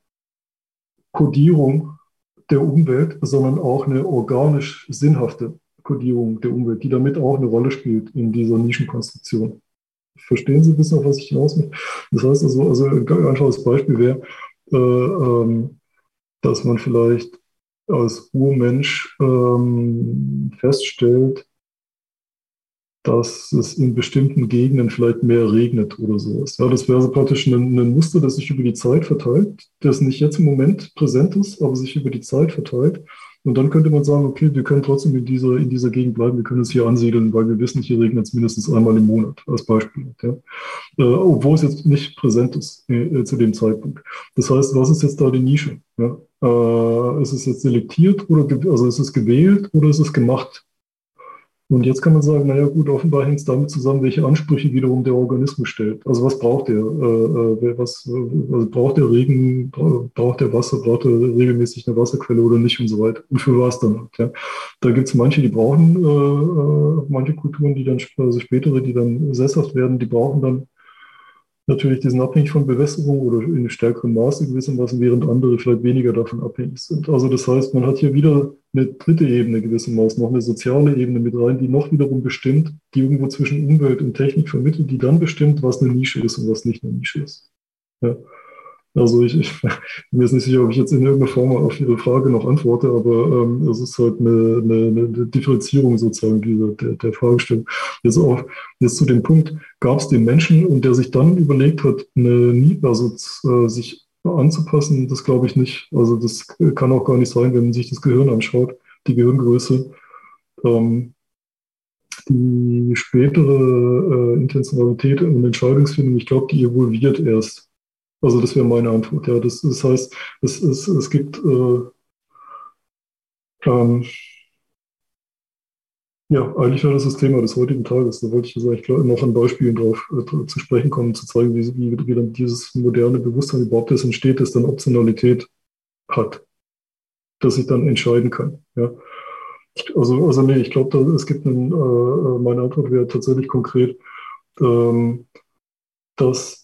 D: Kodierung der Umwelt, sondern auch eine organisch sinnhafte Kodierung der Umwelt, die damit auch eine Rolle spielt in dieser Nischenkonstruktion. Verstehen Sie ein bisschen, auf was ich hinaus möchte? Das heißt also, also ein einfaches Beispiel wäre, äh, ähm, dass man vielleicht als Urmensch ähm, feststellt, dass es in bestimmten Gegenden vielleicht mehr regnet oder sowas. Ja, das wäre also praktisch ein, ein, Muster, das sich über die Zeit verteilt, das nicht jetzt im Moment präsent ist, aber sich über die Zeit verteilt. Und dann könnte man sagen, okay, wir können trotzdem in dieser, in dieser Gegend bleiben, wir können es hier ansiedeln, weil wir wissen, hier regnet es mindestens einmal im Monat, als Beispiel. Ja. Äh, obwohl es jetzt nicht präsent ist äh, zu dem Zeitpunkt. Das heißt, was ist jetzt da die Nische? Ja? Äh, ist es jetzt selektiert oder also ist es gewählt oder ist es gemacht? Und jetzt kann man sagen, naja gut, offenbar hängt es damit zusammen, welche Ansprüche wiederum der Organismus stellt. Also was braucht er? Äh, äh was, äh, also braucht der Regen, braucht der Wasser, braucht er regelmäßig eine Wasserquelle oder nicht und so weiter. Und für was dann? Ja. Da gibt es manche, die brauchen, äh, äh, manche Kulturen, die dann, also spätere, die dann sesshaft werden, die brauchen dann natürlich, die sind abhängig von Bewässerung oder in stärkerem Maße gewissermaßen, während andere vielleicht weniger davon abhängig sind. Also das heißt, man hat hier wieder eine dritte Ebene gewissermaßen, noch eine soziale Ebene mit rein, die noch wiederum bestimmt, die irgendwo zwischen Umwelt und Technik vermittelt, die dann bestimmt, was eine Nische ist und was nicht eine Nische ist. Ja. Also ich, ich, bin mir jetzt nicht sicher, ob ich jetzt in irgendeiner Form auf Ihre Frage noch antworte, aber ähm, es ist halt eine, eine, eine Differenzierung sozusagen dieser, der, der Fragestellung. Jetzt auch jetzt zu dem Punkt, gab es den Menschen und der sich dann überlegt hat, eine, also äh, sich anzupassen, das glaube ich nicht. Also das kann auch gar nicht sein, wenn man sich das Gehirn anschaut, die Gehirngröße. Ähm, die spätere äh, Intentionalität und Entscheidungsfindung, ich glaube, die evolviert erst. Also das wäre meine Antwort. Ja, das, das heißt, es, es, es gibt äh, ähm, ja, eigentlich wäre das das Thema des heutigen Tages. Da wollte ich jetzt eigentlich noch an Beispielen drauf äh, zu sprechen kommen, zu zeigen, wie, wie, wie dann dieses moderne Bewusstsein überhaupt erst entsteht, das dann Optionalität hat, dass ich dann entscheiden kann. Ja. Also, also nee, ich glaube, es gibt einen, äh, äh, meine Antwort wäre tatsächlich konkret, ähm, dass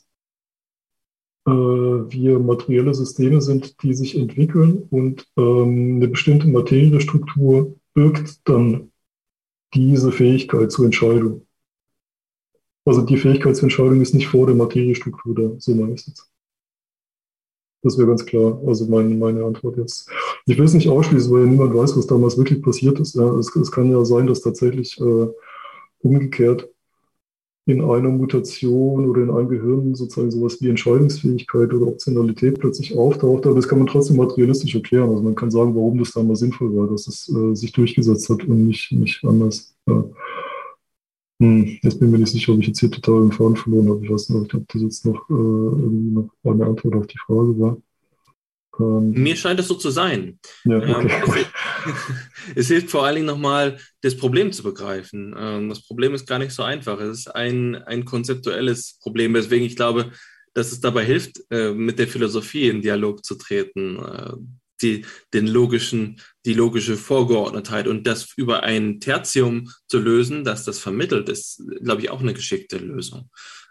D: wir materielle Systeme sind, die sich entwickeln und ähm, eine bestimmte Materiestruktur birgt dann diese Fähigkeit zur Entscheidung. Also die Fähigkeit zur Entscheidung ist nicht vor der Materiestruktur da, so meine ich jetzt. Das wäre ganz klar, also meine, meine Antwort jetzt. Ich will es nicht ausschließen, weil ja niemand weiß, was damals wirklich passiert ist. Ja, es, es kann ja sein, dass tatsächlich äh, umgekehrt in einer Mutation oder in einem Gehirn sozusagen sowas wie Entscheidungsfähigkeit oder Optionalität plötzlich auftaucht, aber das kann man trotzdem materialistisch erklären. Also man kann sagen, warum das dann mal sinnvoll war, dass es äh, sich durchgesetzt hat und nicht, nicht anders. Ja. Hm, jetzt bin ich mir nicht sicher, ob ich jetzt hier total den Faden verloren habe. Ich weiß nicht, ob das jetzt noch äh, irgendwie noch eine Antwort auf die Frage war.
B: Ähm, Mir scheint es so zu sein. Ja, ähm, okay. ähm, es, es, hilft vor allen Dingen nochmal, das Problem zu begreifen. Ähm, das Problem ist gar nicht so einfach. Es ist ein, ein konzeptuelles Problem, weswegen ich glaube, dass es dabei hilft, äh, mit der Philosophie in Dialog zu treten, äh, die, den logischen, die logische Vorgeordnetheit und das über ein Tertium zu lösen, das das vermittelt, ist, glaube ich, auch eine geschickte Lösung.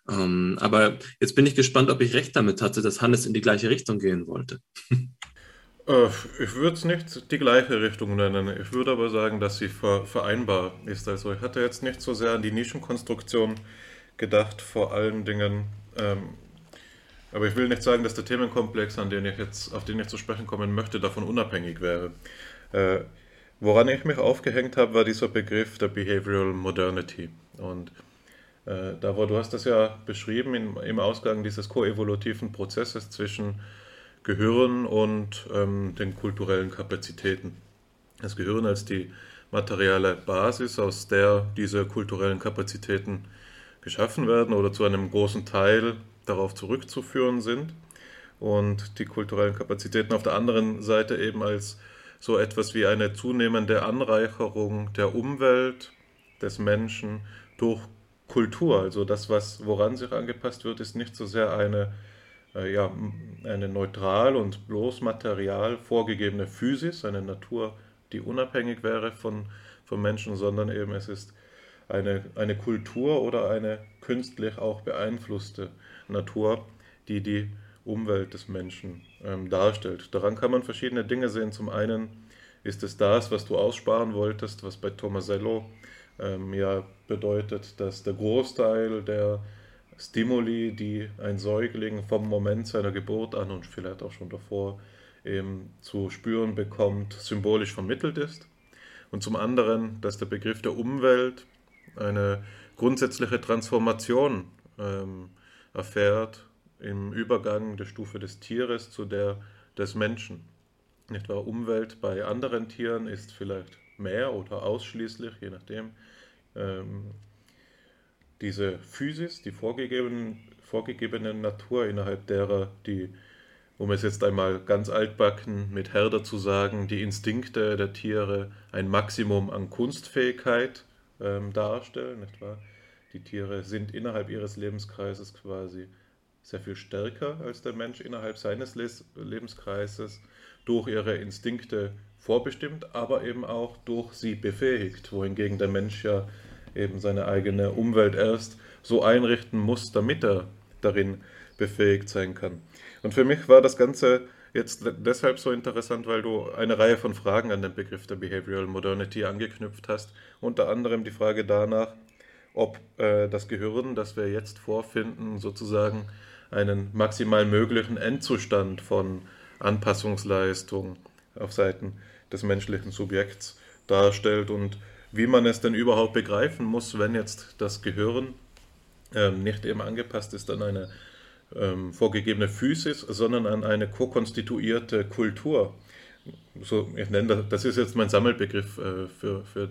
B: Ähm, aber jetzt bin ich gespannt, ob ich recht damit hatte, dass Hannes in die gleiche Richtung gehen wollte.
C: Äh, ich würde es nicht die gleiche Richtung nennen. Ich würde aber sagen, dass sie vereinbar ist. Also ich hatte jetzt nicht so sehr an die Nischenkonstruktion gedacht, vor allen Dingen. Ähm, aber ich will nicht sagen, dass der Themenkomplex, an den ich jetzt, auf den ich zu sprechen kommen möchte, davon unabhängig wäre. Äh, woran ich mich aufgehängt habe, war dieser Begriff der Behavioral Modernity. Und äh, da, du hast das ja beschrieben in, im Ausgang dieses koevolutiven Prozesses zwischen Gehirn und ähm, den kulturellen Kapazitäten. Das Gehirn als die materielle Basis, aus der diese kulturellen Kapazitäten geschaffen werden oder zu einem großen Teil darauf zurückzuführen sind. Und die kulturellen Kapazitäten auf der anderen Seite eben als so etwas wie eine zunehmende Anreicherung der Umwelt, des Menschen durch Kultur. Also das, was, woran sich angepasst wird, ist nicht so sehr eine, äh, ja, eine neutral und bloß material vorgegebene Physis, eine Natur, die unabhängig wäre von, von Menschen, sondern eben es ist eine, eine Kultur oder eine künstlich auch beeinflusste Natur, die die Umwelt des Menschen ähm, darstellt. Daran kann man verschiedene Dinge sehen. Zum einen ist es das, was du aussparen wolltest, was bei Tomasello ähm, ja bedeutet, dass der Großteil der Stimuli, die ein Säugling vom Moment seiner Geburt an und vielleicht auch schon davor eben zu spüren bekommt, symbolisch vermittelt ist. Und zum anderen, dass der Begriff der Umwelt eine grundsätzliche Transformation ähm, erfährt im Übergang der Stufe des Tieres zu der des Menschen. Nicht wahr? Umwelt bei anderen Tieren ist vielleicht mehr oder ausschließlich, je nachdem. Ähm, diese Physis, die vorgegebenen, vorgegebene Natur, innerhalb derer die, um es jetzt einmal ganz altbacken mit Herder zu sagen, die Instinkte der Tiere ein Maximum an Kunstfähigkeit ähm, darstellen, nicht wahr? Die Tiere sind innerhalb ihres Lebenskreises quasi sehr viel stärker als der Mensch innerhalb seines Lebenskreises, durch ihre Instinkte vorbestimmt, aber eben auch durch sie befähigt, wohingegen der Mensch ja eben seine eigene Umwelt erst so einrichten muss, damit er darin befähigt sein kann. Und für mich war das Ganze jetzt deshalb so interessant, weil du eine Reihe von Fragen an den Begriff der Behavioral Modernity angeknüpft hast, unter anderem die Frage danach, ob äh, das Gehirn, das wir jetzt vorfinden, sozusagen einen maximal möglichen Endzustand von Anpassungsleistung auf Seiten des menschlichen Subjekts darstellt und wie man es denn überhaupt begreifen muss, wenn jetzt das Gehirn ähm, nicht eben angepasst ist an eine ähm, vorgegebene Physis, sondern an eine ko-konstituierte Kultur. So, ich nenne das, das ist jetzt mein Sammelbegriff äh, für, für,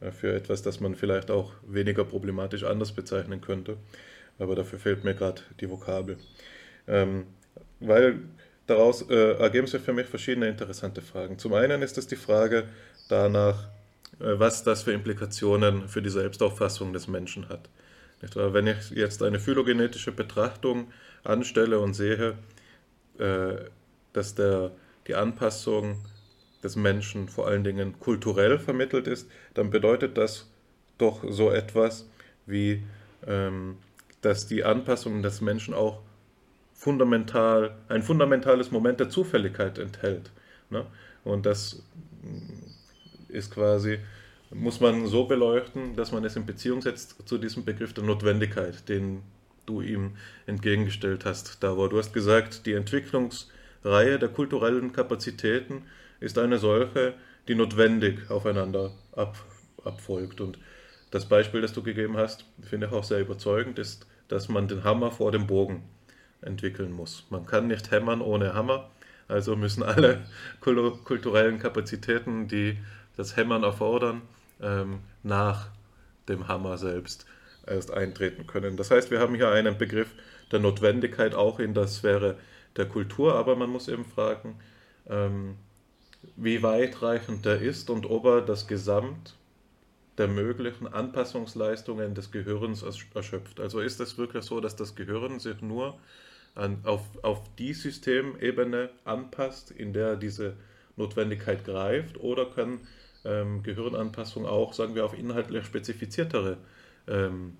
C: äh, für etwas, das man vielleicht auch weniger problematisch anders bezeichnen könnte. Aber dafür fehlt mir gerade die Vokabel. Ähm, weil daraus äh, ergeben sich für mich verschiedene interessante Fragen. Zum einen ist es die Frage danach, äh, was das für Implikationen für die Selbstauffassung des Menschen hat. Wenn ich jetzt eine phylogenetische Betrachtung anstelle und sehe, äh, dass der, die Anpassung des Menschen vor allen Dingen kulturell vermittelt ist, dann bedeutet das doch so etwas wie, ähm, dass die Anpassung des Menschen auch fundamental, ein fundamentales Moment der Zufälligkeit enthält. Ne? Und das ist quasi, muss man so beleuchten, dass man es in Beziehung setzt zu diesem Begriff der Notwendigkeit, den du ihm entgegengestellt hast, Davor. Du hast gesagt, die Entwicklungsreihe der kulturellen Kapazitäten ist eine solche, die notwendig aufeinander ab, abfolgt. Und das Beispiel, das du gegeben hast, finde ich auch sehr überzeugend, ist, dass man den Hammer vor dem Bogen entwickeln muss. Man kann nicht hämmern ohne Hammer, also müssen alle kulturellen Kapazitäten, die das Hämmern erfordern, ähm, nach dem Hammer selbst erst eintreten können. Das heißt, wir haben hier einen Begriff der Notwendigkeit auch in der Sphäre der Kultur, aber man muss eben fragen, ähm, wie weitreichend der ist und ob er das Gesamt der möglichen Anpassungsleistungen des Gehirns erschöpft. Also ist es wirklich so, dass das Gehirn sich nur an, auf, auf die Systemebene anpasst, in der diese Notwendigkeit greift, oder kann ähm, Gehirnanpassung auch, sagen wir, auf inhaltlich spezifiziertere ähm,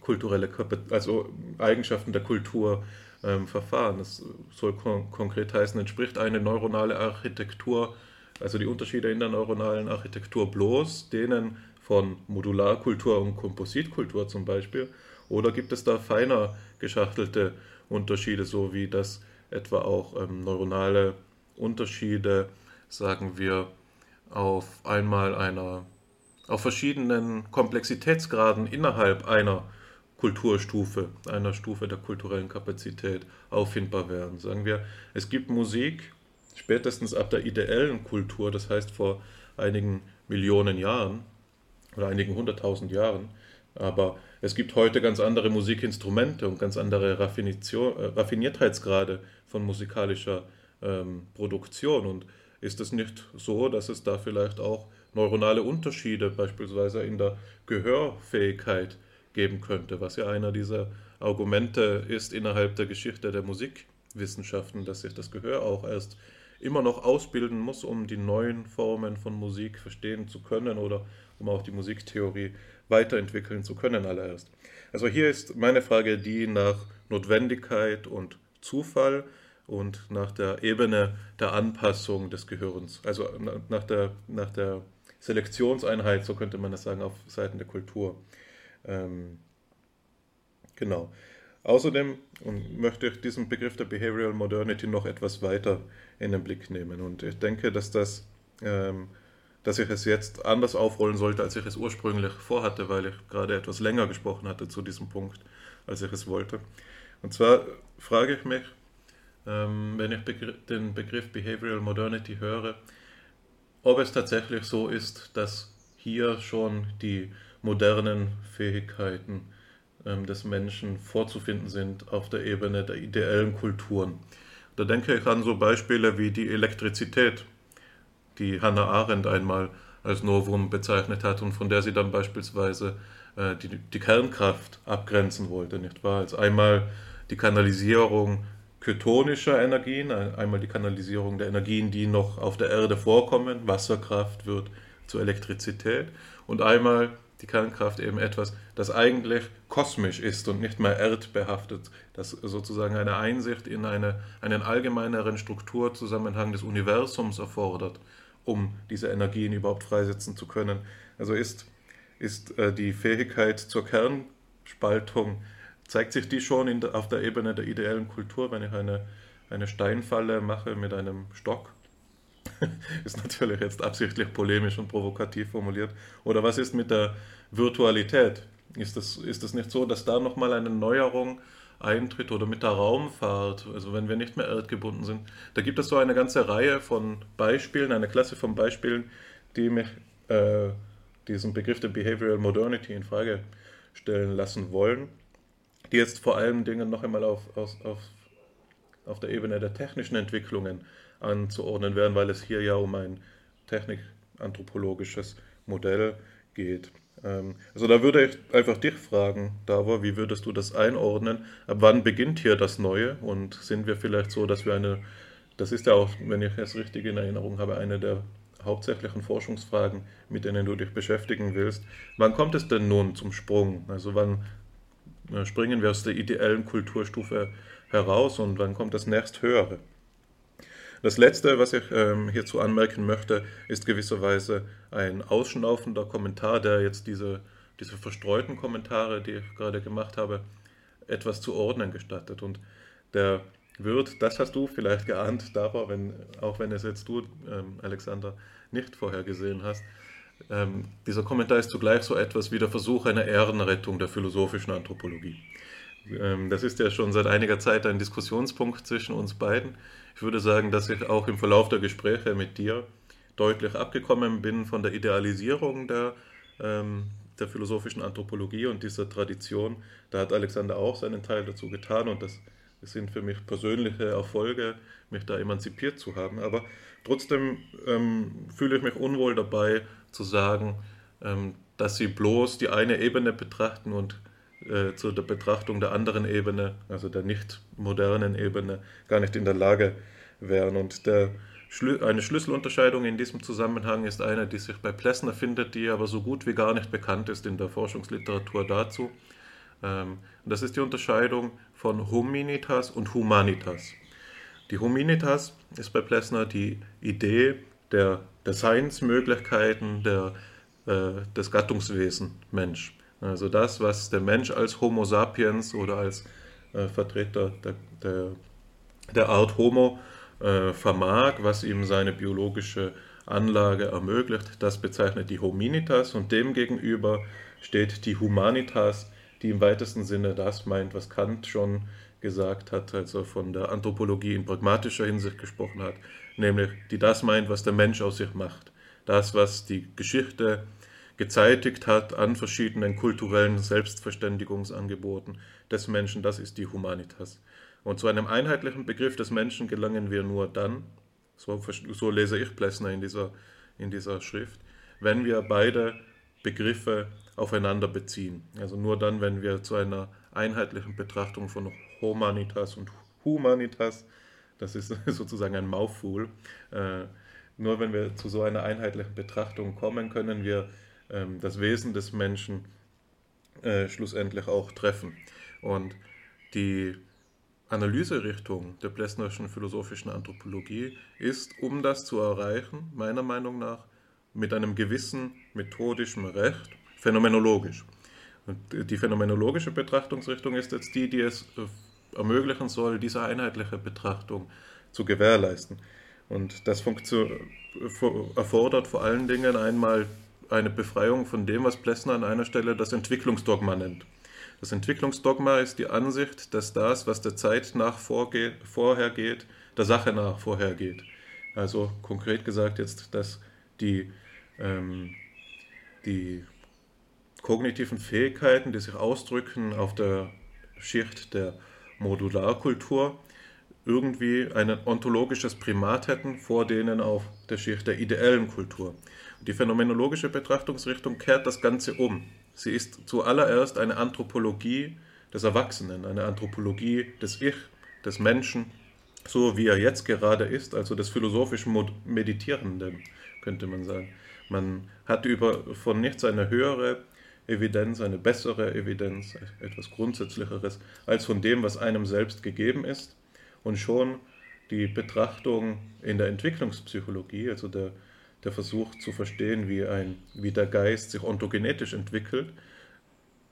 C: kulturelle, also Eigenschaften der Kultur ähm, verfahren. Das soll kon konkret heißen, entspricht eine neuronale Architektur, also die Unterschiede in der neuronalen Architektur bloß denen von Modularkultur und Kompositkultur zum Beispiel, oder gibt es da feiner geschachtelte Unterschiede, so wie das etwa auch ähm, neuronale Unterschiede, sagen wir, auf einmal einer, auf verschiedenen Komplexitätsgraden innerhalb einer Kulturstufe, einer Stufe der kulturellen Kapazität auffindbar werden. Sagen wir, es gibt Musik spätestens ab der ideellen Kultur, das heißt vor einigen Millionen Jahren oder einigen hunderttausend Jahren, aber es gibt heute ganz andere Musikinstrumente und ganz andere äh, Raffiniertheitsgrade von musikalischer ähm, Produktion. Und ist es nicht so, dass es da vielleicht auch neuronale Unterschiede beispielsweise in der Gehörfähigkeit geben könnte, was ja einer dieser Argumente ist innerhalb der Geschichte der Musikwissenschaften, dass sich das Gehör auch erst immer noch ausbilden muss, um die neuen Formen von Musik verstehen zu können oder um auch die Musiktheorie weiterentwickeln zu können allererst. Also hier ist meine Frage die nach Notwendigkeit und Zufall und nach der Ebene der Anpassung des Gehirns, also nach der, nach der Selektionseinheit, so könnte man das sagen, auf Seiten der Kultur. Ähm, genau. Außerdem möchte ich diesen Begriff der Behavioral Modernity noch etwas weiter in den Blick nehmen. Und ich denke, dass das ähm, dass ich es jetzt anders aufrollen sollte, als ich es ursprünglich vorhatte, weil ich gerade etwas länger gesprochen hatte zu diesem Punkt, als ich es wollte. Und zwar frage ich mich, ähm, wenn ich den Begriff Behavioral Modernity höre, ob es tatsächlich so ist, dass hier schon die modernen Fähigkeiten ähm, des Menschen vorzufinden sind auf der Ebene der ideellen Kulturen. Da denke ich an so Beispiele wie die Elektrizität, die Hannah Arendt einmal als Novum bezeichnet hat und von der sie dann beispielsweise äh, die, die Kernkraft abgrenzen wollte, nicht wahr? Als einmal die Kanalisierung kytonischer Energien, einmal die Kanalisierung der Energien, die noch auf der Erde vorkommen, Wasserkraft wird zur Elektrizität und einmal die Kernkraft eben etwas, das eigentlich kosmisch ist und nicht mehr erdbehaftet, das sozusagen eine Einsicht in eine, einen allgemeineren Strukturzusammenhang des Universums erfordert, um diese Energien überhaupt freisetzen zu können. Also ist, ist äh, die Fähigkeit zur Kernspaltung zeigt sich die schon in, auf der Ebene der ideellen Kultur, wenn ich eine, eine Steinfalle mache mit einem Stock? ist natürlich jetzt absichtlich polemisch und provokativ formuliert. Oder was ist mit der Virtualität? Ist es ist das nicht so, dass da nochmal eine Neuerung eintritt oder mit der Raumfahrt, also wenn wir nicht mehr erdgebunden sind? Da gibt es so eine ganze Reihe von Beispielen, eine Klasse von Beispielen, die mich äh, diesen Begriff der Behavioral Modernity in Frage stellen lassen wollen die jetzt vor allen Dingen noch einmal auf, auf, auf, auf der Ebene der technischen Entwicklungen anzuordnen werden, weil es hier ja um ein technikanthropologisches Modell geht. Ähm, also da würde ich einfach dich fragen, Davor, wie würdest du das einordnen? Ab wann beginnt hier das Neue? Und sind wir vielleicht so, dass wir eine, das ist ja auch, wenn ich es richtig in Erinnerung habe, eine der hauptsächlichen Forschungsfragen, mit denen du dich beschäftigen willst. Wann kommt es denn nun zum Sprung? Also wann springen wir aus der ideellen Kulturstufe heraus und wann kommt das nächsthöhere. Das Letzte, was ich ähm, hierzu anmerken möchte, ist gewisserweise ein ausschnaufender Kommentar, der jetzt diese, diese verstreuten Kommentare, die ich gerade gemacht habe, etwas zu ordnen gestattet. Und der wird, das hast du vielleicht geahnt, Dara, wenn, auch wenn es jetzt du, ähm, Alexander, nicht vorher gesehen hast, ähm, dieser Kommentar ist zugleich so etwas wie der Versuch einer Ehrenrettung der philosophischen Anthropologie. Ähm, das ist ja schon seit einiger Zeit ein Diskussionspunkt zwischen uns beiden. Ich würde sagen, dass ich auch im Verlauf der Gespräche mit dir deutlich abgekommen bin von der Idealisierung der, ähm, der philosophischen Anthropologie und dieser Tradition. Da hat Alexander auch seinen Teil dazu getan und das sind für mich persönliche Erfolge, mich da emanzipiert zu haben. Aber trotzdem ähm, fühle ich mich unwohl dabei, zu sagen, ähm, dass sie bloß die eine Ebene betrachten und äh, zu der Betrachtung der anderen Ebene, also der nicht modernen Ebene, gar nicht in der Lage wären. Und der, eine Schlüsselunterscheidung in diesem Zusammenhang ist eine, die sich bei Plessner findet, die aber so gut wie gar nicht bekannt ist in der Forschungsliteratur dazu. Ähm, das ist die Unterscheidung von Hominitas und Humanitas. Die Humanitas ist bei Plessner die Idee der, der Seinsmöglichkeiten der, äh, des Gattungswesen Mensch. Also das, was der Mensch als Homo sapiens oder als äh, Vertreter der, der, der, Art Homo äh, vermag, was ihm seine biologische Anlage ermöglicht, das bezeichnet die Hominitas und demgegenüber steht die Humanitas, die im weitesten Sinne das meint, was Kant schon gesagt hat, als er von der Anthropologie in pragmatischer Hinsicht gesprochen hat, nämlich die das meint, was der Mensch aus sich macht. Das, was die Geschichte gezeitigt hat an verschiedenen kulturellen Selbstverständigungsangeboten des Menschen, das ist die Humanitas. Und zu einem einheitlichen Begriff des Menschen gelangen wir nur dann, so, so lese ich Plessner in dieser, in dieser Schrift, wenn wir beide Begriffe aufeinander beziehen. Also nur dann, wenn wir zu einer einheitlichen Betrachtung von Humanitas und Humanitas das ist sozusagen ein Mouthful. Äh, nur wenn wir zu so einer einheitlichen Betrachtung kommen, können wir ähm, das Wesen des Menschen äh, schlussendlich auch treffen. Und die Analyserichtung der Plessnerschen philosophischen Anthropologie ist, um das zu erreichen, meiner Meinung nach, mit einem gewissen methodischen Recht phänomenologisch. Und die phänomenologische Betrachtungsrichtung ist jetzt die, die es äh, ermöglichen soll, diese einheitliche Betrachtung zu gewährleisten. Und das erfordert vor allen Dingen einmal eine Befreiung von dem, was Plessner an einer Stelle das Entwicklungsdogma nennt. Das Entwicklungsdogma ist die Ansicht, dass das, was der Zeit nach vorhergeht, der Sache nach vorhergeht. Also konkret gesagt jetzt, dass die, ähm, die kognitiven Fähigkeiten, die sich ausdrücken auf der Schicht der Modularkultur, irgendwie ein ontologisches Primat hätten vor denen auf der Schicht der ideellen Kultur. Die phänomenologische Betrachtungsrichtung kehrt das Ganze um. Sie ist zuallererst eine Anthropologie des Erwachsenen, eine Anthropologie des Ich, des Menschen, so wie er jetzt gerade ist, also des philosophischen Meditierenden, könnte man sagen. Man hat über, von nichts eine höhere Evidenz, eine bessere Evidenz, etwas Grundsätzlicheres, als von dem, was einem selbst gegeben ist. Und schon die Betrachtung in der Entwicklungspsychologie, also der, der Versuch zu verstehen, wie, ein, wie der Geist sich ontogenetisch entwickelt,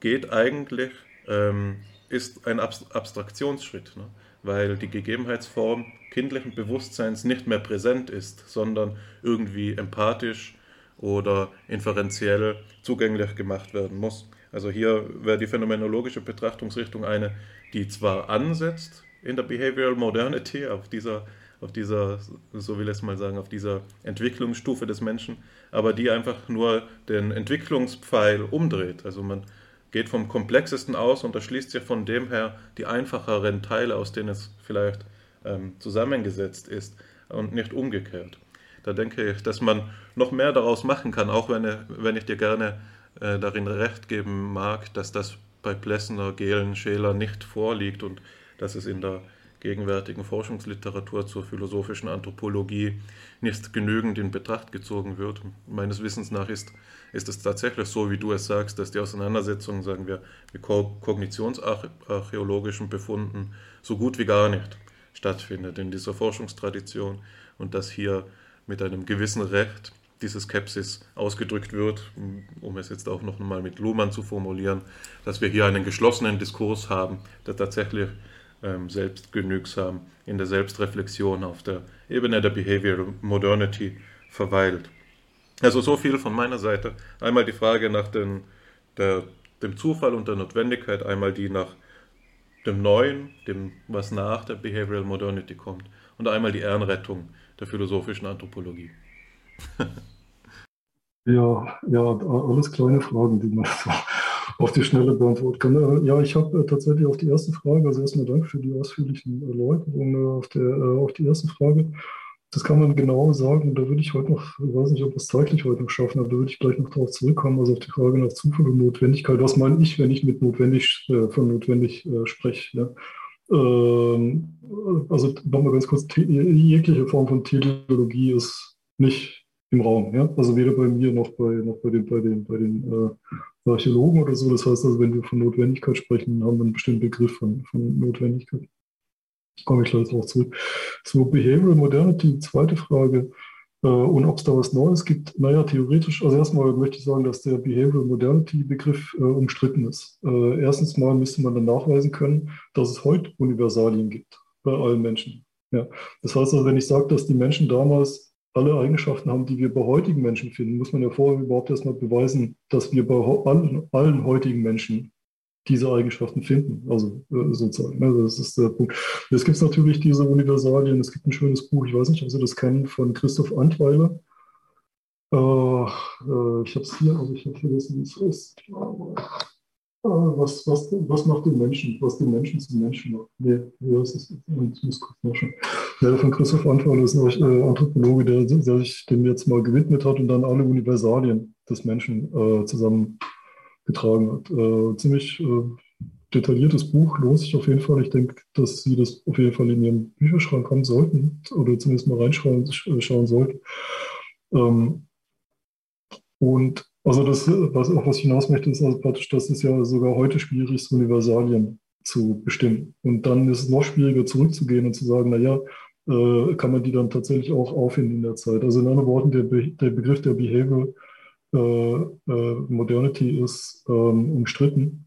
C: geht eigentlich, ähm, ist ein Abstraktionsschritt. Ne? weil die Gegebenheitsform kindlichen Bewusstseins nicht mehr präsent ist, sondern irgendwie empathisch oder inferenziell zugänglich gemacht werden muss. Also hier wäre die phänomenologische Betrachtungsrichtung eine, die zwar ansetzt in der Behavioral Modernity, auf dieser, auf dieser, so will ich es mal sagen, auf dieser Entwicklungsstufe des Menschen, aber die einfach nur den Entwicklungspfeil umdreht. Also man geht vom Komplexesten aus und erschließt sich von dem her die einfacheren Teile, aus denen es vielleicht ähm, zusammengesetzt ist und nicht umgekehrt. Da denke ich, dass man noch mehr daraus machen kann, auch wenn, wenn ich dir gerne äh, darin recht geben mag, dass das bei Plessner, Gehlen, Scheler nicht vorliegt und dass es in der gegenwärtigen Forschungsliteratur zur philosophischen Anthropologie nicht genügend in Betracht gezogen wird. Meines Wissens nach ist, ist es tatsächlich so, wie du es sagst, dass die Auseinandersetzung, sagen wir, mit kognitionsarchäologischen Befunden so gut wie gar nicht stattfindet in dieser Forschungstradition und dass hier mit einem gewissen Recht diese Skepsis ausgedrückt wird, um es jetzt auch noch einmal mit Luhmann zu formulieren, dass wir hier einen geschlossenen Diskurs haben, der tatsächlich ähm, selbstgenügsam in der Selbstreflexion auf der Ebene der Behavioral Modernity verweilt. Also so viel von meiner Seite. Einmal die Frage nach den, der, dem Zufall und der Notwendigkeit, einmal die nach dem Neuen, dem, was nach der Behavioral Modernity kommt, und einmal die Ehrenrettung der philosophischen Anthropologie.
D: ja, ja, alles kleine Fragen, die man so auf die Schnelle beantworten kann. Äh, ja, ich habe äh, tatsächlich auf die erste Frage, also erstmal Dank für die ausführlichen Erläuterungen äh, auf, der, auf die erste Frage. Das kann man genau sagen, da würde ich heute noch, ich weiß nicht, ob wir es zeitlich heute noch schaffen, aber da würde ich gleich noch darauf zurückkommen, also auf die Frage nach Zufall und Notwendigkeit. Was meine ich, wenn ich mit notwendig, äh, von notwendig äh, spreche? Ja? Ähm, also nochmal ganz kurz, jegliche Form von Teleologie ist nicht im Raum. Ja? Also weder bei mir noch bei, noch bei den, bei den, bei den äh, Archäologen oder so. Das heißt also, wenn wir von Notwendigkeit sprechen, haben wir einen bestimmten Begriff von, von Notwendigkeit. Komme ich gleich darauf zurück. Zu Behavioral Modernity, zweite Frage. Äh, und ob es da was Neues gibt? Naja, theoretisch, also erstmal möchte ich sagen, dass der Behavioral Modernity Begriff äh, umstritten ist. Äh, erstens mal müsste man dann nachweisen können, dass es heute Universalien gibt bei allen Menschen. Ja. Das heißt also, wenn ich sage, dass die Menschen damals alle Eigenschaften haben, die wir bei heutigen Menschen finden, muss man ja vorher überhaupt erstmal beweisen, dass wir bei allen, allen heutigen Menschen diese Eigenschaften finden. Also äh, sozusagen, ne? das ist der Punkt. Jetzt gibt es natürlich diese Universalien. Es gibt ein schönes Buch, ich weiß nicht, ob Sie das kennen, von Christoph Antweiler. Äh, äh, ich habe es hier, aber ich habe vergessen, wie es heißt. Was, was, was macht den Menschen, was den Menschen zum Menschen macht? Nee, wie heißt es? Ich muss kurz nachschauen. Der von Christoph Antweiler ist ein äh, Anthropologe, der, der, sich dem jetzt mal gewidmet hat und dann alle Universalien des Menschen äh, zusammengetragen hat. Äh, ziemlich äh, detailliertes Buch, lohnt sich auf jeden Fall. Ich denke, dass Sie das auf jeden Fall in Ihrem Bücherschrank haben sollten oder zumindest mal reinschauen äh, sollten. Ähm, und also das, was, auf was ich hinaus möchte, ist also praktisch, dass es ja sogar heute schwierig ist, Universalien zu bestimmen. Und dann ist es noch schwieriger, zurückzugehen und zu sagen, naja, äh, kann man die dann tatsächlich auch auffinden in der Zeit. Also in anderen Worten, der, Be der Begriff der Behavioral äh, äh, Modernity ist ähm, umstritten.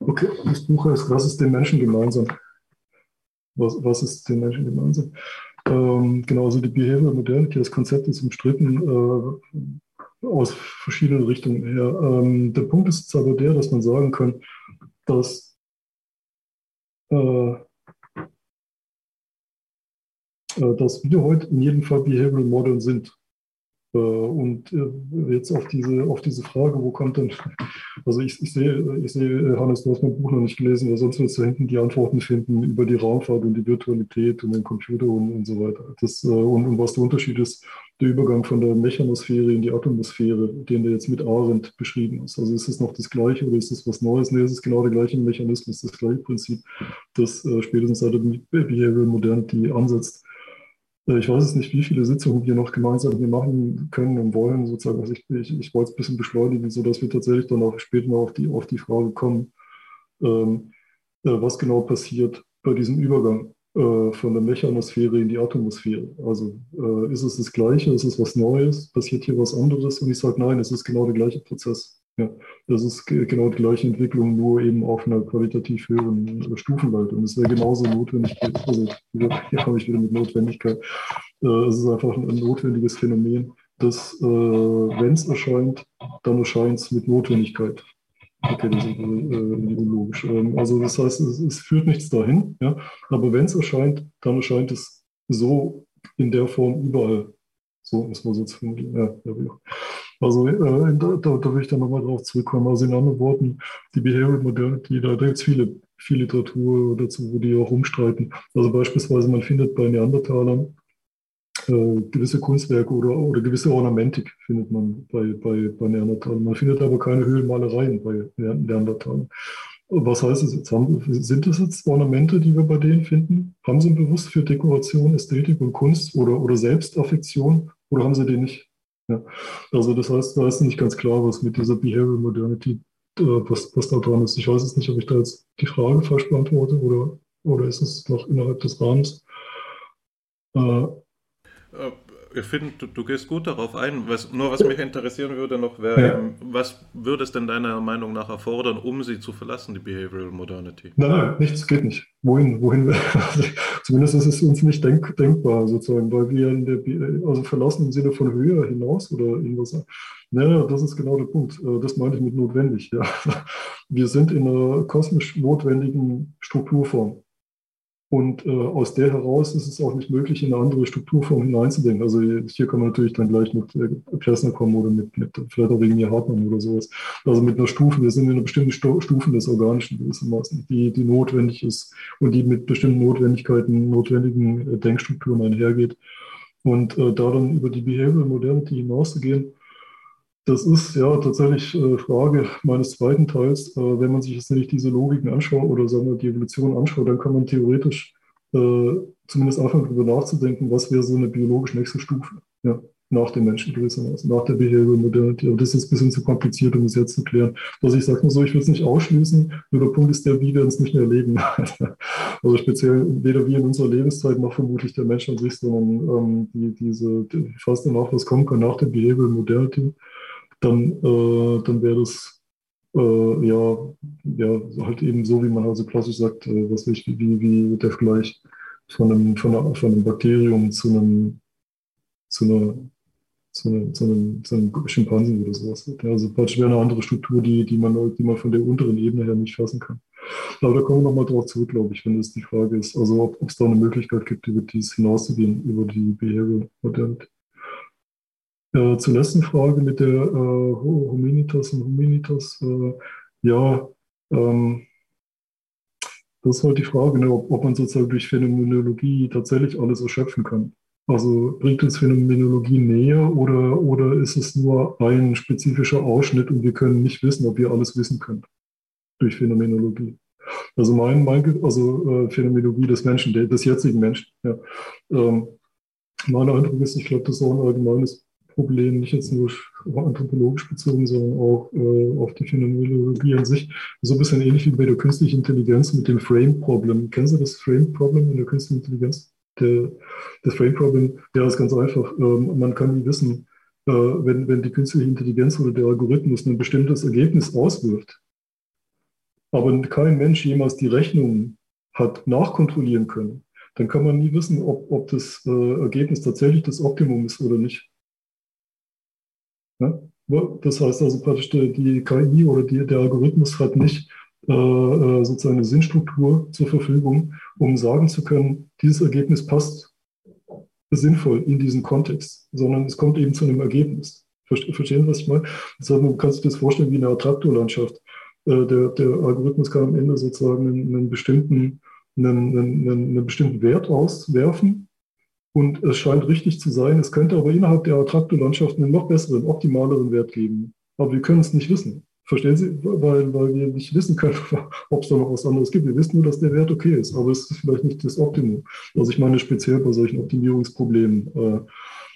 D: Okay, das Buch heißt, was ist den Menschen gemeinsam? Was, was ist den Menschen gemeinsam? Ähm, genau, also die Behavioral Modernity, das Konzept ist umstritten. Äh, aus verschiedenen Richtungen her. Ähm, der Punkt ist jetzt aber der, dass man sagen kann, dass äh, äh, dass wir heute in jedem Fall Behavioral Model sind. Äh, und äh, jetzt auf diese, auf diese Frage, wo kommt denn, also ich, ich sehe, ich sehe, Hannes, du hast mein Buch noch nicht gelesen, weil sonst wirst du hinten die Antworten finden über die Raumfahrt und die Virtualität und den Computer und, und so weiter. Das, äh, und, und was der Unterschied ist, der Übergang von der Mechanosphäre in die Atmosphäre, den der jetzt mit Arendt beschrieben ist. Also ist es noch das Gleiche oder ist es was Neues? Nee, es ist genau der gleiche Mechanismus, das gleiche Prinzip, das spätestens seit der Behavioral Modernity ansetzt. Äh, ich weiß es nicht, wie viele Sitzungen wir noch gemeinsam hier machen können und wollen, sozusagen. Also ich, ich, ich wollte es ein bisschen beschleunigen, sodass wir tatsächlich dann auch später noch auf die, auf die Frage kommen, ähm, äh, was genau passiert bei diesem Übergang äh, von der Mechanosphäre in die Atmosphäre. Also äh, ist es das Gleiche, ist es was Neues, passiert hier was anderes? Und ich sage, nein, es ist genau der gleiche Prozess. Ja, das ist genau die gleiche Entwicklung, nur eben auf einer qualitativ höheren äh, Stufenleiter. Und es wäre genauso Notwendigkeit, also hier komme ich wieder mit Notwendigkeit. Äh, es ist einfach ein notwendiges Phänomen, dass, äh, wenn es erscheint, dann erscheint es mit Notwendigkeit. Okay, das ist logisch. Ähm, also das heißt, es, es führt nichts dahin, ja, aber wenn es erscheint, dann erscheint es so in der Form überall. Muss man so formulieren. Ja, ja, also äh, da, da, da, will ich dann nochmal drauf zurückkommen. Also in anderen Worten, die Behavioral Modernity, da, da gibt es viele, viel Literatur dazu, wo die auch rumstreiten. Also beispielsweise, man findet bei Neandertalern äh, gewisse Kunstwerke oder, oder gewisse Ornamentik findet man bei, bei, bei Neandertalern. Man findet aber keine Höhlenmalereien bei Neandertalern. Was heißt es jetzt? Haben, sind das jetzt Ornamente, die wir bei denen finden? Haben sie Bewusst für Dekoration, Ästhetik und Kunst oder, oder Selbstaffektion oder haben sie den nicht? Ja. Also das heißt, da ist nicht ganz klar, was mit dieser Behavioral Modernity, äh, was, was da dran ist. Ich weiß jetzt nicht, ob ich da jetzt die Frage falsch beantworte oder, oder ist es noch innerhalb des Rahmens.
C: Äh, äh ich finde, du, du, gehst gut darauf ein. Was, nur was mich interessieren würde noch, wäre, ja. Was würde es denn deiner Meinung nach erfordern, um sie zu verlassen, die Behavioral Modernity?
D: Nein, nein, nichts geht nicht. Wohin, wohin, also, zumindest ist es uns nicht denk, denkbar, sozusagen, weil wir in der, also verlassen im Sinne von höher hinaus oder irgendwas. Naja, das ist genau der Punkt. Äh, das meine ich mit notwendig. Ja. Wir sind in einer kosmisch notwendigen Strukturform. Und äh, aus der heraus ist es auch nicht möglich, in eine andere Strukturform hineinzudenken. Also hier kann man natürlich dann gleich mit äh, Plessner kommen oder mit, mit vielleicht auch wegen mir Hartmann oder sowas. Also mit einer Stufe, wir sind in einer bestimmten Sto Stufe des Organischen gewissermaßen, die, die notwendig ist und die mit bestimmten Notwendigkeiten, notwendigen äh, Denkstrukturen einhergeht. Und äh, da dann über die Behavioral Modernity hinauszugehen, das ist ja tatsächlich äh, Frage meines zweiten Teils. Äh, wenn man sich jetzt nicht diese Logiken anschaut oder sagen wir die Evolution anschaut, dann kann man theoretisch äh, zumindest anfangen darüber nachzudenken, was wäre so eine biologisch nächste Stufe ja, nach dem Menschen gewissermaßen, nach der Behavioral Modernity. Aber das ist ein bisschen zu kompliziert, um es jetzt zu klären. Also ich sage mal so, ich will es nicht ausschließen, nur der Punkt ist der, wie wir uns nicht mehr erleben. also speziell weder wir in unserer Lebenszeit noch vermutlich der Mensch an sich, sondern ähm, die, diese, die, fast danach, was kommen kann nach der Behavioral Modernity dann, äh, dann wäre das äh, ja, ja halt eben so, wie man also klassisch sagt, äh, was ich, wie, wie der Vergleich von einem, von, einer, von einem Bakterium zu einem, zu einer zu einem, zu einem, zu einem Schimpansen oder sowas. Also praktisch wäre eine andere Struktur, die, die, man, die man von der unteren Ebene her nicht fassen kann. Aber da kommen wir nochmal drauf zurück, glaube ich, wenn das die Frage ist. Also ob es da eine Möglichkeit gibt, über dies hinauszugehen, über die Behavioral Modernity. Äh, zur letzten Frage mit der äh, Hominitas und Hominitas. Äh, ja, ähm, das ist halt die Frage, ne, ob, ob, man sozusagen durch Phänomenologie tatsächlich alles erschöpfen kann. Also bringt uns Phänomenologie näher oder, oder ist es nur ein spezifischer Ausschnitt und wir können nicht wissen, ob wir alles wissen können durch Phänomenologie? Also mein, mein also äh, Phänomenologie des Menschen, des jetzigen Menschen. Ja. Ähm, mein Eindruck ist, ich glaube, das ist auch ein allgemeines Problem, nicht jetzt nur anthropologisch bezogen, sondern auch äh, auf die Phänomenologie an sich. So ein bisschen ähnlich wie bei der künstlichen Intelligenz mit dem Frame-Problem. Kennen Sie das Frame-Problem in der künstlichen Intelligenz? Der, das Frame-Problem, ja, ist ganz einfach. Ähm, man kann nie wissen, äh, wenn, wenn die künstliche Intelligenz oder der Algorithmus ein bestimmtes Ergebnis auswirft, aber kein Mensch jemals die Rechnung hat nachkontrollieren können, dann kann man nie wissen, ob, ob das äh, Ergebnis tatsächlich das Optimum ist oder nicht. Ne? Das heißt also praktisch, die KI oder die, der Algorithmus hat nicht äh, äh, sozusagen eine Sinnstruktur zur Verfügung, um sagen zu können, dieses Ergebnis passt sinnvoll in diesen Kontext, sondern es kommt eben zu einem Ergebnis. Verstehen Sie, was ich meine? Das heißt, man kann sich das vorstellen wie eine Attraktorlandschaft. Äh, der, der Algorithmus kann am Ende sozusagen einen, einen bestimmten, einen, einen, einen bestimmten Wert auswerfen und es scheint richtig zu sein. Es könnte aber innerhalb der Attraktorlandschaft einen noch besseren, optimaleren Wert geben. Aber wir können es nicht wissen. Verstehen Sie? Weil, weil wir nicht wissen können, ob es da noch was anderes gibt. Wir wissen nur, dass der Wert okay ist, aber es ist vielleicht nicht das Optimum. Also ich meine speziell bei solchen Optimierungsproblemen. Äh,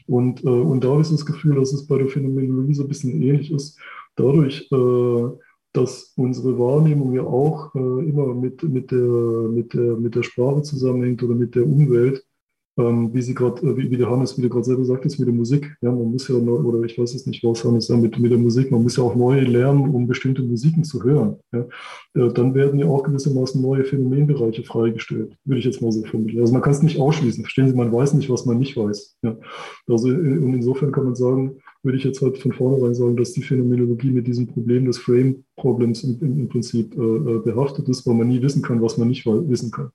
D: und, äh, und da ist das Gefühl, dass es bei der Phänomenologie so ein bisschen ähnlich ist. Dadurch, äh, dass unsere Wahrnehmung ja auch immer mit, mit, der, mit, der, mit der Sprache zusammenhängt oder mit der Umwelt, ähm, wie sie gerade, äh, wie, wie, der Hannes wieder gerade selber sagt, ist mit der Musik. Ja, man muss ja, neu, oder ich weiß es nicht, was Hannes sagt, mit, mit der Musik, man muss ja auch neu lernen, um bestimmte Musiken zu hören. Ja. Äh, dann werden ja auch gewissermaßen neue Phänomenbereiche freigestellt, würde ich jetzt mal so formulieren. Also man kann es nicht ausschließen. Verstehen Sie, man weiß nicht, was man nicht weiß. Ja. Also äh, und insofern kann man sagen, würde ich jetzt halt von vornherein sagen, dass die Phänomenologie mit diesem Problem des Frame-Problems im, im, im, Prinzip äh, behaftet ist, weil man nie wissen kann, was man nicht wissen kann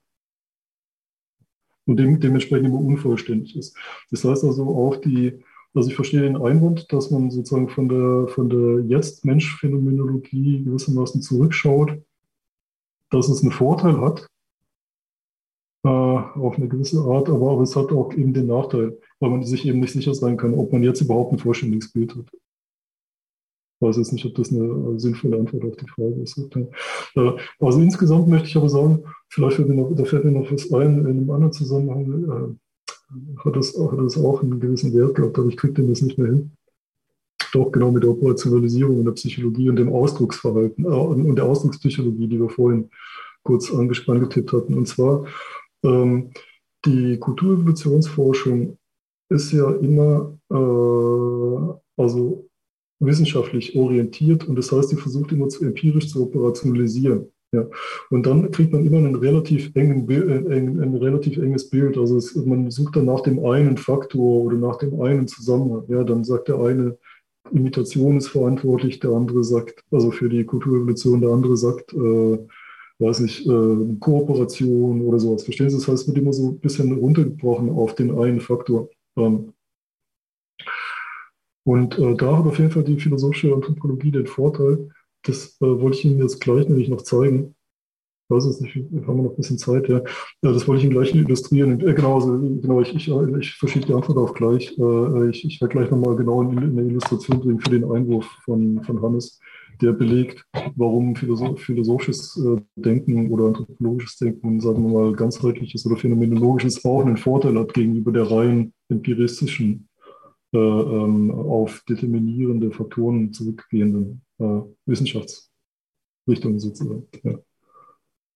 D: und dem, dementsprechend immer unvollständig ist. Das heißt also auch die, also ich verstehe den Einwand, dass man sozusagen von der, von der Jetzt-Mensch-Phänomenologie gewissermaßen zurückschaut, dass es einen Vorteil hat, äh, auf eine gewisse Art, aber, aber es hat auch eben den Nachteil, weil man sich eben nicht sicher sein kann, ob man jetzt überhaupt ein vollständiges Bild hat weiß jetzt nicht, ob das eine sinnvolle Antwort auf die Frage ist. Äh, also insgesamt möchte ich aber sagen, vielleicht fällt mir noch, da fällt mir noch was ein, in einem anderen Zusammenhang äh, hat, das, hat das auch einen gewissen Wert gehabt, aber ich kriege den jetzt nicht mehr hin. Doch genau mit der Operationalisierung in der Psychologie und dem Ausdrucksverhalten äh, und der Ausdruckspsychologie, die wir vorhin kurz angetippt hatten. Und zwar ähm, die Kulturevolutionsforschung ist ja immer, äh, also wissenschaftlich orientiert und das heißt, sie versucht immer zu empirisch zu operationalisieren. Ja. Und dann kriegt man immer einen relativ engen, äh, ein, ein relativ enges Bild. Also es, man sucht dann nach dem einen Faktor oder nach dem einen Zusammenhang. Ja, dann sagt der eine, Imitation ist verantwortlich, der andere sagt, also für die Kulturevolution, der andere sagt, äh, weiß nicht, äh, Kooperation oder sowas. Verstehen Sie? Das heißt, es wird immer so ein bisschen runtergebrochen auf den einen Faktor. Ähm, und äh, da hat auf jeden Fall die philosophische Anthropologie den Vorteil, das äh, wollte ich Ihnen jetzt gleich nämlich noch zeigen. Ich weiß jetzt nicht, haben wir noch ein bisschen Zeit, ja. ja das wollte ich Ihnen gleich illustrieren. Äh, genau, also, genau ich, ich, ich verschiebe die Antwort auch gleich. Äh, ich, ich werde gleich nochmal genau in, in, eine Illustration bringen für den Einwurf von, von Hannes, der belegt, warum philosoph, philosophisches äh, Denken oder anthropologisches Denken, sagen wir mal, ganzheitliches oder phänomenologisches auch einen Vorteil hat gegenüber der rein empiristischen äh, ähm, auf determinierende Faktoren zurückgehenden äh, Wissenschaftsrichtungen sozusagen. Ja.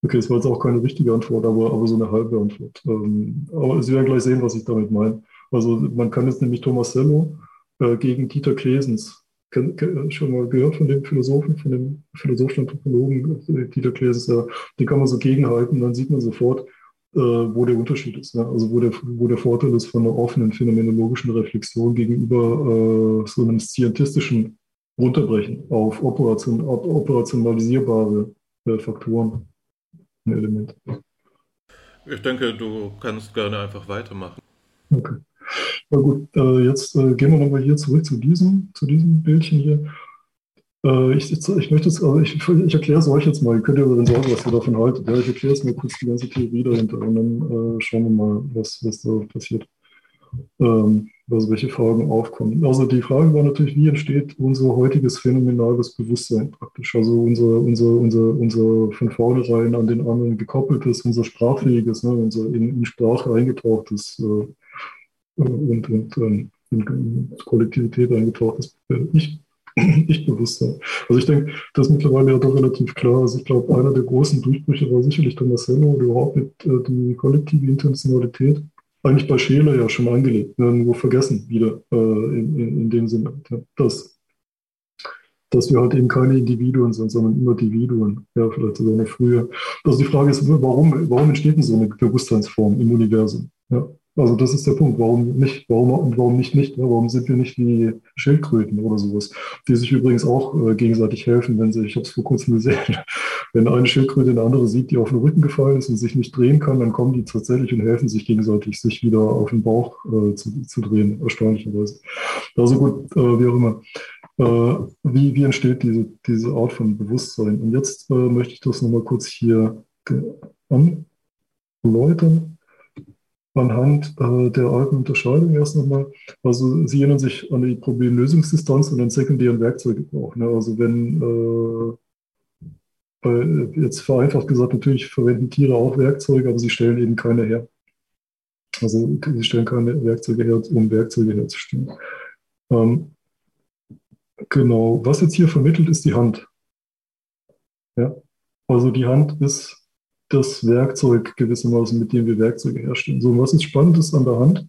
D: Okay, das war jetzt auch keine richtige Antwort, aber, aber so eine halbe Antwort. Ähm, aber Sie werden gleich sehen, was ich damit meine. Also man kann jetzt nämlich Tomasello äh, gegen Dieter Klesens, kenn, kenn, schon mal gehört von dem Philosophen, von dem philosophischen Anthropologen äh, Dieter Klesens, ja, den kann man so gegenhalten, dann sieht man sofort, äh, wo der Unterschied ist. Ne? Also wo der, wo der Vorteil ist von einer offenen phänomenologischen Reflexion gegenüber äh, so einem scientistischen Runterbrechen auf Operation, operationalisierbare äh, Faktoren, ein Element.
C: Ich denke, du kannst gerne einfach weitermachen.
D: Okay. Na gut, äh, jetzt äh, gehen wir nochmal hier zurück zu diesem, zu diesem Bildchen hier. Äh, ich, ich, möchte es, also ich, ich erkläre es euch jetzt mal. Ihr könnt ja dann sagen, was ihr davon haltet. Ja, ich erkläre es mir kurz die ganze Theorie dahinter und dann äh, schauen wir mal, was, was da passiert. Ähm, also welche Fragen aufkommen. Also die Frage war natürlich, wie entsteht unser heutiges phänomenales Bewusstsein praktisch? Also unser, unser, unser, unser von vornherein an den anderen gekoppeltes, unser sprachfähiges, ne, unser in, in Sprache eingetauchtes äh, und, und ähm, in Kollektivität eingetauchtes Ich Ich-Bewusstsein. Also ich denke, das ist mittlerweile ja doch relativ klar. Also ich glaube, einer der großen Durchbrüche war sicherlich der Marcello oder überhaupt mit äh, die kollektive Intentionalität. Eigentlich bei Scheele ja schon angelegt, ne, nur vergessen wieder äh, in, in, in, dem Sinne, ja, dass, dass wir halt eben keine Individuen sind, sondern immer Individuen. Ja, vielleicht sogar noch früher. Also die Frage ist, warum, warum entsteht denn so eine Bewusstseinsform im Universum? Ja, Also das ist der Punkt, warum nicht, warum, warum nicht, nicht, warum sind wir nicht wie Schildkröten oder sowas, die sich übrigens auch äh, gegenseitig helfen, wenn sie, ich habe es vor kurzem gesehen, wenn eine Schildkröte eine andere sieht, die auf den Rücken gefallen ist und sich nicht drehen kann, dann kommen die tatsächlich und helfen sich gegenseitig, sich wieder auf den Bauch äh, zu, zu drehen, erstaunlicherweise. Also gut, äh, wie auch immer. Äh, wie, wie entsteht diese, diese Art von Bewusstsein? Und jetzt äh, möchte ich das nochmal kurz hier anläutern anhand äh, der alten Unterscheidung erst nochmal. Also Sie erinnern sich an die Problemlösungsdistanz und den sekundären Werkzeuggebrauch. Ne? Also wenn, äh, jetzt vereinfacht gesagt, natürlich verwenden Tiere auch Werkzeuge, aber sie stellen eben keine her. Also sie stellen keine Werkzeuge her, um Werkzeuge herzustellen. Ähm, genau, was jetzt hier vermittelt, ist die Hand. Ja? Also die Hand ist das Werkzeug gewissermaßen, mit dem wir Werkzeuge herstellen. So, was ist Spannendes an der Hand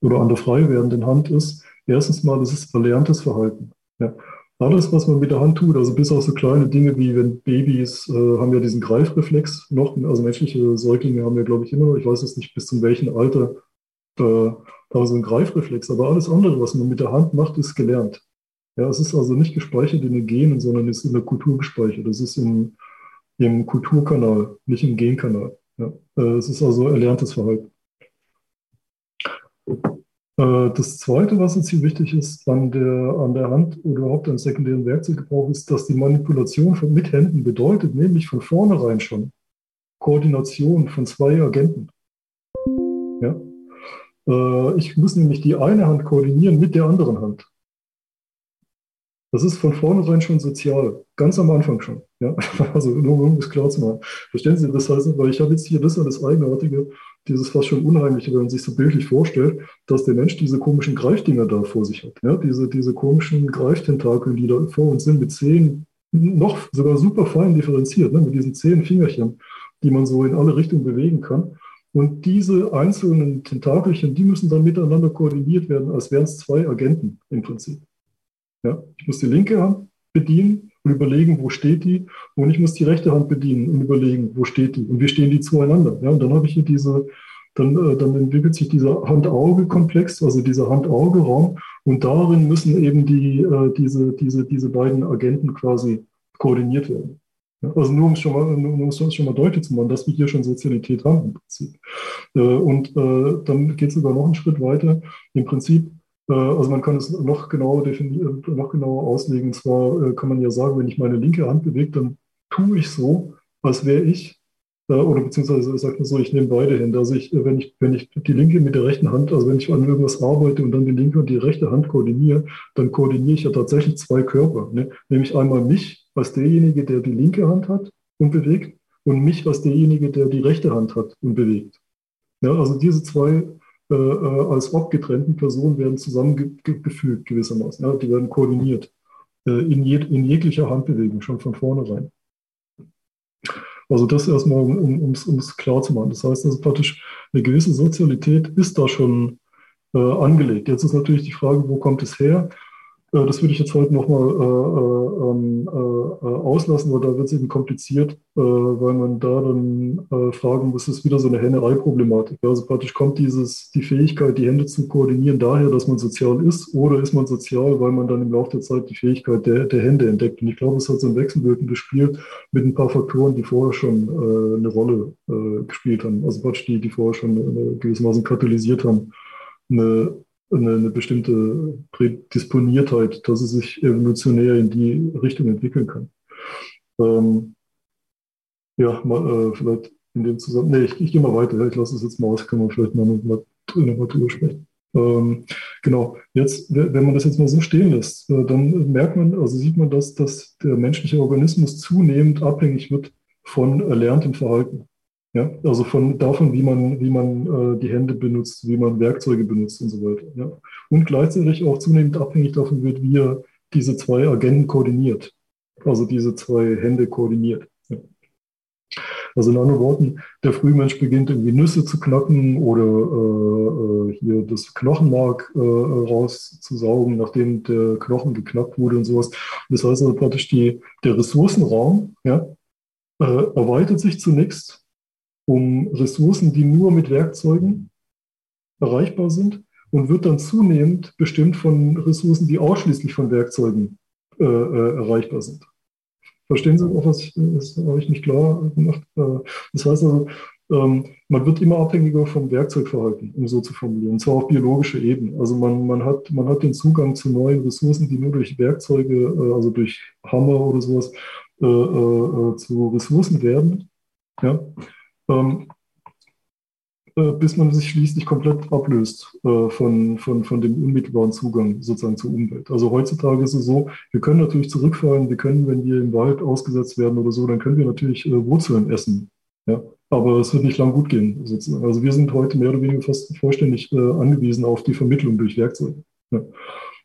D: oder an der frei werdenden Hand ist, erstens mal, das ist erlerntes Verhalten. Ja. Alles, was man mit der Hand tut, also bis auf so kleine Dinge wie wenn Babys äh, haben ja diesen Greifreflex noch, also menschliche Säuglinge haben ja, glaube ich, immer noch, ich weiß jetzt nicht bis zu welchem Alter, äh, so einen Greifreflex, aber alles andere, was man mit der Hand macht, ist gelernt. Ja, es ist also nicht gespeichert in den Genen, sondern ist in der Kultur gespeichert. Das ist im, im Kulturkanal, nicht im Genkanal. Ja. Äh, es ist also erlerntes Verhalten. Äh, das Zweite, was uns hier wichtig ist an der, an der Hand oder überhaupt an sekundären Werkzeuggebrauch, ist, dass die Manipulation von, mit Händen bedeutet, nämlich von vornherein schon Koordination von zwei Agenten. Ja? Äh, ich muss nämlich die eine Hand koordinieren mit der anderen Hand. Das ist von vornherein schon sozial, ganz am Anfang schon. Ja? Also nur um es klar zu machen. Verstehen Sie, das heißt, weil ich habe jetzt hier das das Eigenartige, dieses fast schon Unheimliche, wenn man sich so bildlich vorstellt, dass der Mensch diese komischen Greifdinger da vor sich hat. Ja? Diese, diese komischen Greiftentakeln, die da vor uns sind, mit zehn, noch sogar super fein differenziert, ne? mit diesen zehn Fingerchen, die man so in alle Richtungen bewegen kann. Und diese einzelnen Tentakelchen, die müssen dann miteinander koordiniert werden, als wären es zwei Agenten im Prinzip. Ja? Ich muss die linke Hand bedienen und überlegen, wo steht die. Und ich muss die rechte Hand bedienen und überlegen, wo steht die. Und wie stehen die zueinander. Ja? Und dann habe ich hier diese, dann, äh, dann entwickelt sich dieser Hand-Auge-Komplex, also dieser Hand-Auge-Raum. Und darin müssen eben die, äh, diese, diese, diese beiden Agenten quasi koordiniert werden. Also nur um es schon mal, um es schon mal deutlich zu machen, dass wir hier schon Sozialität haben im Prinzip. Äh, und dann geht es sogar noch einen Schritt weiter. Im Prinzip also man kann es noch genauer definieren, noch genauer auslegen. Und zwar äh, kann man ja sagen, wenn ich meine linke Hand bewege, dann tue ich so, als wäre ich, äh, oder beziehungsweise sagt man so, ich nehme beide Hände. Also ich, wenn ich, wenn ich die linke mit der rechten Hand, also wenn ich an irgendwas arbeite und dann die linke und die rechte Hand koordiniere, dann koordiniere ich ja tatsächlich zwei Körper. Ne? Nämlich einmal mich als derjenige, der die linke Hand hat und bewegt, und mich als derjenige, der die rechte Hand hat und bewegt. Ja, also diese zwei äh, äh, als abgetrennten Personen werden zusammengefügt gewissermaßen. Ja, die werden koordiniert äh, in, je, in, jeglicher Handbewegung schon von vornherein. Also das erstmal, um es um, klar zu machen. Das heißt, also praktisch eine gewisse Sozialität ist da schon äh, angelegt. Jetzt ist natürlich die Frage, wo kommt es her? Äh, das würde ich jetzt heute nochmal äh, ähm, äh, äh, auslassen, weil da wird es eben kompliziert, äh, weil man da dann äh, fragen muss, ist wieder so eine Henne-Ei-Problematik. Also praktisch kommt dieses, die Fähigkeit, die Hände zu koordinieren, daher, dass man sozial ist, oder ist man sozial, weil man dann im Laufe der Zeit die Fähigkeit der, der Hände entdeckt. Und ich glaube, es hat so ein wechselwirkendes Spiel mit ein paar Faktoren, die vorher schon eine Rolle gespielt haben. Also praktisch die, die vorher schon gewissermaßen katalysiert haben. Eine eine, eine bestimmte Prädisponiertheit, dass es sich evolutionär in die Richtung entwickeln kann. Ähm, ja, mal, äh, vielleicht in dem Zusammenhang. Nee, ich, ich gehe mal weiter. Ich lasse es jetzt mal aus, kann man vielleicht mal, mal, mal drüber sprechen. Ähm, genau, jetzt, wenn man das jetzt mal so stehen lässt, äh, dann merkt man, also sieht man, dass, dass der menschliche Organismus zunehmend abhängig wird von erlerntem Verhalten. Ja, also von davon, wie man, wie man äh, die Hände benutzt, wie man Werkzeuge benutzt und so weiter. Ja. Und gleichzeitig auch zunehmend abhängig davon wird, wie er diese zwei Agenten koordiniert. Also diese zwei Hände koordiniert. Ja. Also in anderen Worten, der Frühmensch beginnt irgendwie Nüsse zu knacken oder äh, äh hier das Knochenmark äh, rauszusaugen, nachdem der Knochen geknackt wurde und sowas. Das heißt also praktisch, die, der Ressourcenraum ja, äh, erweitert sich zunächst um Ressourcen, die nur mit Werkzeugen erreichbar sind und wird dann zunehmend bestimmt von Ressourcen, die ausschließlich von Werkzeugen äh, äh, erreichbar sind. Verstehen Sie auch, was ich, das habe ich nicht klar gemacht. Äh, das heißt also, ähm, man wird immer abhängiger vom Werkzeugverhalten, um so zu formulieren, und zwar auf biologischer Ebene. Also man, man, hat, man hat den Zugang zu neuen Ressourcen, die nur durch Werkzeuge, äh, also durch Hammer oder sowas, zu Ressourcen werden. Ja? Ähm, äh, bis man sich schließlich komplett ablöst äh, von, von, von dem unmittelbaren Zugang sozusagen zur Umwelt. Also heutzutage ist es so, wir können natürlich zurückfallen, wir können, wenn wir im Wald ausgesetzt werden oder so, dann können wir natürlich äh, Wurzeln essen. Ja? Aber es wird nicht lang gut gehen. Sozusagen. Also wir sind heute mehr oder weniger fast vollständig äh, angewiesen auf die Vermittlung durch Werkzeuge. Ja?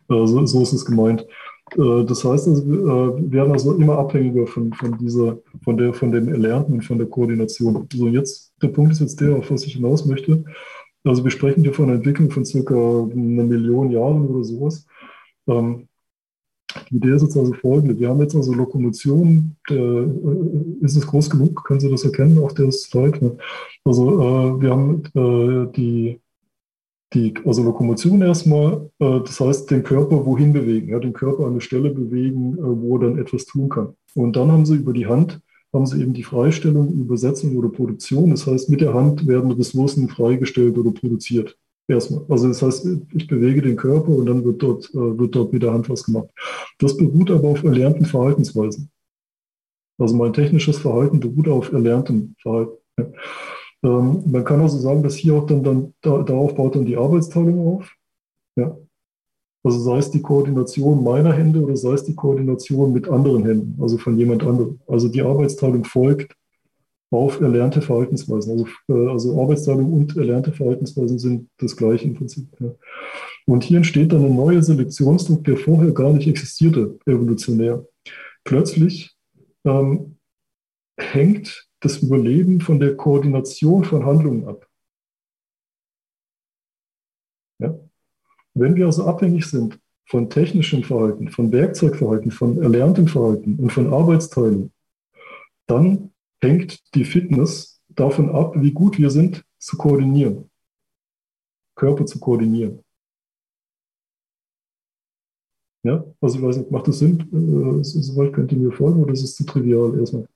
D: Also, so ist es gemeint. Äh, das heißt, also, wir werden also immer abhängiger von, von, dieser, von, der, von dem Erlernten und von der Koordination. So, jetzt, der Punkt ist jetzt der, auf was ich hinaus möchte. Also wir sprechen hier von einer Entwicklung von circa einer Million Jahren oder sowas. Ähm, die Idee ist jetzt also folgende. Wir haben jetzt also Lokomotion, der, äh, ist es groß genug? Können Sie das erkennen auf der Slide? Also äh, wir haben äh, die die, also Lokomotion erstmal, äh, das heißt den Körper wohin bewegen, ja, den Körper an eine Stelle bewegen, äh, wo er dann etwas tun kann. Und dann haben sie über die Hand, haben sie eben die Freistellung, Übersetzung oder Produktion. Das heißt, mit der Hand werden Ressourcen freigestellt oder produziert. Erstmal. Also das heißt, ich bewege den Körper und dann wird dort, äh, wird dort mit der Hand was gemacht. Das beruht aber auf erlernten Verhaltensweisen. Also mein technisches Verhalten beruht auf erlerntem Verhalten. Ja. Ähm, man kann also sagen, dass hier auch dann, dann da, darauf baut dann die Arbeitsteilung auf. Ja. Also sei es die Koordination meiner Hände oder sei es die Koordination mit anderen Händen, also von jemand anderem. Also die Arbeitsteilung folgt auf erlernte Verhaltensweisen. Also, äh, also Arbeitsteilung und erlernte Verhaltensweisen sind das gleiche im Prinzip. Ja. Und hier entsteht dann ein neuer Selektionsdruck, der vorher gar nicht existierte, evolutionär. Plötzlich ähm, hängt das Überleben von der Koordination von Handlungen ab. Ja? Wenn wir also abhängig sind von technischem Verhalten, von Werkzeugverhalten, von erlerntem Verhalten und von Arbeitsteilen, dann hängt die Fitness davon ab, wie gut wir sind zu koordinieren, Körper zu koordinieren. Ja, also ich weiß nicht, macht das Sinn? Äh, soweit könnt ihr mir folgen oder ist es zu trivial erstmal?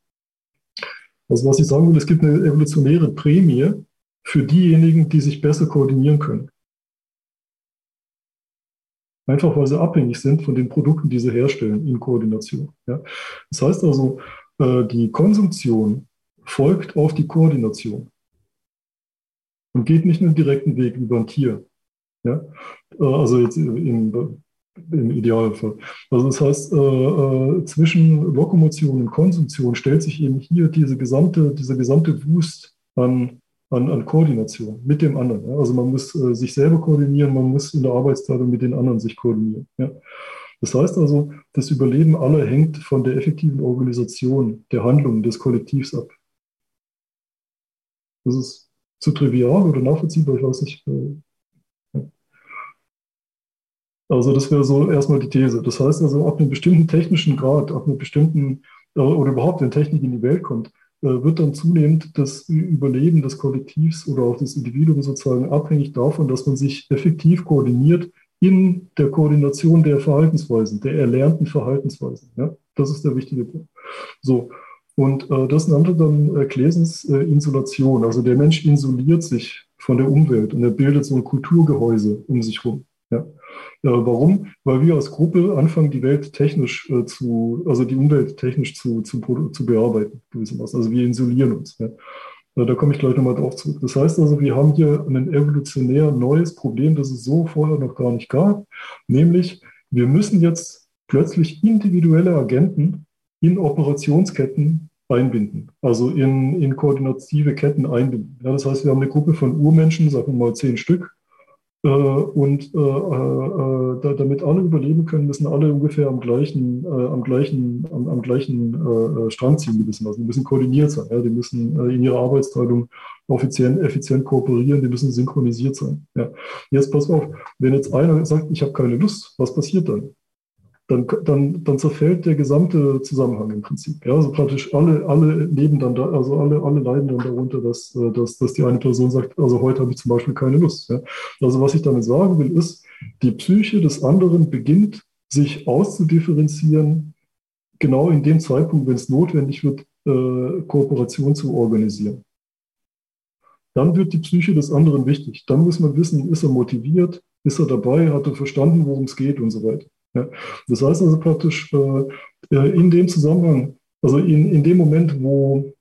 D: Also was ich sagen will, es gibt eine evolutionäre Prämie für diejenigen, die sich besser koordinieren können. Einfach weil sie abhängig sind von den Produkten, die sie herstellen in Koordination. Ja. Das heißt also, äh, die Konsumtion folgt auf die Koordination und geht nicht einen direkten Weg über ein Tier. Ja. Äh, also jetzt in, im Idealfall. Also das heißt, äh, äh, zwischen Lokomotion und Konsumption stellt sich eben hier diese gesamte, dieser gesamte Wust an, an, an Koordination mit dem anderen. Ja? Also man muss äh, sich selber koordinieren, man muss in der Arbeitsteilung mit den anderen sich koordinieren. Ja? Das heißt also, das Überleben aller hängt von der effektiven Organisation der Handlungen des Kollektivs ab. Das ist zu trivial oder nachvollziehbar, ich weiß nicht. Äh, also das wäre so erstmal die These. Das heißt also, ab einem bestimmten technischen Grad, ab einem bestimmten äh, oder überhaupt, wenn Technik in die Welt kommt, äh, wird dann zunehmend das Überleben des Kollektivs oder auch des Individuums sozusagen abhängig davon, dass man sich effektiv koordiniert in der Koordination der Verhaltensweisen, der erlernten Verhaltensweisen. Ja? Das ist der wichtige Punkt. So. Und äh, das nannte dann äh, Klesens äh, Insulation. Also der Mensch isoliert sich von der Umwelt und er bildet so ein Kulturgehäuse um sich herum. Ja. Warum? Weil wir als Gruppe anfangen, die Welt technisch äh, zu, also die Umwelt technisch zu, zu, zu bearbeiten, gewissermaßen. Also wir isolieren uns. Ja. Da komme ich gleich nochmal drauf zurück. Das heißt also, wir haben hier ein evolutionär neues Problem, das es so vorher noch gar nicht gab, nämlich wir müssen jetzt plötzlich individuelle Agenten in Operationsketten einbinden, also in, in koordinative Ketten einbinden. Ja, das heißt, wir haben eine Gruppe von Urmenschen, sagen wir mal zehn Stück, und äh, äh, damit alle überleben können, müssen alle ungefähr am gleichen, am gleichen, am, am gleichen Strang ziehen gewissermaßen. Die müssen koordiniert sein. Ja? Die müssen in ihrer Arbeitsteilung effizient, effizient kooperieren, die müssen synchronisiert sein. Ja. Jetzt pass auf, wenn jetzt einer sagt, ich habe keine Lust, was passiert dann? Dann, dann, dann zerfällt der gesamte Zusammenhang im Prinzip. Ja, also praktisch alle, alle leben dann da, also alle, alle leiden dann darunter, dass, äh, dass, dass die eine Person sagt, also heute habe ich zum Beispiel keine Lust. Ja. Also was ich damit sagen will, ist, die Psyche des anderen beginnt sich auszudifferenzieren, genau in dem Zeitpunkt, wenn es notwendig wird, äh, Kooperation zu organisieren. Dann wird die Psyche des anderen wichtig. Dann muss man wissen, ist er motiviert, ist er dabei, hat er verstanden, worum es geht und so weiter. Ja. Das heißt also praktisch äh, äh, in dem Zusammenhang, also in, in dem Moment, wo,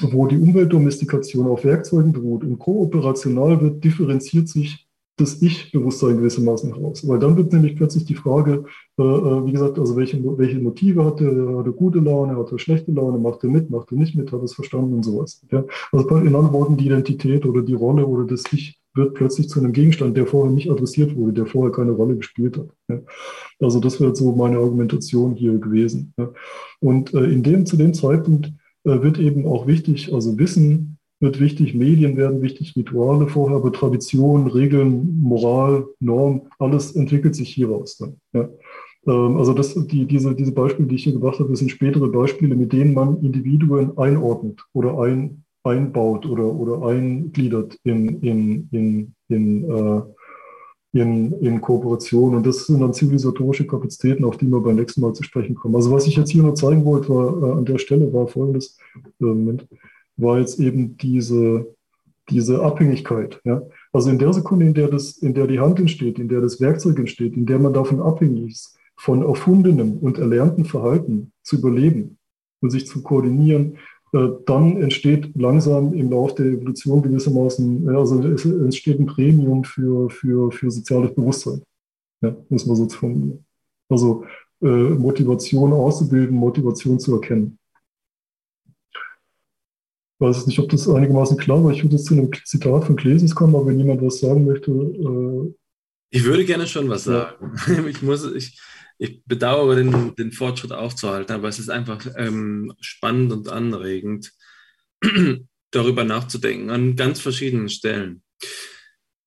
D: wo die Umweltdomestikation auf Werkzeugen beruht und kooperational wird, differenziert sich das Ich-Bewusstsein gewissermaßen heraus. Weil dann wird nämlich plötzlich die Frage, äh, äh wie gesagt, also welche, welche Motive hat er? Hat er gute Laune, hat er schlechte Laune, macht er mit, macht er nicht mit, hat er es verstanden und sowas. Ja? Also in anderen Worten, die Identität oder die Rolle oder das Ich wird plötzlich zu einem Gegenstand, der vorher nicht adressiert wurde, der vorher keine Rolle gespielt hat. Also das wäre so meine Argumentation hier gewesen. Und äh, in dem, zu dem Zeitpunkt äh, wird eben auch wichtig, also Wissen wird wichtig, Medien werden wichtig, Rituale vorher, aber Tradition, Regeln, Moral, Norm, alles entwickelt sich hieraus dann. Ähm, also das, die, diese, diese Beispiele, die ich hier gebracht habe, sind spätere Beispiele, mit denen man Individuen einordnet oder ein, einbaut oder, oder eingliedert in, in, in, in, äh, in, in Kooperation. Und das sind dann zivilisatorische Kapazitäten, auf die wir beim nächsten Mal zu sprechen kommen. Also was ich jetzt hier nur zeigen wollte, war äh, an der Stelle war folgendes, äh, war jetzt eben diese, diese Abhängigkeit. Ja? Also in der Sekunde, in der, das, in der die Hand entsteht, in der das Werkzeug entsteht, in der man davon abhängig ist, von erfundenem und erlernten Verhalten zu überleben und sich zu koordinieren, dann entsteht langsam im Laufe der Evolution gewissermaßen, also es entsteht ein Premium für, für, für soziales Bewusstsein, ja, muss man so formulieren. Also äh, Motivation auszubilden, Motivation zu erkennen. Ich weiß nicht, ob das einigermaßen klar war. Ich würde jetzt zu einem Zitat von Klesis kommen, aber wenn jemand was sagen möchte. Äh,
B: ich würde gerne schon was sagen. Ja. Ich muss, ich, ich bedauere den, den Fortschritt aufzuhalten, aber es ist einfach ähm, spannend und anregend, darüber nachzudenken an ganz verschiedenen Stellen.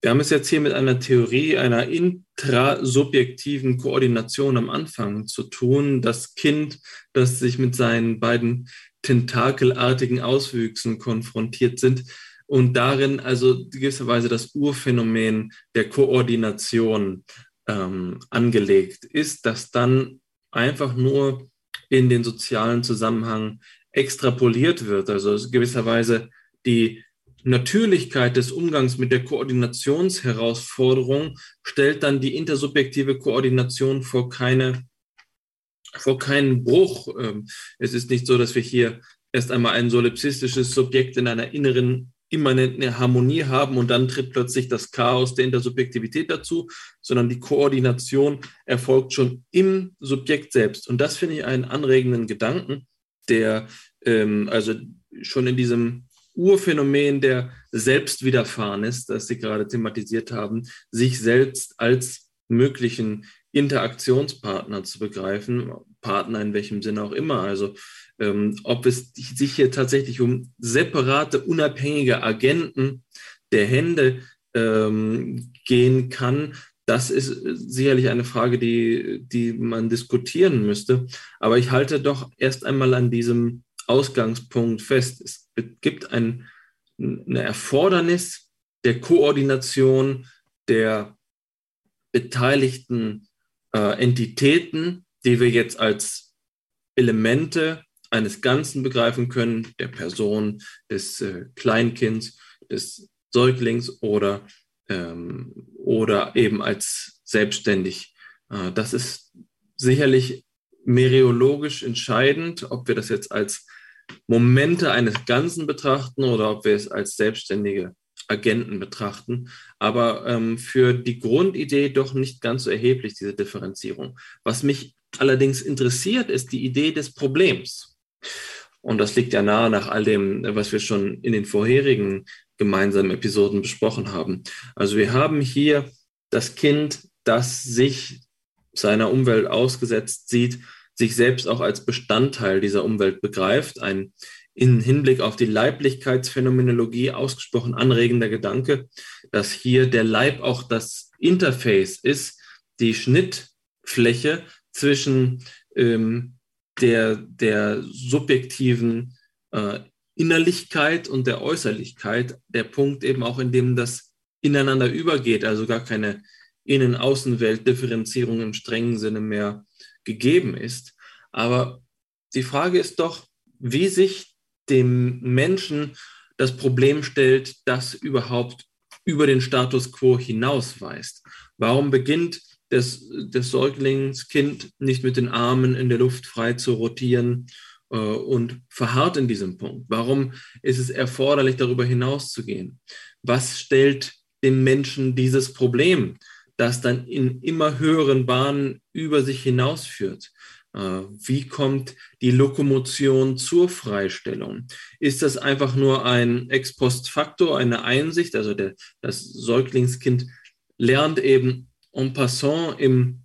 B: Wir haben es jetzt hier mit einer Theorie einer intrasubjektiven Koordination am Anfang zu tun. Das Kind, das sich mit seinen beiden tentakelartigen Auswüchsen konfrontiert sind und darin also gewisserweise das Urphänomen der Koordination ähm, angelegt ist, das dann einfach nur in den sozialen Zusammenhang extrapoliert wird. Also gewisserweise die Natürlichkeit des Umgangs mit der Koordinationsherausforderung stellt dann die intersubjektive Koordination vor keine vor keinen Bruch. Ähm, es ist nicht so, dass wir hier erst einmal ein solipsistisches Subjekt in einer inneren immanente Harmonie haben und dann tritt plötzlich das Chaos der Intersubjektivität dazu, sondern die Koordination erfolgt schon im Subjekt selbst. Und das finde ich einen anregenden Gedanken, der ähm, also schon in diesem Urphänomen der Selbstwiderfahren ist, das Sie gerade thematisiert haben, sich selbst als möglichen Interaktionspartner zu begreifen, Partner in welchem Sinne auch immer. Also ähm, ob es sich hier tatsächlich um separate, unabhängige Agenten der Hände ähm, gehen kann, das ist sicherlich eine Frage, die, die man diskutieren müsste. Aber ich halte doch erst einmal an diesem Ausgangspunkt fest. Es gibt ein, eine Erfordernis der Koordination der beteiligten äh, Entitäten, die wir jetzt als Elemente eines Ganzen begreifen können, der Person, des äh, Kleinkinds, des Säuglings oder, ähm, oder eben als selbstständig. Äh, das ist sicherlich meriologisch entscheidend, ob wir das jetzt als Momente eines Ganzen betrachten oder ob wir es als selbstständige Agenten betrachten. Aber ähm, für die Grundidee doch nicht ganz so erheblich, diese Differenzierung. Was mich allerdings interessiert, ist die Idee des Problems. Und das liegt ja nahe nach all dem, was wir schon in den vorherigen gemeinsamen Episoden besprochen haben. Also wir haben hier das Kind, das sich seiner Umwelt ausgesetzt sieht, sich selbst auch als Bestandteil dieser Umwelt begreift. Ein in Hinblick auf die Leiblichkeitsphänomenologie ausgesprochen anregender Gedanke, dass hier der Leib auch das Interface ist, die Schnittfläche zwischen ähm, der, der subjektiven äh, Innerlichkeit und der Äußerlichkeit, der Punkt eben auch, in dem das ineinander übergeht, also gar keine Innen-Außenwelt-Differenzierung im strengen Sinne mehr gegeben ist. Aber die Frage ist doch, wie sich dem Menschen das Problem stellt, das überhaupt über den Status quo hinausweist. Warum beginnt das, das Säuglingskind nicht mit den Armen in der Luft frei zu rotieren äh, und verharrt in diesem Punkt? Warum ist es erforderlich, darüber hinauszugehen? Was stellt dem Menschen dieses Problem, das dann in immer höheren Bahnen über sich hinausführt? Äh, wie kommt die Lokomotion zur Freistellung? Ist das einfach nur ein Ex-Post-Faktor, eine Einsicht? Also der, das Säuglingskind lernt eben en passant im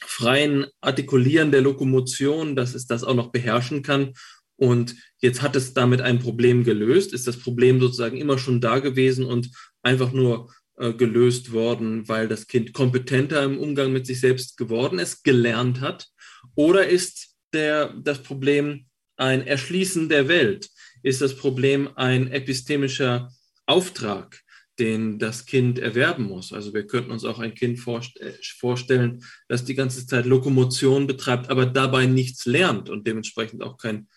B: freien Artikulieren der Lokomotion, dass es das auch noch beherrschen kann. Und jetzt hat es damit ein Problem gelöst. Ist das Problem sozusagen immer schon da gewesen und einfach nur äh, gelöst worden, weil das Kind kompetenter im Umgang mit sich selbst geworden ist, gelernt hat? Oder ist der, das Problem ein Erschließen der Welt? Ist das Problem ein epistemischer Auftrag, den das Kind erwerben muss? Also wir könnten uns auch ein Kind äh, vorstellen, das die ganze Zeit Lokomotion betreibt, aber dabei nichts lernt und dementsprechend auch kein,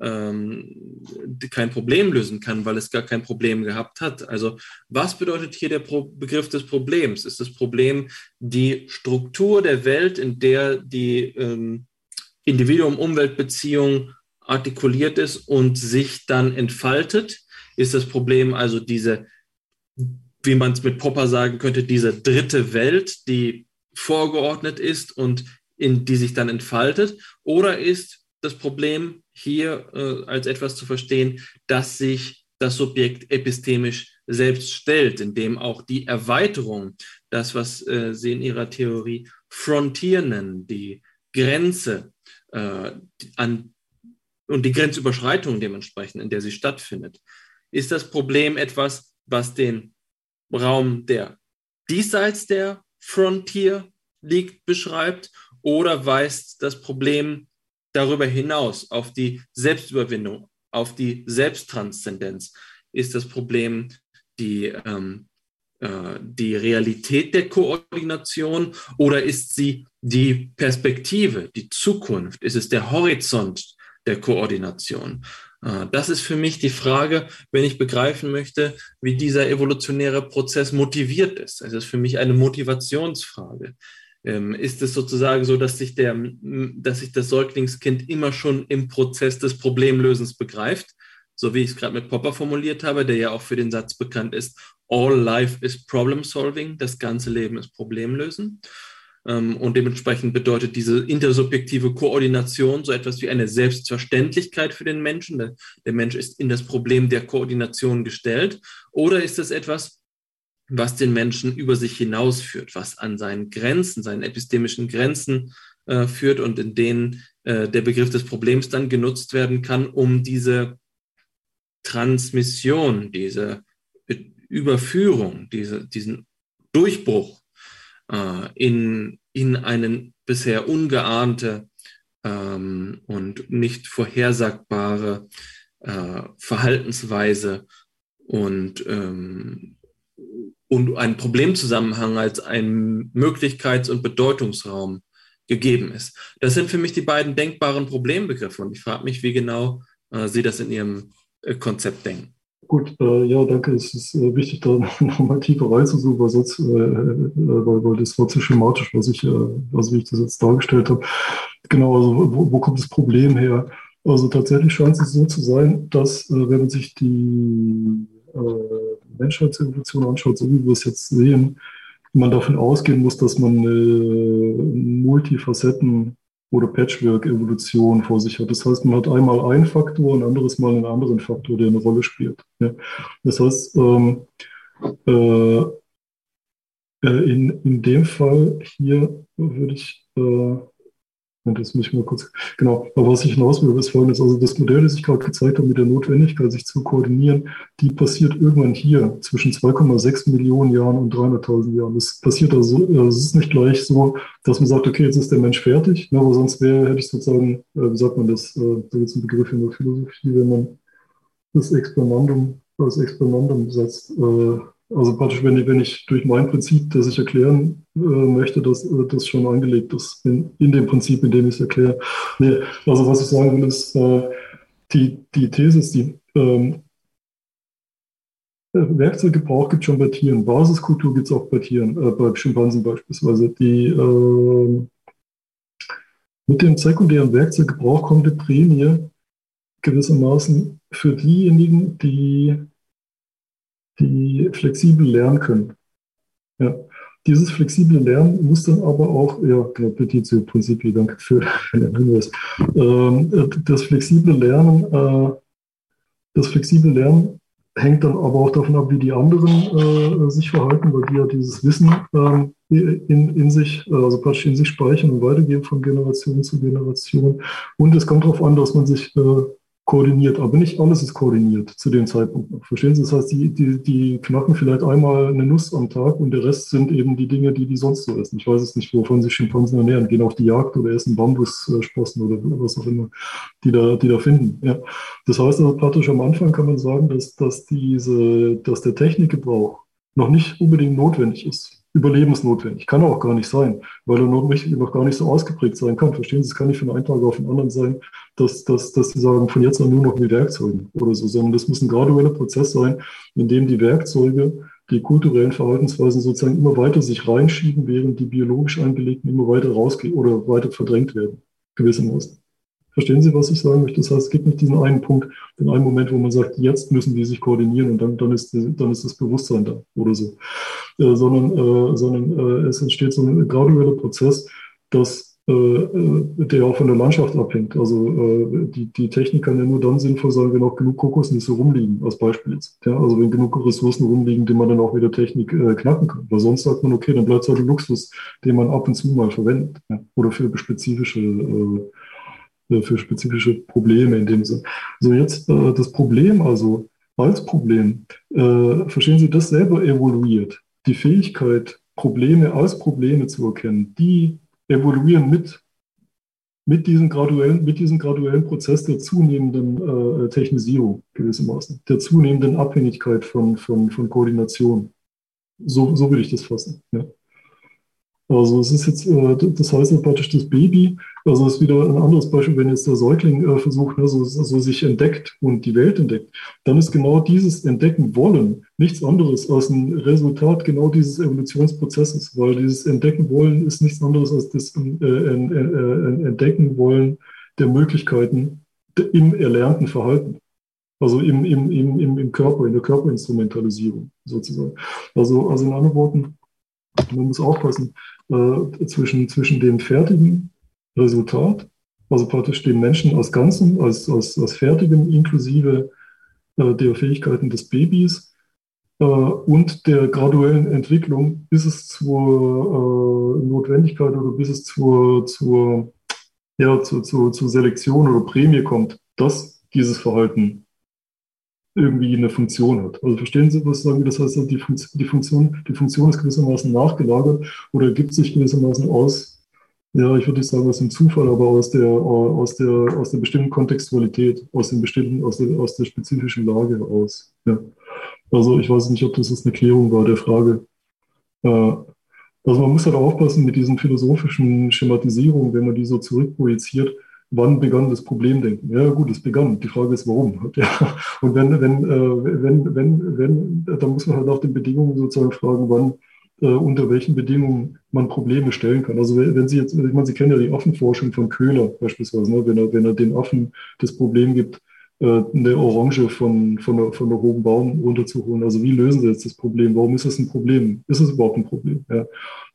B: ähm, kein Problem lösen kann, weil es gar kein Problem gehabt hat. Also was bedeutet hier der Pro Begriff des Problems? Ist das Problem die Struktur der Welt, in der die ähm, Individuum-Umwelt-Beziehung artikuliert ist und sich dann entfaltet? Ist das Problem also diese, wie man es mit Popper sagen könnte, diese dritte Welt, die vorgeordnet ist und in die sich dann entfaltet? Oder ist das Problem hier äh, als etwas zu verstehen, dass sich das Subjekt epistemisch selbst stellt, indem auch die Erweiterung, das, was äh, Sie in Ihrer Theorie Frontier nennen, die Grenze äh, an, und die Grenzüberschreitung dementsprechend, in der sie stattfindet, ist das Problem etwas, was den Raum, der diesseits der Frontier liegt, beschreibt, oder weist das Problem darüber hinaus auf die Selbstüberwindung, auf die Selbsttranszendenz ist das Problem die, ähm, äh, die Realität der Koordination oder ist sie die Perspektive, die Zukunft? Ist es der Horizont der Koordination? Äh, das ist für mich die Frage, wenn ich begreifen möchte, wie dieser evolutionäre Prozess motiviert ist. Es ist für mich eine Motivationsfrage. Ähm, ist es sozusagen so, dass sich, der, dass sich das Säuglingskind immer schon im Prozess des Problemlösens begreift, so wie ich es gerade mit Popper formuliert habe, der ja auch für den Satz bekannt ist, All life is problem solving, das ganze Leben ist Problemlösen. Ähm, und dementsprechend bedeutet diese intersubjektive Koordination so etwas wie eine Selbstverständlichkeit für den Menschen. Der Mensch ist in das Problem der Koordination gestellt. Oder ist es etwas, was den Menschen über sich hinausführt, was an seinen Grenzen, seinen epistemischen Grenzen äh, führt und in denen äh, der Begriff des Problems dann genutzt werden kann, um diese Transmission, diese Überführung, diese, diesen Durchbruch äh, in, in eine bisher ungeahnte ähm, und nicht vorhersagbare äh, Verhaltensweise und ähm, und ein Problemzusammenhang als ein Möglichkeits- und Bedeutungsraum gegeben ist. Das sind für mich die beiden denkbaren Problembegriffe und ich frage mich, wie genau äh, Sie das in Ihrem äh, Konzept denken.
D: Gut, äh, ja, danke. Es ist äh, wichtig, da nochmal tiefer reinzusuchen, weil sonst, äh, äh, weil, weil, das war zu schematisch, was ich, also wie ich das jetzt dargestellt habe. Genau, also wo, wo kommt das Problem her? Also tatsächlich scheint es so zu sein, dass wenn man sich die Menschheitsevolution anschaut, so wie wir es jetzt sehen, man davon ausgehen muss, dass man eine Multifacetten- oder Patchwork-Evolution vor sich hat. Das heißt, man hat einmal einen Faktor, ein anderes Mal einen anderen Faktor, der eine Rolle spielt. Ja. Das heißt, ähm, äh, äh in, in dem Fall hier würde ich äh, Und das muss ich mal kurz, genau. Aber was ich hinaus will, ist folgendes. Also das Modell, das ich gerade gezeigt habe mit der Notwendigkeit, sich zu koordinieren, die passiert irgendwann hier zwischen 2,6 Millionen Jahren und 300.000 Jahren. Das passiert also, es ist nicht gleich so, dass man sagt, okay, jetzt ist der Mensch fertig, ne, aber sonst wäre, hätte ich sozusagen, äh, wie sagt man das, äh, da gibt es einen Begriff in der Philosophie, wenn man das Experimentum, als Experimentum setzt, äh, also praktisch, wenn ich, wenn ich durch mein Prinzip, das ich erklären äh, möchte, dass äh, das schon angelegt ist, in, in dem Prinzip, in dem ich es erkläre. Nee, also was ich sagen will, ist, äh, die, die These ist, die ähm, Werkzeuggebrauch gibt es schon bei Tieren. Basiskultur gibt es auch bei Tieren, äh, bei Schimpansen beispielsweise. Die, äh, mit dem sekundären Werkzeuggebrauch kommt eine Prämie gewissermaßen für diejenigen, die die flexibel lernen können. Ja. Dieses flexible Lernen muss dann aber auch, ja, genau, Petitio Principi, danke für den Hinweis. Ähm, das flexible Lernen, äh, das flexible Lernen hängt dann aber auch davon ab, wie die anderen äh, sich verhalten, weil die ja dieses Wissen ähm, in, in sich, also praktisch in sich speichern und weitergeben von Generation zu Generation. Und es kommt darauf an, dass man sich äh, koordiniert, aber nicht alles ist koordiniert zu dem Zeitpunkt. Verstehen Sie? Das heißt, die, die, die knacken vielleicht einmal eine Nuss am Tag und der Rest sind eben die Dinge, die die sonst so essen. Ich weiß es nicht, wovon sich Schimpansen ernähren, gehen auf die Jagd oder essen Bambussprossen oder was auch immer, die da, die da finden. Ja. Das heißt also praktisch am Anfang kann man sagen, dass, dass, diese, dass der Technikgebrauch noch nicht unbedingt notwendig ist überlebensnotwendig. Kann auch gar nicht sein, weil er noch, nicht, noch gar nicht so ausgeprägt sein kann. Verstehen Sie, es kann nicht von einem Tag auf den anderen sein, dass, dass, dass Sie sagen, von jetzt an nur noch mit Werkzeugen oder so, sondern das muss ein gradueller Prozess sein, in dem die Werkzeuge, die kulturellen Verhaltensweisen sozusagen immer weiter sich reinschieben, während die biologisch angelegten immer weiter rausgehen oder weiter verdrängt werden, gewissermaßen. Verstehen Sie, was ich sagen möchte? Das heißt, es gibt nicht diesen einen Punkt, den einen Moment, wo man sagt, jetzt müssen die sich koordinieren und dann, dann, ist, dann ist das Bewusstsein da oder so. Äh, sondern äh, sondern äh, es entsteht so ein gradueller Prozess, dass, äh, äh, der auch von der Landschaft abhängt. Also äh, die, die Technik kann ja nur dann sinnvoll sein, wenn auch genug Kokosnüsse rumliegen, als Beispiel jetzt. Ja, also wenn genug Ressourcen rumliegen, die man dann auch wieder Technik knacken kann. Weil sonst sagt man, okay, dann bleibt es halt ein Luxus, den man ab und zu mal verwendet. Ja, oder für spezifische äh, für spezifische Probleme in dem Sinne. So jetzt äh, das Problem also als Problem, äh, verstehen Sie, das selber evoluiert. Die Fähigkeit, Probleme als Probleme zu erkennen, die evoluieren mit, mit, diesem, graduellen, mit diesem graduellen Prozess der zunehmenden äh, Technisierung gewissermaßen, der zunehmenden Abhängigkeit von, von, von Koordination. So, so will ich das fassen. Ja. Also es ist jetzt, äh, das heißt praktisch das Baby, also ist wieder ein anderes Beispiel, wenn jetzt der Säugling äh, versucht, ne, so, so sich entdeckt und die Welt entdeckt, dann ist genau dieses Entdecken wollen nichts anderes als ein Resultat genau dieses Evolutionsprozesses, weil dieses Entdecken wollen ist nichts anderes als das äh, äh, Entdecken wollen der Möglichkeiten im erlernten Verhalten. Also im, im, im, im Körper, in der Körperinstrumentalisierung sozusagen. Also, also in anderen Worten, man muss aufpassen, äh, zwischen, zwischen dem fertigen Resultat, also praktisch dem Menschen als Ganzen, als, als, als fertigem inklusive äh, der Fähigkeiten des Babys äh, und der graduellen Entwicklung, bis es zur äh, Notwendigkeit oder bis es zur, zur, ja, zur, zur, zur Selektion oder Prämie kommt, dass dieses Verhalten irgendwie eine Funktion hat. Also verstehen Sie, was sagen wir? Das heißt, die, Fun die, Funktion, die Funktion ist gewissermaßen nachgelagert oder ergibt sich gewissermaßen aus, ja, ich würde nicht sagen aus dem Zufall, aber aus der, aus der, aus der bestimmten Kontextualität, aus dem bestimmten, aus der, aus der spezifischen Lage aus. Ja. Also ich weiß nicht, ob das jetzt eine Klärung war der Frage. Äh, also man muss halt aufpassen mit diesen philosophischen Schematisierungen, wenn man die so zurückprojiziert wann begann das Problemdenken? Ja, gut, es begann. Die Frage ist, warum? Ja. Und wenn, wenn, äh, wenn, wenn, wenn, dann muss man halt nach den Bedingungen sozusagen fragen, wann, äh, unter welchen Bedingungen man Probleme stellen kann. Also wenn Sie jetzt, ich meine, Sie kennen ja die Affenforschung von Köhler beispielsweise, ne? wenn, er, wenn er den Affen das Problem gibt, äh, eine Orange von, von, der, von der hohen Baum runterzuholen. Also wie lösen Sie jetzt das Problem? Warum ist das ein Problem? Ist es überhaupt ein Problem? Ja.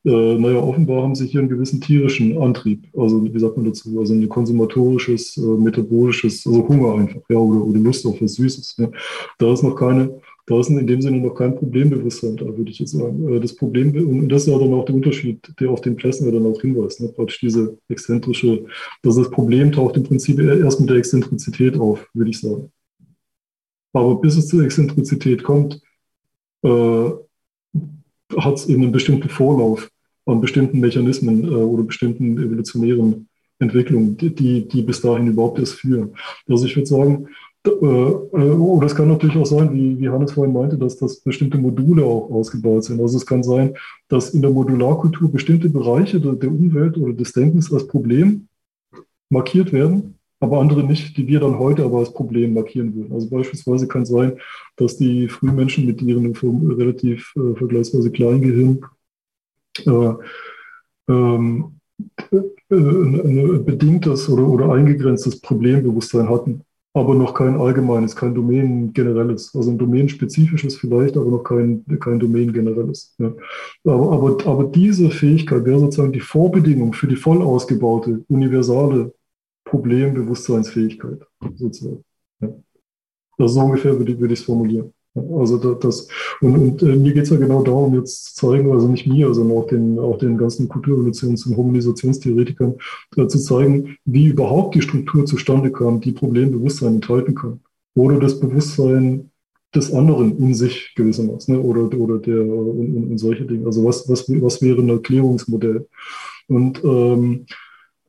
D: Äh, naja, offenbar haben sie hier einen gewissen tierischen Antrieb. Also wie sagt man dazu? Also ein konsumatorisches, äh, metabolisches, also Hunger einfach, ja, oder, oder Lust auf was Süßes. Ja. Da ist noch keine, da ist in dem Sinne noch kein Problembewusstsein da, würde ich jetzt sagen. Äh, das Problem, und das ist ja dann auch der Unterschied, der auf den Plessner dann auch hinweist, ne? praktisch diese exzentrische, dass das Problem taucht im Prinzip erst mit der Exzentrizität auf, würde ich sagen. Aber bis es zur Exzentrizität kommt, äh, hat es eben einen bestimmten Vorlauf an bestimmten Mechanismen äh, oder bestimmten evolutionären Entwicklungen, die, die bis dahin überhaupt erst führen. Also ich würde sagen, oder es kann natürlich auch sein, wie, wie Hannes vorhin meinte, dass das bestimmte Module auch ausgebaut sind. Also es kann sein, dass in der Modularkultur bestimmte Bereiche der, der Umwelt oder des Denkens als Problem markiert werden, aber andere nicht, die wir dann heute aber als Problem markieren würden. Also beispielsweise kann sein, dass die Frühmenschen mit ihrem relativ äh, vergleichsweise kleinen Gehirn äh, ähm, äh, ein bedingtes oder, oder eingegrenztes Problembewusstsein hatten, aber noch kein allgemeines, kein Domain generelles. Also ein domänenspezifisches vielleicht, aber noch kein, kein Domain generelles. Ja. Aber, aber, aber diese Fähigkeit wäre sozusagen die Vorbedingung für die voll ausgebaute, universale Problembewusstseinsfähigkeit sozusagen. Ja. Ist so ungefähr, würde ich es formulieren. Also das, und, und äh, mir geht es ja genau darum, jetzt zu zeigen, also nicht mir, sondern auch den, auch den ganzen Kulturrevolutions- und Humanisationstheoretikern äh, zu zeigen, wie überhaupt die Struktur zustande kam, die Problembewusstsein enthalten kann. Oder das Bewusstsein des anderen in sich gewissermaßen, ne? oder, oder der und, und, und solche Dinge. Also was, was, was wäre ein Erklärungsmodell? Und ähm,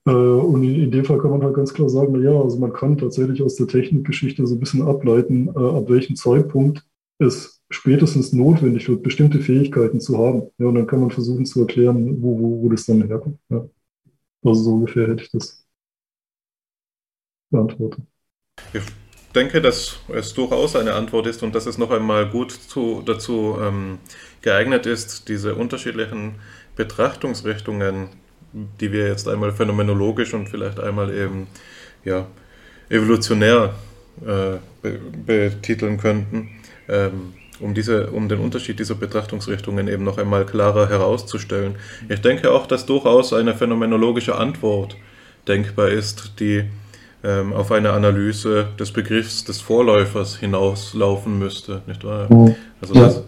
D: äh, und in dem Fall kann man halt ganz klar sagen, na ja, also man kann tatsächlich aus der Technikgeschichte so ein bisschen ableiten, äh, ab welchem Zeitpunkt es spätestens notwendig wird, bestimmte Fähigkeiten zu haben. Ja, und dann kann man versuchen zu erklären, wo, wo, wo das dann herkommt. Ja. Also so ungefähr hätte ich das beantwortet.
C: Ich denke, dass es durchaus eine Antwort ist und dass es noch einmal gut zu, dazu ähm, geeignet ist, diese unterschiedlichen Betrachtungsrichtungen, die wir jetzt einmal phänomenologisch und vielleicht einmal eben ja, evolutionär äh, be betiteln könnten, ähm, um, diese, um den Unterschied dieser Betrachtungsrichtungen eben noch einmal klarer herauszustellen. Ich denke auch, dass durchaus eine phänomenologische Antwort denkbar ist, die ähm, auf eine Analyse des Begriffs des Vorläufers hinauslaufen müsste. Nicht wahr? Mhm. Also das,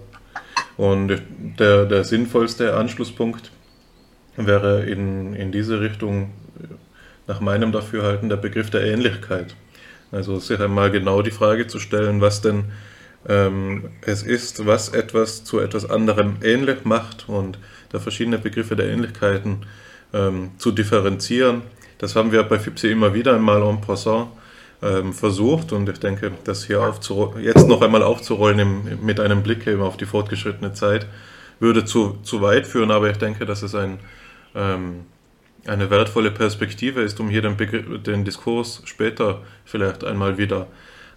C: und der, der sinnvollste Anschlusspunkt wäre in, in diese Richtung nach meinem Dafürhalten der Begriff der Ähnlichkeit. Also sich einmal genau die Frage zu stellen, was denn ähm, es ist, was etwas zu etwas anderem ähnlich macht und da verschiedene Begriffe der Ähnlichkeiten ähm, zu differenzieren. Das haben wir bei FIPSI immer wieder einmal en passant ähm, versucht und ich denke, das hier jetzt noch einmal aufzurollen im, mit einem Blick eben auf die fortgeschrittene Zeit würde zu, zu weit führen, aber ich denke, dass es ein, ähm, eine wertvolle Perspektive ist, um hier den, den Diskurs später vielleicht einmal wieder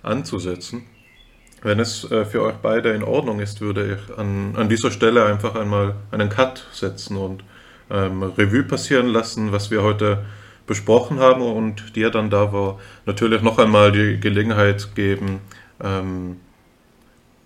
C: anzusetzen. Wenn es äh, für euch beide in Ordnung ist, würde ich an, an dieser Stelle einfach einmal einen Cut setzen und ähm, Revue passieren lassen, was wir heute besprochen haben und dir dann da war, natürlich noch einmal die Gelegenheit geben, ähm,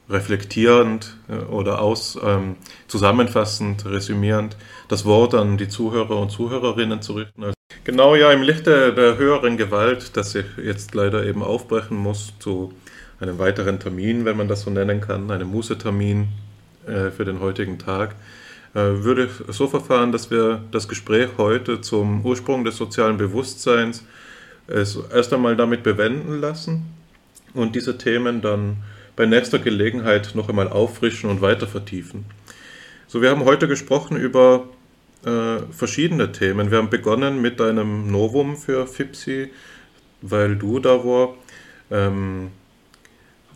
C: reflektierend äh, oder aus, ähm, zusammenfassend, resümierend das Wort an die Zuhörer und Zuhörerinnen zu richten. Also genau ja, im Lichte der höheren Gewalt, dass ich jetzt leider eben aufbrechen muss zu einem weiteren Termin, wenn man das so nennen kann, einem Mußetermin äh, für den heutigen Tag, äh, würde so verfahren, dass wir das Gespräch heute zum Ursprung des sozialen Bewusstseins es erst einmal damit bewenden lassen und diese Themen dann bei nächster Gelegenheit noch einmal auffrischen und weiter vertiefen. So, wir haben heute gesprochen über äh, verschiedene Themen. Wir haben begonnen mit einem Novum für FIPSI, weil du da war. Ähm,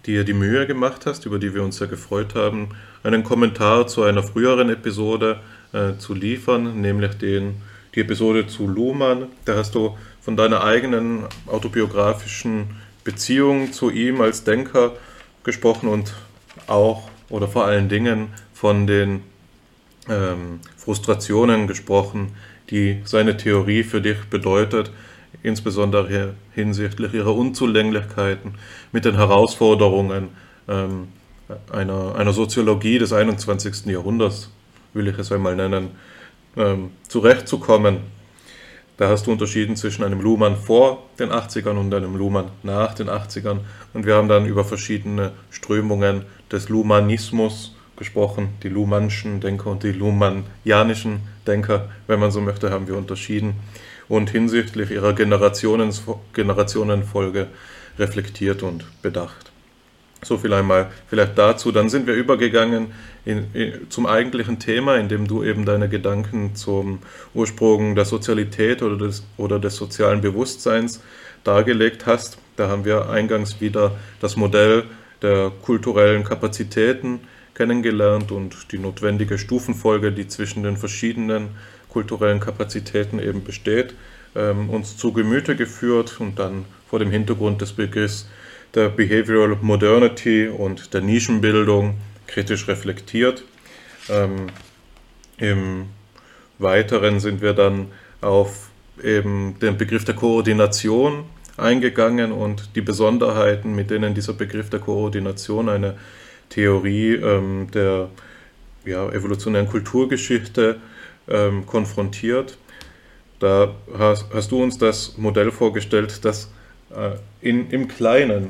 C: dir die Mühe gemacht hast, über die wir uns sehr gefreut haben, einen Kommentar zu einer früheren Episode äh, zu liefern, nämlich den, die Episode zu Luhmann. Da hast du von deiner eigenen autobiografischen Beziehung zu ihm als Denker gesprochen und auch oder vor allen Dingen von den ähm, Frustrationen gesprochen, die seine Theorie für dich bedeutet insbesondere hinsichtlich ihrer Unzulänglichkeiten, mit den Herausforderungen ähm, einer, einer Soziologie des 21. Jahrhunderts, will ich es einmal nennen, ähm, zurechtzukommen. Da hast du unterschieden zwischen einem Luhmann vor den 80ern und einem Luhmann nach den 80ern. Und wir haben dann über verschiedene Strömungen des Luhmannismus gesprochen. Die Luhmannschen Denker und die Luhmannianischen Denker, wenn man so möchte, haben wir unterschieden und hinsichtlich ihrer Generationenfolge reflektiert und bedacht. So viel einmal vielleicht dazu. Dann sind wir übergegangen in, in, zum eigentlichen Thema, indem du eben deine Gedanken zum Ursprung der Sozialität oder des, oder des sozialen Bewusstseins dargelegt hast. Da haben wir eingangs wieder das Modell der kulturellen Kapazitäten kennengelernt und die notwendige Stufenfolge, die zwischen den verschiedenen kulturellen Kapazitäten eben besteht, ähm, uns zu Gemüte geführt und dann vor dem Hintergrund des Begriffs der Behavioral Modernity und der Nischenbildung kritisch reflektiert. Ähm, Im Weiteren sind wir dann auf eben den Begriff der Koordination eingegangen und die Besonderheiten, mit denen dieser Begriff der Koordination eine Theorie ähm, der ja, evolutionären Kulturgeschichte ähm, konfrontiert. Da hast, hast, du uns das Modell vorgestellt, dass äh, in, im Kleinen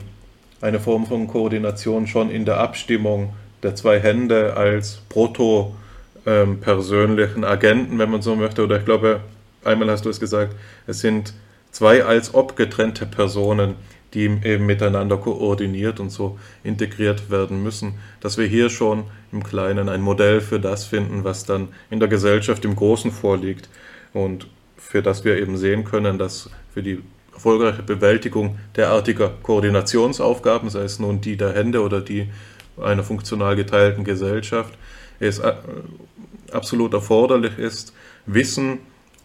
C: eine Form von Koordination schon in der Abstimmung der zwei Hände als proto-persönlichen ähm, Agenten, wenn man so möchte, oder ich glaube, einmal hast du es gesagt, es sind zwei als ob getrennte Personen, die eben miteinander koordiniert und so integriert werden müssen, dass wir hier schon im Kleinen ein Modell für das finden, was dann in der Gesellschaft im Großen vorliegt und für das wir eben sehen können, dass für die erfolgreiche Bewältigung derartiger Koordinationsaufgaben, sei es nun die der Hände oder die einer funktional geteilten Gesellschaft, es äh, absolut erforderlich ist, Wissen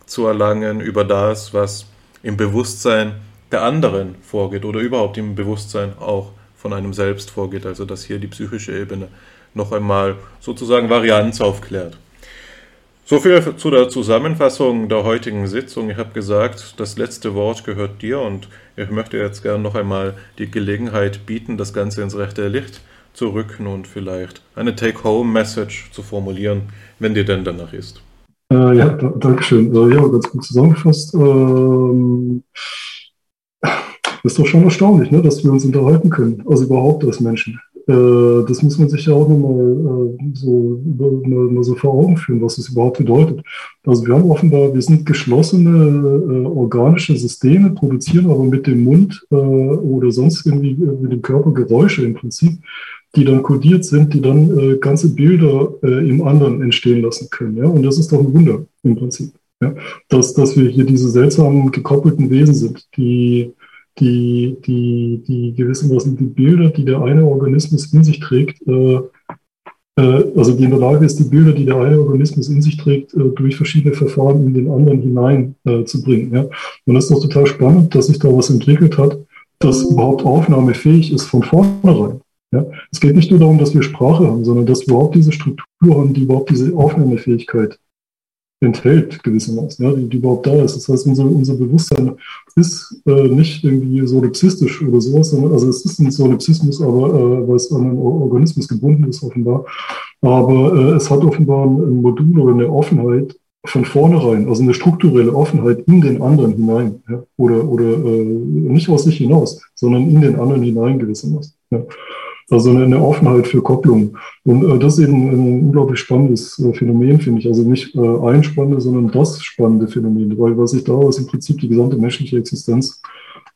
C: zu erlangen über das, was im Bewusstsein der anderen vorgeht oder überhaupt im Bewusstsein auch von einem selbst vorgeht, also dass hier die psychische Ebene noch einmal sozusagen Varianz aufklärt. So viel zu der Zusammenfassung der heutigen Sitzung. Ich habe gesagt, das letzte Wort gehört dir und ich möchte jetzt gerne noch einmal die Gelegenheit bieten, das Ganze ins rechte Licht zu rücken und vielleicht eine Take-Home-Message zu formulieren, wenn dir denn danach ist.
D: Äh, ja, danke schön. Äh, ja, ganz gut zusammengefasst. Ähm, ist doch schon erstaunlich, ne, dass wir uns unterhalten können, also überhaupt als Menschen. Äh, das muss man sich ja auch nochmal äh, so, mal, mal so vor Augen führen, was das überhaupt bedeutet. Also wir haben offenbar, wir sind geschlossene äh, organische Systeme, produzieren aber mit dem Mund äh, oder sonst irgendwie äh, mit dem Körper Geräusche im Prinzip, die dann kodiert sind, die dann äh, ganze Bilder im anderen entstehen lassen können. Ja? Und das ist doch ein Wunder im Prinzip. Ja? Dass, dass wir hier diese seltsamen gekoppelten Wesen sind, die die, die, die gewissermaßen die Bilder, die der eine Organismus in sich trägt, äh, äh, also die in der Lage ist, die Bilder, die der eine Organismus in sich trägt, äh, durch verschiedene Verfahren in den anderen hinein äh. Ja? Und das ist doch total spannend, dass sich da was entwickelt hat, das überhaupt aufnahmefähig ist von vornherein. Ja? Es geht nicht nur darum, dass wir Sprache haben, sondern dass wir überhaupt diese Struktur haben, die überhaupt diese Aufnahmefähigkeit enthält, gewissermaßen, ja, die, die überhaupt da ist. Das heißt, unser, unser Bewusstsein ist äh, nicht irgendwie solipsistisch oder sowas, sondern, also es ist ein Solipsismus, aber äh, weil es an einen Organismus gebunden ist, offenbar. Aber äh, es hat offenbar ein Modul oder eine Offenheit von vornherein, also eine strukturelle Offenheit in den anderen hinein, ja, oder, oder äh, nicht aus sich hinaus, sondern in den anderen hinein gewissermaßen. Ja. Also eine Offenheit für Kopplung. Und äh, das ist eben ein unglaublich spannendes äh, Phänomen, finde ich. Also nicht äh, ein spannendes, sondern das spannende Phänomen, weil was sich daraus im Prinzip die gesamte menschliche Existenz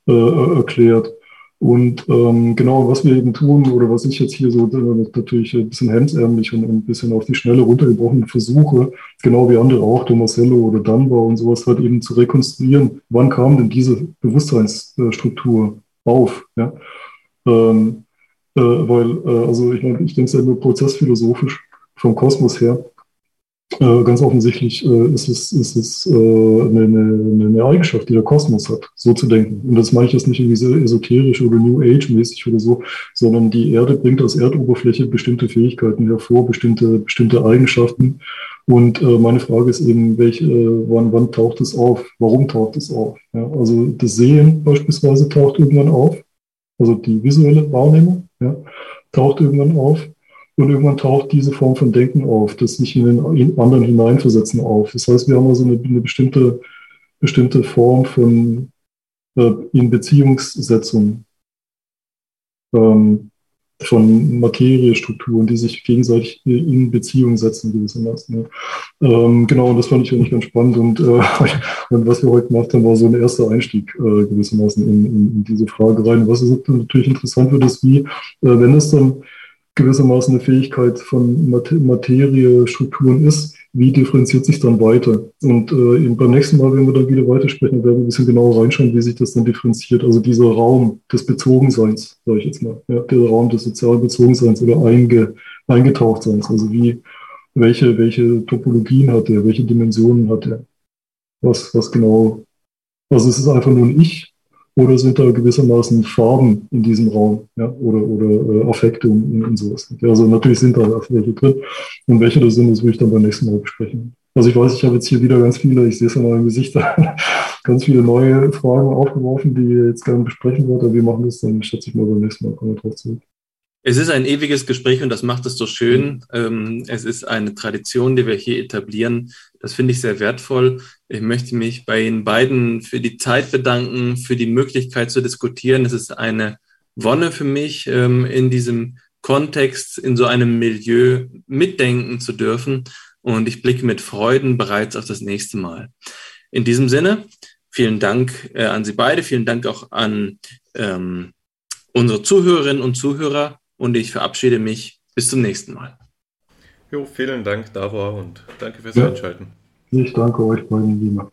D: äh, äh, erklärt. Und ähm, genau, was wir eben tun, oder was ich jetzt hier so äh, natürlich ein bisschen hemdsärmlich und ein bisschen auf die Schnelle runtergebrochen versuche, genau wie andere auch, Tomasello oder Dunbar und sowas, halt eben zu rekonstruieren, wann kam denn diese Bewusstseinsstruktur auf. Ja? Ähm, äh, weil, äh, also ich meine, ich denke es ja nur prozessphilosophisch vom Kosmos her. Äh, ganz offensichtlich äh, ist es, ist es äh, eine, eine, eine, Eigenschaft, die der Kosmos hat, so zu denken. Und das meine ich jetzt nicht irgendwie so esoterisch oder New Age-mäßig oder so, sondern die Erde bringt aus Erdoberfläche bestimmte Fähigkeiten hervor, bestimmte, bestimmte Eigenschaften. Und äh, meine Frage ist eben, welche, äh, wann, wann taucht es auf? Warum taucht es auf? Ja, also das Sehen beispielsweise taucht irgendwann auf, also die visuelle Wahrnehmung ja, taucht irgendwann auf. Und irgendwann taucht diese Form von Denken auf, das sich in den anderen hineinversetzen auf. Das heißt, wir haben also eine, eine bestimmte, bestimmte Form von äh, in Beziehungssetzung. Ähm, von Materiestrukturen, die sich gegenseitig in Beziehung setzen gewissermaßen. Ja. Ähm, genau, und das fand ich eigentlich ganz spannend. Und, äh, und was wir heute gemacht haben, war so ein erster Einstieg äh, gewissermaßen in, in, in, diese Frage rein. Was natürlich interessant wird, ist wie, äh, wenn es dann gewissermaßen eine Fähigkeit von Materiestrukturen ist, wie differenziert sich dann weiter? Und äh, beim nächsten Mal, wenn wir dann wieder weitersprechen, werden wir ein bisschen genauer reinschauen, wie sich das dann differenziert. Also dieser Raum des Bezogenseins, sage ich jetzt mal, ja, der Raum des sozialen Bezogenseins oder einge, eingetauchtseins. Also wie, welche, welche Topologien hat er, welche Dimensionen hat er? Was, was genau, also es ist einfach nur ein Ich, oder sind da gewissermaßen Farben in diesem Raum ja, oder, oder äh, Affekte und, und sowas. Also natürlich sind da welche drin. Und welche das sind, das will ich dann beim nächsten Mal besprechen. Also ich weiß, ich habe jetzt hier wieder ganz viele, ich sehe es an meinem Gesicht, ganz viele neue Fragen aufgeworfen, die ihr jetzt gerne besprechen wollt. Aber wir machen das dann, schätze ich mal, beim nächsten Mal kommen wir drauf zurück.
B: Es ist ein ewiges Gespräch und das macht es so schön. Ähm, es ist eine Tradition, die wir hier etablieren. Das finde ich sehr wertvoll. Ich möchte mich bei Ihnen beiden für die Zeit bedanken, für die Möglichkeit zu diskutieren. Es ist eine Wonne für mich, ähm, in diesem Kontext, in so einem Milieu mitdenken zu dürfen. Und ich blicke mit Freuden bereits auf das nächste Mal. In diesem Sinne, vielen Dank äh, an Sie beide. Vielen Dank auch an ähm, unsere Zuhörerinnen und Zuhörer und ich verabschiede mich. Bis zum nächsten Mal.
C: Jo, vielen Dank, Davor, und danke fürs ja. Einschalten.
D: Ich danke euch beiden, lieber.